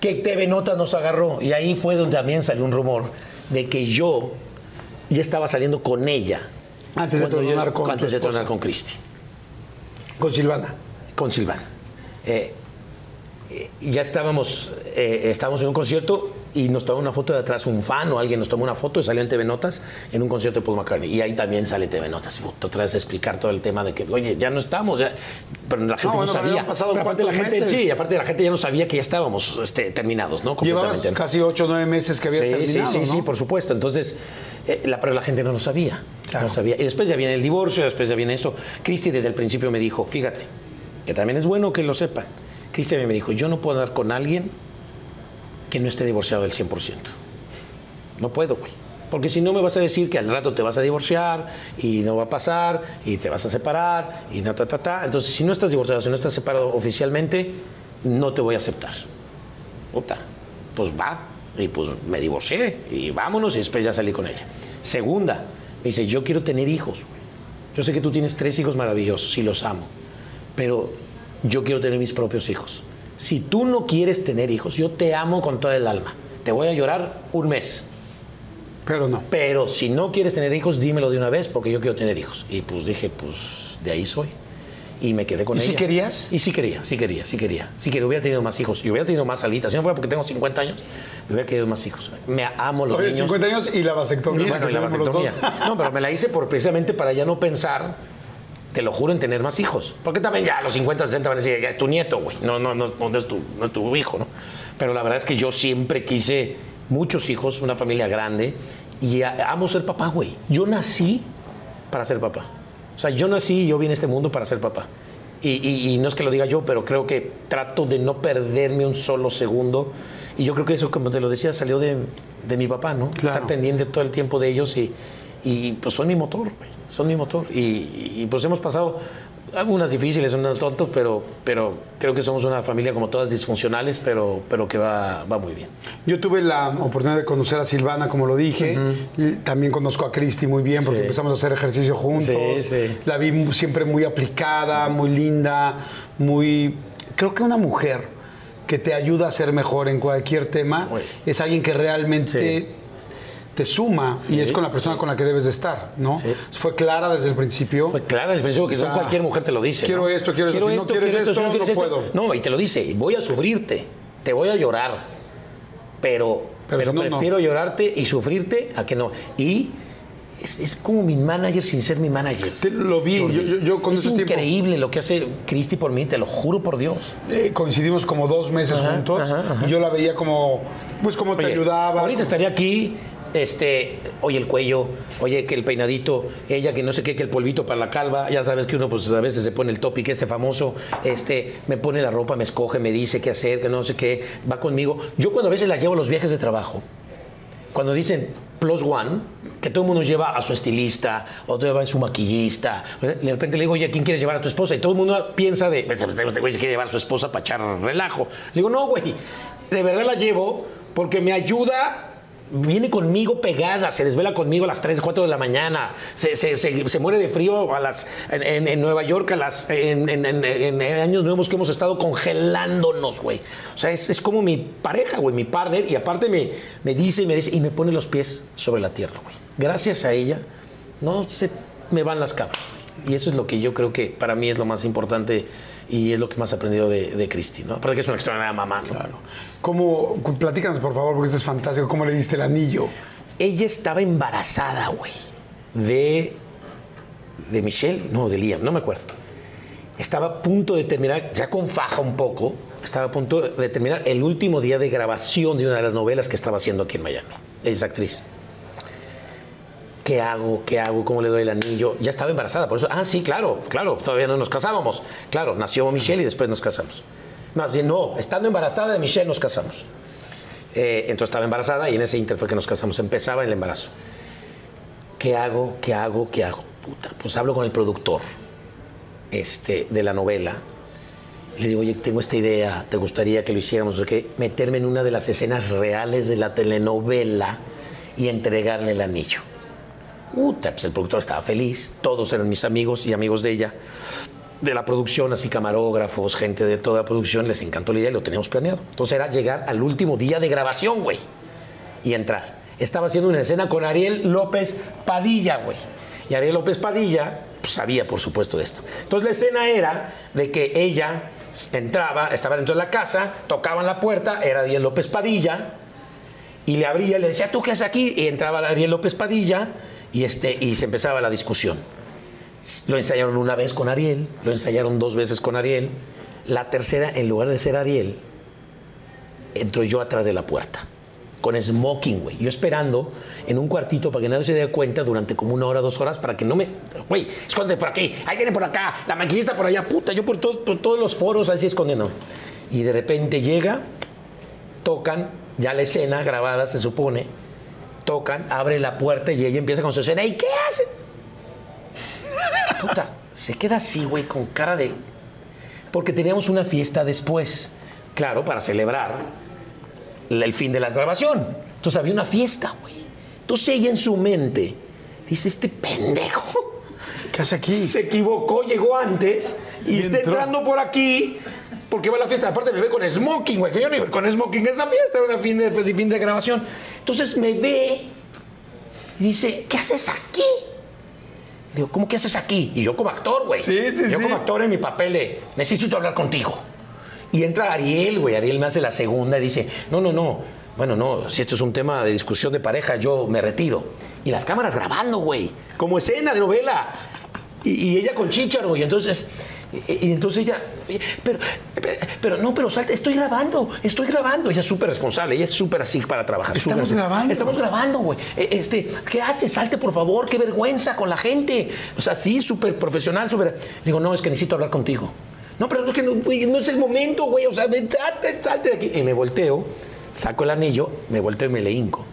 que TV Notas nos agarró y ahí fue donde también salió un rumor de que yo ya estaba saliendo con ella. Antes de tronar con antes de tronar con Cristi. Con Silvana. con Silvana. Eh, eh, ya estábamos, eh, estábamos en un concierto y nos tomó una foto de atrás un fan o alguien nos tomó una foto y salió en TV Notas en un concierto de Paul McCartney. Y ahí también sale TV Notas. Y otra vez explicar todo el tema de que, oye, ya no estamos, ya- pero la gente no, bueno, sabía. pasado Pero aparte la gente, meses. sí, aparte la gente ya no sabía que ya estábamos este, terminados, ¿no? Completamente. casi ocho o nueve meses que habías sí, terminado, Sí, sí, ¿no? sí, por supuesto. Entonces, eh, la, pero la gente no lo sabía. No sabía. Y después ya viene el divorcio, después ya viene esto. Cristi desde el principio me dijo, fíjate, que también es bueno que lo sepan. Cristi me dijo, yo no puedo andar con alguien que no esté divorciado del 100%. No puedo, güey. Porque si no me vas a decir que al rato te vas a divorciar y no va a pasar y te vas a separar y na, ta, ta, ta. Entonces, si no estás divorciado, si no estás separado oficialmente, no te voy a aceptar. Puta, pues va. Y pues me divorcié y vámonos y después ya salí con ella. Segunda, me dice, yo quiero tener hijos. Yo sé que tú tienes tres hijos maravillosos y los amo, pero yo quiero tener mis propios hijos. Si tú no quieres tener hijos, yo te amo con toda el alma. Te voy a llorar un mes. Pero no. Pero si no quieres tener hijos, dímelo de una vez porque yo quiero tener hijos. Y pues dije, pues de ahí soy. Y me quedé con ¿Y ella. si querías? Y sí quería, sí quería, sí quería. Sí quería, hubiera tenido más hijos. Y hubiera tenido más alitas. Si no fuera porque tengo 50 años, me hubiera querido más hijos. Me amo los Oye, niños. 50 años y la vasectomía. Bueno, y la vasectomía. No, pero me la hice por, precisamente para ya no pensar, te lo juro, en tener más hijos. Porque también ya a los 50, 60 van a decir, ya es tu nieto, güey. No, no, no, no es tu, no es tu hijo, ¿no? Pero la verdad es que yo siempre quise muchos hijos, una familia grande, y a- amo ser papá, güey. Yo nací para ser papá. O sea, yo nací y yo vine a este mundo para ser papá. Y, y- y no es que lo diga yo, pero creo que trato de no perderme un solo segundo. Y yo creo que eso, como te lo decía, salió de, de mi papá, ¿no? Claro. Estar pendiente todo el tiempo de ellos y, y pues son mi motor, güey. Son mi motor. Y, y, pues hemos pasado algunas difíciles, unas tontos, pero, pero creo que somos una familia como todas disfuncionales, pero, pero que va, va muy bien. Yo tuve la oportunidad de conocer a Silvana, como lo dije. También conozco a Cristi muy bien porque Sí. empezamos a hacer ejercicio juntos. Sí, sí. La vi siempre muy aplicada, muy linda, muy... Creo que una mujer que te ayuda a ser mejor en cualquier tema Uy. es alguien que realmente. Te suma y es con la persona con la que debes de estar, ¿no? Sí. Fue clara desde el principio. Fue claro, es principio que O sea, cualquier mujer te lo dice. quiero ¿no? esto, quiero esto, no quieres quiero esto, si no puedo. No, y te lo dice, voy a sufrirte, te voy a llorar, pero, Pero pero, si no, no. prefiero llorarte y sufrirte a que no. Y es, es como mi manager sin ser mi manager. Te- lo vi, yo- yo- yo con es ese tiempo- increíble lo que hace Cristi por mí, te lo juro por Dios. Eh, coincidimos como dos meses Ajá, juntos ajá, ajá. y yo la veía como, pues como te ayudaba. Ahorita estaría aquí, este, oye el cuello, oye que el peinadito, ella que no sé qué, que el polvito para la calva, ya sabes que uno pues a veces se pone el topic este famoso, este, me pone la ropa, me escoge, me dice qué hacer, que no sé qué, va conmigo. Yo cuando a veces las llevo a los viajes de trabajo, cuando dicen plus one, que todo el mundo lleva a su estilista, o lleva a su maquillista, de repente le digo, oye, ¿a quién quieres llevar a tu esposa? Y todo el mundo piensa de, este güey se quiere llevar a su esposa para echar relajo. Le digo, no, güey, de verdad la llevo porque me ayuda. Viene conmigo pegada, se desvela conmigo a las 3, 4 de la mañana, se, se- muere de frío a las, en, en- Nueva York a las, en, en- años nuevos que hemos estado congelándonos, güey. O sea, es, es como mi pareja, güey, mi partner, y aparte me, me dice, me dice, y me pone los pies sobre la tierra, güey. Gracias a ella, no se me van las güey. Y eso es lo que yo creo que para mí es lo más importante y es lo que más he aprendido de, de Cristi, ¿no? Aparte que es una extraordinaria mamá, ¿no? ¿Cómo, platícanos por favor, porque esto es fantástico, ¿cómo le diste el anillo? Ella estaba embarazada, güey, de, de Michelle, no, de Liam, no me acuerdo. Estaba a punto de terminar, ya con faja un poco, estaba a punto de terminar el último día de grabación de una de las novelas que estaba haciendo aquí en Miami. Ella es actriz. ¿Qué hago? ¿Qué hago? ¿Cómo le doy el anillo? Ya estaba embarazada, por eso. Ah, sí, claro, claro, todavía no nos casábamos. Claro, nació Michelle y después nos casamos. Más no, estando embarazada de Michelle nos casamos. Eh, entonces estaba embarazada y en ese inter fue que nos casamos. Empezaba el embarazo. ¿Qué hago? ¿Qué hago? ¿Qué hago? Puta, pues hablo con el productor este, de la novela. Le digo, oye, tengo esta idea, ¿te gustaría que lo hiciéramos? O qué? Meterme en una de las escenas reales de la telenovela y entregarle el anillo. Puta, pues el productor estaba feliz, todos eran mis amigos y amigos de ella, de la producción, así camarógrafos, gente de toda la producción, les encantó la idea y lo teníamos planeado. Entonces era llegar al último día de grabación, güey, y entrar. Estaba haciendo una escena con Ariel López Padilla, güey. Y Ariel López Padilla pues, sabía, por supuesto, esto. Entonces la escena era de que ella entraba, estaba dentro de la casa, tocaban la puerta, era Ariel López Padilla, y le abría, le decía, ¿tú qué haces aquí? Y entraba Ariel López Padilla y, este, y se empezaba la discusión. Lo ensayaron una vez con Ariel, lo ensayaron dos veces con Ariel. La tercera, en lugar de ser Ariel, entro yo atrás de la puerta. Con smoking, güey. Yo esperando en un cuartito para que nadie se dé cuenta durante como una hora, dos horas, para que no me. Güey, esconde por aquí, ahí viene por acá, la maquillista por allá, puta, yo por, por todos los foros así escondiendo. Y de repente llega, tocan, ya la escena grabada se supone, tocan, abre la puerta y ella empieza con su escena. ¿Y qué hace? Puta, se queda así, güey, con cara de. Porque teníamos una fiesta después, claro, para celebrar el fin de la grabación. Entonces había una fiesta, güey. Entonces ella en su mente dice: Este pendejo ¿Qué hace aquí? se equivocó, llegó antes y, Y está entró. entrando por aquí porque va a la fiesta. Aparte me ve con smoking, güey, que yo no iba con smoking a esa fiesta, era una fin de, fin de grabación. Entonces me ve y dice, ¿qué haces aquí? Le digo, ¿cómo que haces aquí? Y yo como actor, güey. Sí, sí, yo sí. como actor en mi papel de, necesito hablar contigo. Y entra Ariel, güey. Ariel me hace la segunda y dice, no, no, no. Bueno, no, si esto es un tema de discusión de pareja, yo me retiro. Y las cámaras grabando, güey. Como escena de novela. Y, y ella con chícharo, y entonces... Y, y entonces ella, pero, pero, no, pero salte, estoy grabando, estoy grabando. Ella es súper responsable, ella es súper así para trabajar. Estamos grabando. Estamos grabando, güey. Eh, Este, ¿qué haces? Salte, por favor, qué vergüenza con la gente. O sea, sí, súper profesional, súper. Digo, no, es que necesito hablar contigo. No, pero no, es que no, güey, no es el momento, güey. O sea, salte, salte de aquí. Y me volteo, saco el anillo, me volteo y me le hinco.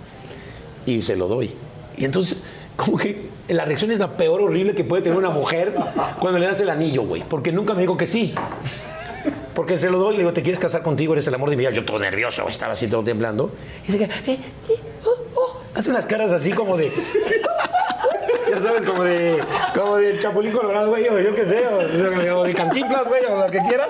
Y se lo doy. Y entonces, como que la reacción es la peor horrible que puede tener una mujer cuando le das el anillo, güey. Porque nunca me dijo que sí. Porque se lo doy y le digo, ¿te quieres casar contigo? Eres el amor de mi vida. Yo todo nervioso, estaba así todo temblando. Y dice, que, eh, eh, oh, oh. hace unas caras así como de... Ya sabes, como de, como de Chapulín Colorado, güey, o yo qué sé, o, o de Cantinflas, güey, o lo que quieras.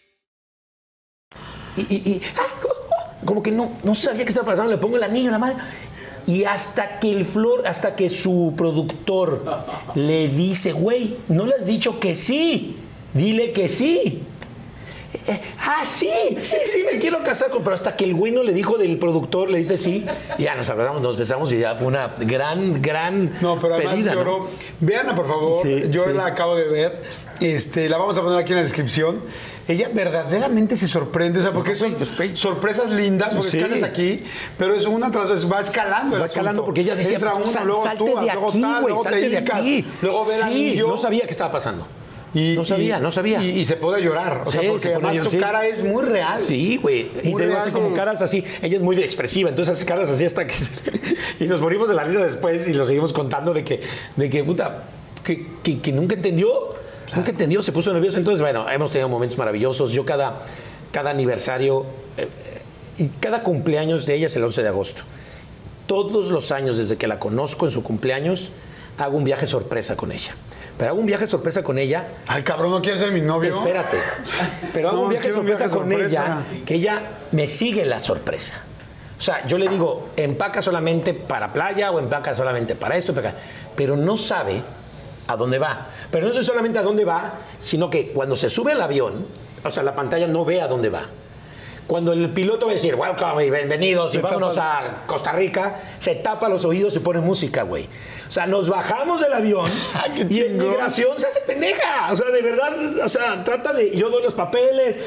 Y, y- y- ah, oh, oh, como que no, no sabía qué estaba pasando, le pongo el anillo en la mano. Y hasta que el flor, hasta que su productor le dice, güey, no le has dicho que sí, dile que sí. Eh, ah, sí, sí, sí, me quiero casar con. Pero hasta que el güey no le dijo del productor, le dice sí, y ya nos abrazamos, nos besamos y ya fue una gran, gran. No, pero además pedida, ¿no? lloró. Veanla, por favor. Sí, Yo sí. la acabo de ver. Este, la vamos a poner aquí en la descripción. Ella verdaderamente se sorprende, o sea, porque son sorpresas lindas, porque Sí. casas aquí, pero es una tras otra, va escalando. Va escalando porque ella decía, Entra uno, sal- luego salte tú, de luego aquí, tal, güey, luego te salte de hincas, aquí. luego ve el Sí, anillo. no sabía qué estaba pasando. Y- no sabía, y- no sabía. Y, y se puede llorar, o sea, Sí, porque se además yo- su sí. cara es muy real. Sí, güey. Y te digo así como- caras así. Ella es muy expresiva, entonces hace caras así hasta que... se- y nos morimos de la risa después y lo seguimos contando de que, de que puta, que, que- que nunca entendió. Nunca entendió, se puso nervioso. Entonces, bueno, hemos tenido momentos maravillosos. Yo cada, cada aniversario eh, y cada cumpleaños de ella es el 11 de agosto. Todos los años, desde que la conozco en su cumpleaños, hago un viaje sorpresa con ella. Pero hago un viaje sorpresa con ella Ay, cabrón, ¿no quieres ser mi novio? Espérate. Pero hago No, un viaje un sorpresa viaje con sorpresa. ella, que ella me sigue la sorpresa. O sea, yo le digo, empaca solamente para playa o empaca solamente para esto, pero no sabe a dónde va. Pero no es solamente a dónde va, sino que cuando se sube al avión, o sea, la pantalla no ve a dónde va. Cuando el piloto va a decir, welcome y bienvenidos y vámonos a Costa Rica, se tapa los oídos y pone música, güey. O sea, nos bajamos del avión Qué y en migración se hace pendeja. O sea, de verdad, o sea, trata de. Yo doy los papeles,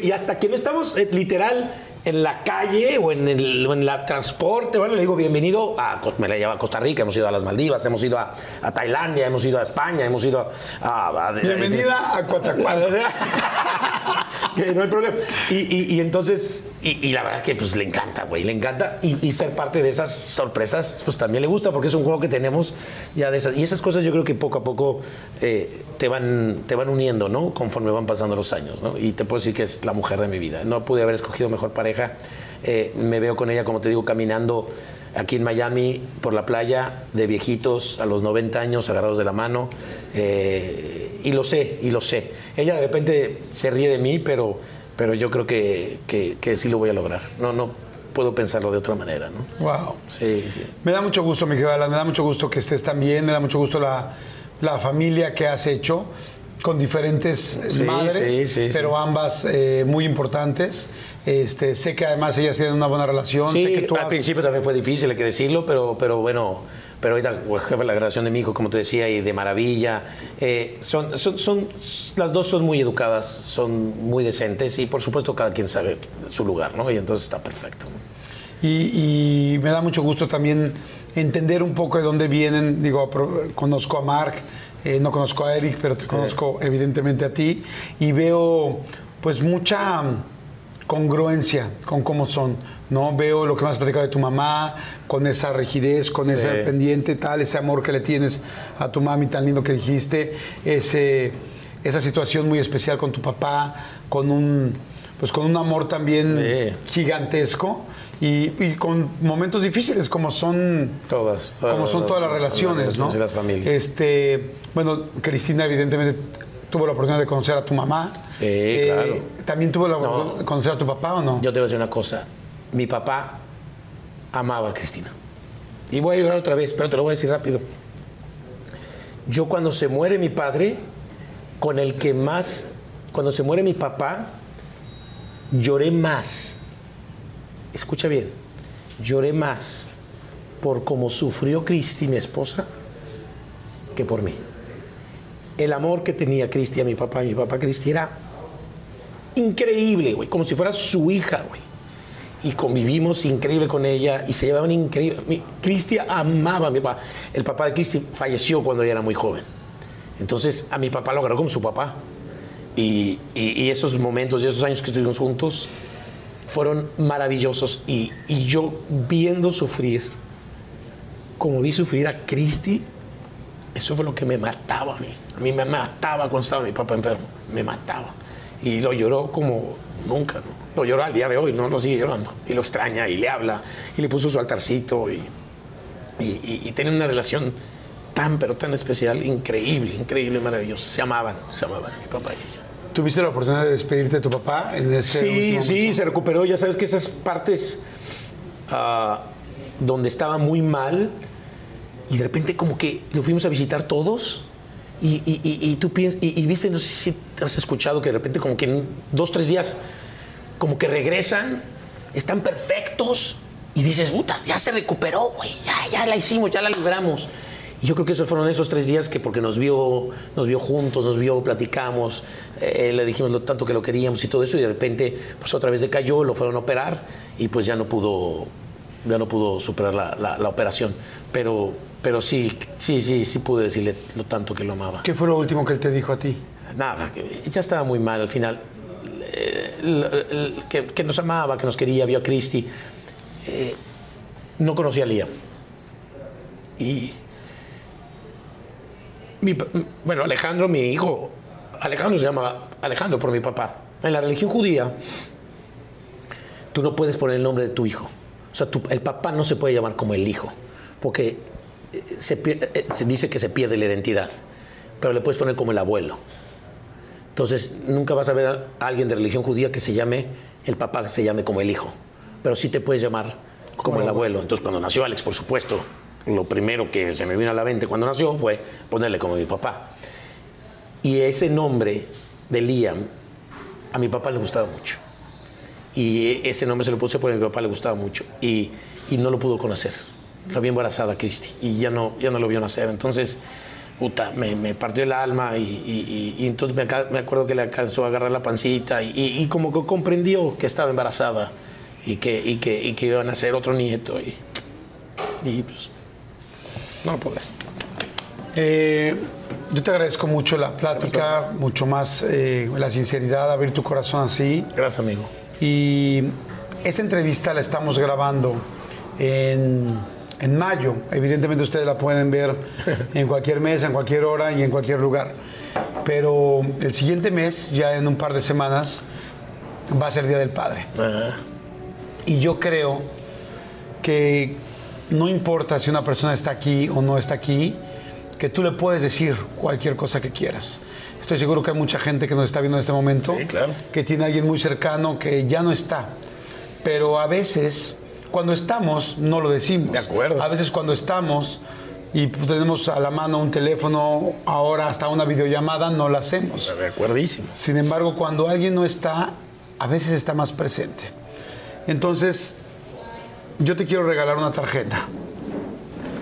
y hasta que no estamos eh, literal en la calle o en el o en la transporte, bueno, le digo bienvenido a. Me la lleva a Costa Rica, hemos ido a las Maldivas, hemos ido a, a Tailandia, hemos ido a España, hemos ido a. a- a- Bienvenida a Coatzacoalcos. que no hay problema. Y, y- y entonces, y, y la verdad que pues le encanta, güey, le encanta. Y, y ser parte de esas sorpresas, pues también le gusta, porque es un juego que tenemos ya de esas. Y esas cosas yo creo que poco a poco eh, te, van, te van uniendo, ¿no? Conforme van pasando los años, ¿no? Y te puedo decir que es la mujer de mi vida. No pude haber escogido mejor pareja. Eh, me veo con ella, como te digo, caminando aquí en Miami por la playa de viejitos a los 90 años agarrados de la mano eh, y lo sé, y lo sé. Ella de repente se ríe de mí, pero, pero yo creo que, que, que sí lo voy a lograr. No, no puedo pensarlo de otra manera, ¿no? Wow. Sí, sí. Me da mucho gusto, mi querida me da mucho gusto que estés tan bien, me da mucho gusto la, la familia que has hecho con diferentes Sí, madres, sí, sí, pero ambas eh, muy importantes. Este, sé que además ellas tienen una buena relación. sé Sí, que tú al has- principio también fue difícil, hay que decirlo, pero, pero bueno, pero ahorita por ejemplo, la grabación de mi hijo, como te decía, y de maravilla. eh, son, son, son, las dos son muy educadas, son muy decentes y por supuesto cada quien sabe su lugar, ¿no? Y entonces está perfecto. Y, y me da mucho gusto también entender un poco de dónde vienen. Digo, conozco a Mark, eh, no conozco a Eric, pero te conozco evidentemente a ti. Y veo pues mucha congruencia con cómo son. ¿no? Veo lo que me has platicado de tu mamá, con esa rigidez, con ese Sí. pendiente, tal, ese amor que le tienes a tu mami tan lindo que dijiste, ese, esa situación muy especial con tu papá, con un, pues con un amor también Sí. gigantesco y, y con momentos difíciles como son Todas, todas como son las- todas las relaciones, ¿no? y las familias. Este, bueno, Cristina evidentemente tuvo la oportunidad de conocer a tu mamá. Eh, Sí, claro. También tuvo la No. oportunidad de conocer a tu papá o no? Yo te voy a decir una cosa. Mi papá amaba a Cristina. Y voy a llorar otra vez, pero te lo voy a decir rápido. Yo cuando se muere mi padre, con el que más cuando se muere mi papá, lloré más. Escucha bien, lloré más por cómo sufrió Cristi, mi esposa, que por mí. El amor que tenía Cristi a mi papá mi papá Cristi era increíble, güey, como si fuera su hija, güey. Y convivimos increíble con ella y se llevaban increíble. Cristi amaba a mi papá. El papá de Cristi falleció cuando ella era muy joven. Entonces a mi papá lo agarró como su papá. Y esos momentos y esos años que estuvimos juntos fueron maravillosos. Y, y yo viendo sufrir, como vi sufrir a Cristi, eso fue lo que me mataba a mí. A mí me mataba cuando estaba mi papá enfermo. Me mataba. Y lo lloró como nunca, ¿no? Lo lloró al día de hoy, no lo sigue llorando. Y lo extraña y le habla. Y le puso su altarcito. Y, y, y, y tienen una relación tan, pero tan especial, increíble, increíble, maravillosa. Se amaban, se amaban, mi papá y ella. ¿Tuviste la oportunidad de despedirte de tu papá en ese Sí, sí, se recuperó. Ya sabes que esas partes ah, donde estaba muy mal y de repente como que lo fuimos a visitar todos y, y- tú piensas, y, y viste, no sé si has escuchado que de repente como que en dos, tres días como que regresan, están perfectos y dices, puta, ya se recuperó, güey, ya, ya la hicimos, ya la libramos. Y yo creo que esos fueron esos tres días que porque nos vio, nos vio juntos, nos vio, platicamos, eh, le dijimos lo tanto que lo queríamos y todo eso, y de repente, pues otra vez decayó, lo fueron a operar y pues ya no pudo, ya no pudo superar la, la- la operación. Pero, pero sí, sí, sí, sí pude decirle lo tanto que lo amaba. ¿Qué fue lo último que él te dijo a ti? Nada, ya estaba muy mal al final. Eh, que, que nos amaba, que nos quería, vio a Cristi. Eh, no conocía a Liam. Y. mi bueno, Alejandro, mi hijo. Alejandro se llama Alejandro por mi papá. En la religión judía, tú no puedes poner el nombre de tu hijo. O sea, tu- el papá no se puede llamar como el hijo. Porque eh, se, pier- eh, se dice que se pierde la identidad. Pero le puedes poner como el abuelo. Entonces, nunca vas a ver a alguien de religión judía que se llame, el papá se llame como el hijo. Pero sí te puedes llamar como el abuelo. Entonces, cuando nació Alex, por supuesto, lo primero que se me vino a la mente cuando nació fue ponerle como mi papá. Y ese nombre de Liam, a mi papá le gustaba mucho. Y ese nombre se lo puse porque a mi papá le gustaba mucho. Y, y no lo pudo conocer. La vi embarazada, Cristi. Y ya no, ya no lo vio nacer. Entonces, puta, me, me partió el alma. Y, y- y- entonces me, me acuerdo que le alcanzó a agarrar la pancita. Y, como que comprendió que estaba embarazada. Y que, y que, que iba a nacer otro nieto. Y, y pues, no lo puedes. Eh, yo te agradezco mucho la plática, mucho más eh, la sinceridad, abrir tu corazón así. Gracias, amigo. Y esta entrevista la estamos grabando en, en mayo. Evidentemente ustedes la pueden ver en cualquier mes, en cualquier hora y en cualquier lugar. Pero el siguiente mes, ya en un par de semanas, va a ser Día del Padre. Y yo creo que no importa si una persona está aquí o no está aquí, que tú le puedes decir cualquier cosa que quieras. Estoy seguro que hay mucha gente que nos está viendo en este momento, Sí, claro. que tiene a alguien muy cercano que ya no está. Pero a veces, cuando estamos, no lo decimos. De acuerdo. A veces cuando estamos y tenemos a la mano un teléfono, ahora hasta una videollamada, no la hacemos. de acuerdísimo. Sin embargo, cuando alguien no está, a veces está más presente. Entonces, yo te quiero regalar una tarjeta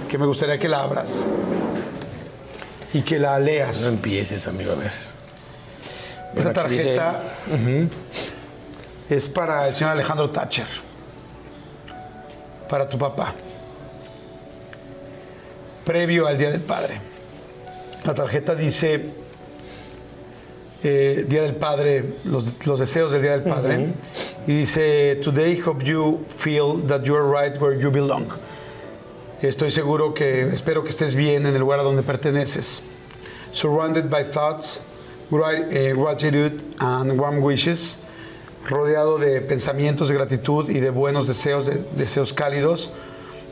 que me gustaría que la abras y que la No leas. empieces, amigo, a ver. Dice- tarjeta es para el señor Alejandro Thatcher, para tu papá, previo al Día del Padre. La tarjeta dice eh, Día del Padre, los, los deseos del Día del Padre, y dice, Today hope you feel that you are right where you belong. Estoy seguro que, espero que estés bien en el lugar a donde perteneces. Surrounded by thoughts, eh, gratitude and warm wishes, rodeado de pensamientos de gratitud y de buenos deseos, de deseos cálidos,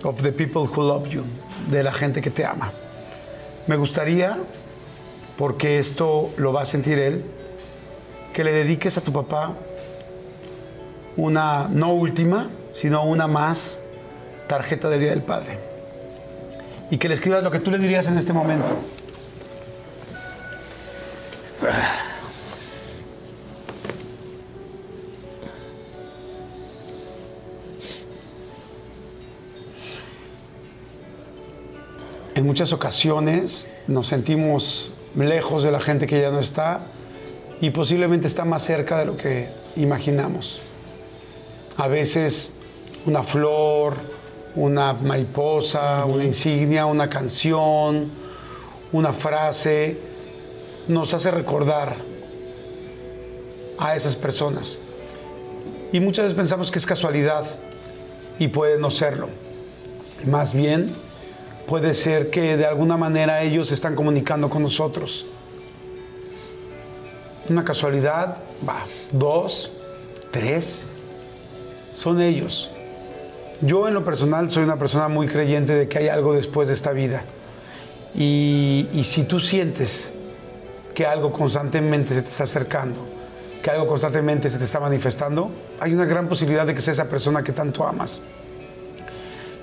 of the people who love you, de la gente que te ama. Me gustaría, porque esto lo va a sentir él, que le dediques a tu papá una, no última, sino una más tarjeta del Día del Padre y que le escribas lo que tú le dirías en este momento. En muchas ocasiones nos sentimos lejos de la gente que ya no está y posiblemente está más cerca de lo que imaginamos. A veces una flor, una mariposa, una insignia, una canción, una frase, nos hace recordar a esas personas. Y muchas veces pensamos que es casualidad y puede no serlo. Más bien, puede ser que de alguna manera ellos están comunicando con nosotros. Una casualidad, va, dos, tres, son ellos. Yo en lo personal soy una persona muy creyente de que hay algo después de esta vida. Y, si tú sientes que algo constantemente se te está acercando, que algo constantemente se te está manifestando, hay una gran posibilidad de que sea esa persona que tanto amas.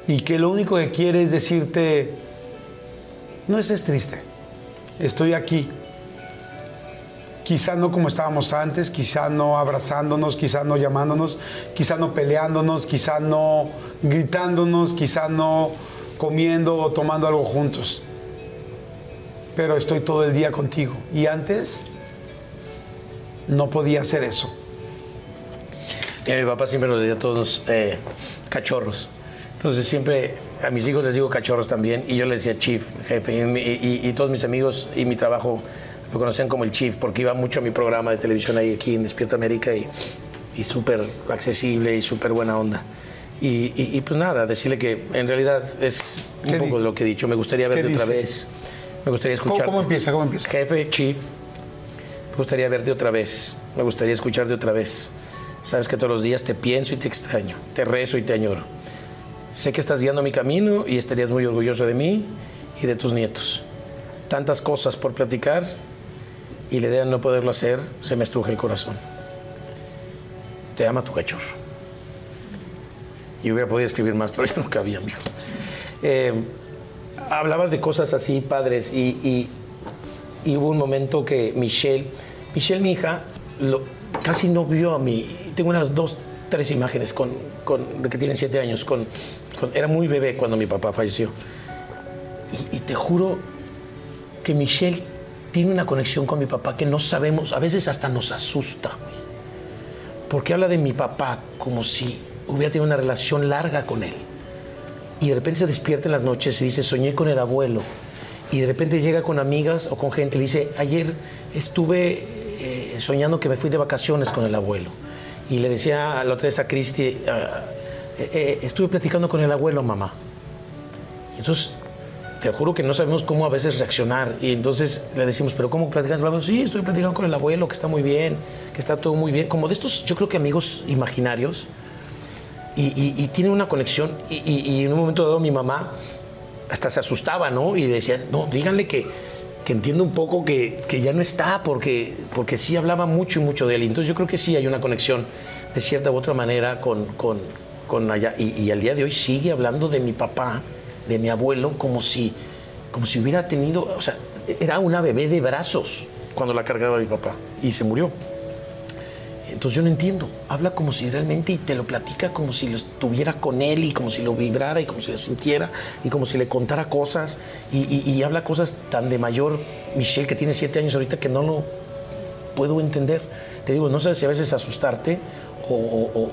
Y que lo único que quiere es decirte, no estés triste, estoy aquí. Quizá no como estábamos antes, quizá no abrazándonos, quizá no llamándonos, quizá no peleándonos, quizá no gritándonos, quizá no comiendo o tomando algo juntos. Pero estoy todo el día contigo. Y antes no podía hacer eso. Mira, mi papá siempre nos decía a todos eh, cachorros. Entonces siempre a mis hijos les digo cachorros también y yo les decía chief, jefe. Y, y- y todos mis amigos y mi trabajo lo conocían como el chief porque iba mucho a mi programa de televisión ahí aquí en Despierta América y, y súper accesible y súper buena onda. Y, y- y, pues nada, decirle que en realidad es un ¿Qué poco de lo que he dicho. Me gustaría verte otra vez. Me gustaría ¿Cómo, escuchar. cómo empieza? ¿Cómo empieza? Jefe, chief, me gustaría verte otra vez. Me gustaría escucharte otra vez. Sabes que todos los días te pienso y te extraño. Te rezo y te añoro. Sé que estás guiando mi camino y estarías muy orgulloso de mí y de tus nietos. Tantas cosas por platicar y la idea de no poderlo hacer se me estruje el corazón. Te ama tu cachorro. Y hubiera podido escribir más, pero ya no cabía, amigo. Eh, hablabas de cosas así, padres, y, hubo un momento que Michelle, Michelle, mi hija, lo- casi no vio a mí. Tengo unas dos, tres imágenes con, con- de que tiene siete años. Con, era muy bebé cuando mi papá falleció. Y te juro que Michelle tiene una conexión con mi papá que no sabemos, a veces hasta nos asusta. Porque habla de mi papá como si hubiera tenido una relación larga con él y de repente se despierta en las noches y dice, soñé con el abuelo. Y de repente llega con amigas o con gente y dice, ayer estuve eh, soñando que me fui de vacaciones con el abuelo. Y le decía a la otra vez a Cristi, "Ah, eh, eh, estuve platicando con el abuelo, mamá. Entonces, te juro que no sabemos cómo a veces reaccionar. Y entonces le decimos, ¿pero cómo platicas? Sí, estoy platicando con el abuelo, que está muy bien, que está todo muy bien. Como de estos, yo creo que amigos imaginarios y, y- y tiene una conexión. Y, y- en un momento dado mi mamá hasta se asustaba, ¿no? Y decía, no, díganle que, que entiendo un poco que, que ya no está, porque, porque sí hablaba mucho y mucho de él. Entonces yo creo que sí hay una conexión de cierta u otra manera con, con, con allá. Y al día de hoy sigue hablando de mi papá, de mi abuelo, como si, como si hubiera tenido, o sea, era una bebé de brazos cuando la cargaba mi papá y se murió. Entonces yo no entiendo. Habla como si realmente y te lo platica como si lo estuviera con él y como si lo vibrara y como si lo sintiera y como si le contara cosas y, habla cosas tan de mayor Michelle que tiene siete años ahorita que no lo puedo entender. Te digo, no sabes si a veces asustarte o- o-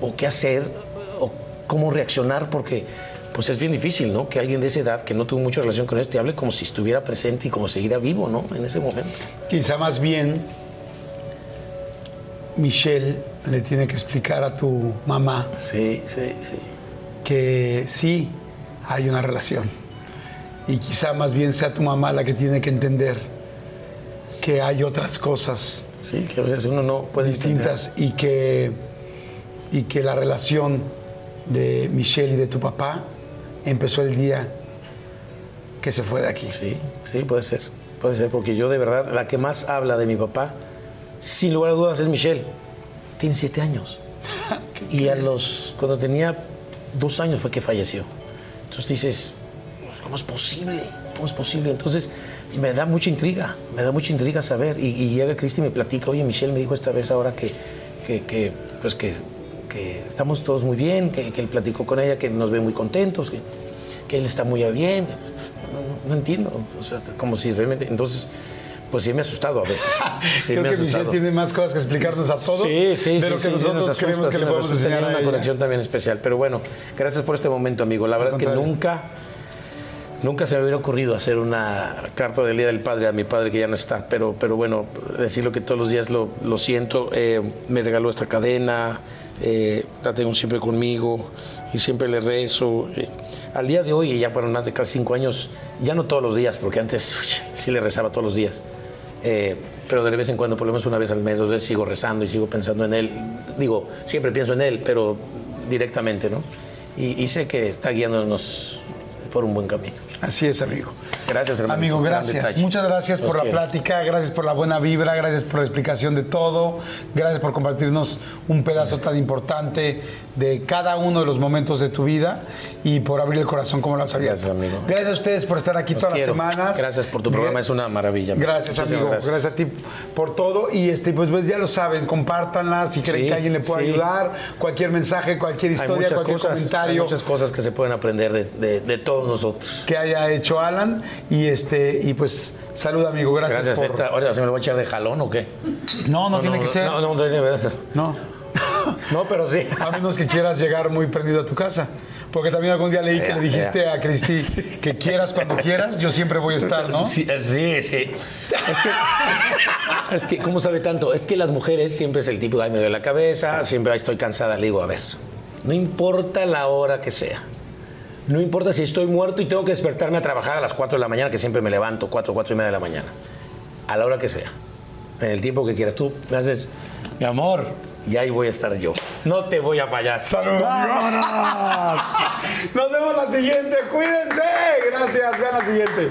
o qué hacer o cómo reaccionar porque pues es bien difícil, ¿no? Que alguien de esa edad que no tuvo mucha relación con esto te hable como si estuviera presente y como si siguiera vivo, ¿no? En ese momento. Quizá más bien Michelle le tiene que explicar a tu mamá Sí, sí, sí. que sí hay una relación. Y quizá más bien sea tu mamá la que tiene que entender que hay otras cosas Sí, que a veces uno no puede distintas y que, y que la relación de Michelle y de tu papá empezó el día que se fue de aquí. Sí, sí, puede ser. Puede ser, porque yo de verdad, la que más habla de mi papá, sin lugar a dudas, es Michelle. Tiene siete años. y a los, cuando tenía dos años fue que falleció. Entonces dices, ¿cómo es posible? ¿Cómo es posible? Entonces me da mucha intriga, me da mucha intriga saber. Y, y llega Cristi y me platica, oye, Michelle me dijo esta vez ahora que, que, que, pues que, que estamos todos muy bien, que, que él platicó con ella, que nos ve muy contentos. que- que él está muy bien. No, no entiendo. O sea, como si realmente. Entonces, pues sí me ha asustado a veces. Sí Creo me ha que Michelle tiene más cosas que explicarnos a todos. Sí, sí, de sí, que sí, nosotros nos asusta, creemos que le podemos enseñar a una ella. conexión también especial. Pero bueno, gracias por este momento, amigo. La verdad es que nunca, nunca se me hubiera ocurrido hacer una carta del Día del Padre a mi padre que ya no está. Pero, pero bueno, decirlo que todos los días lo, lo siento. Eh, me regaló esta cadena, eh, la tengo siempre conmigo y siempre le rezo. Eh, al día de hoy, y ya fueron más de casi cinco años, ya no todos los días, porque antes uy, sí le rezaba todos los días. Eh, pero de vez en cuando, por lo menos una vez al mes, dos veces sigo rezando y sigo pensando en él. Digo, siempre pienso en él, pero directamente, ¿no? Y, y sé que está guiándonos por un buen camino. Así es, amigo. Gracias, hermano. Amigo, gracias. Muchas gracias Los por la quiero. plática, gracias por la buena vibra, gracias por la explicación de todo, gracias por compartirnos un pedazo tan importante de cada uno de los momentos de tu vida y por abrir el corazón como lo has abierto. Gracias, amigo. Gracias a ustedes por estar aquí Los todas quiero. las semanas. Gracias por tu programa, es una maravilla. amigo. Gracias, amigo. Gracias. a ti por todo. Y este, pues, pues, ya lo saben, compártanla si creen Sí, que alguien le puede sí. ayudar. Cualquier mensaje, cualquier Hay historia, cualquier cosas, hay comentario muchas cosas que se pueden aprender de, de- de todos nosotros. que haya hecho Alan. Y este, y pues, salud, amigo. Gracias, Gracias. por. Esta, se me lo voy a echar de jalón o qué? No, no, tiene que ser. No, no, no tiene que ser. No. No, pero sí. A menos que quieras llegar muy prendido a tu casa. Porque también algún día leí que le dijiste a Cristi que quieras cuando quieras, yo siempre voy a estar, ¿no? Sí, sí, sí. Es que, es que, ¿cómo sabe tanto? Es que las mujeres siempre es el tipo, ay, me duele la cabeza, siempre ay, estoy cansada. Le digo, a ver, no importa la hora que sea. No importa si estoy muerto y tengo que despertarme a trabajar a las 4 de la mañana, que siempre me levanto, 4, 4 y media de la mañana. A la hora que sea. En el tiempo que quieras. Tú me haces, mi amor, y ahí voy a estar yo. No te voy a fallar. ¡Salud! amigo! Nos vemos la siguiente. Cuídense. Gracias. Vean la siguiente.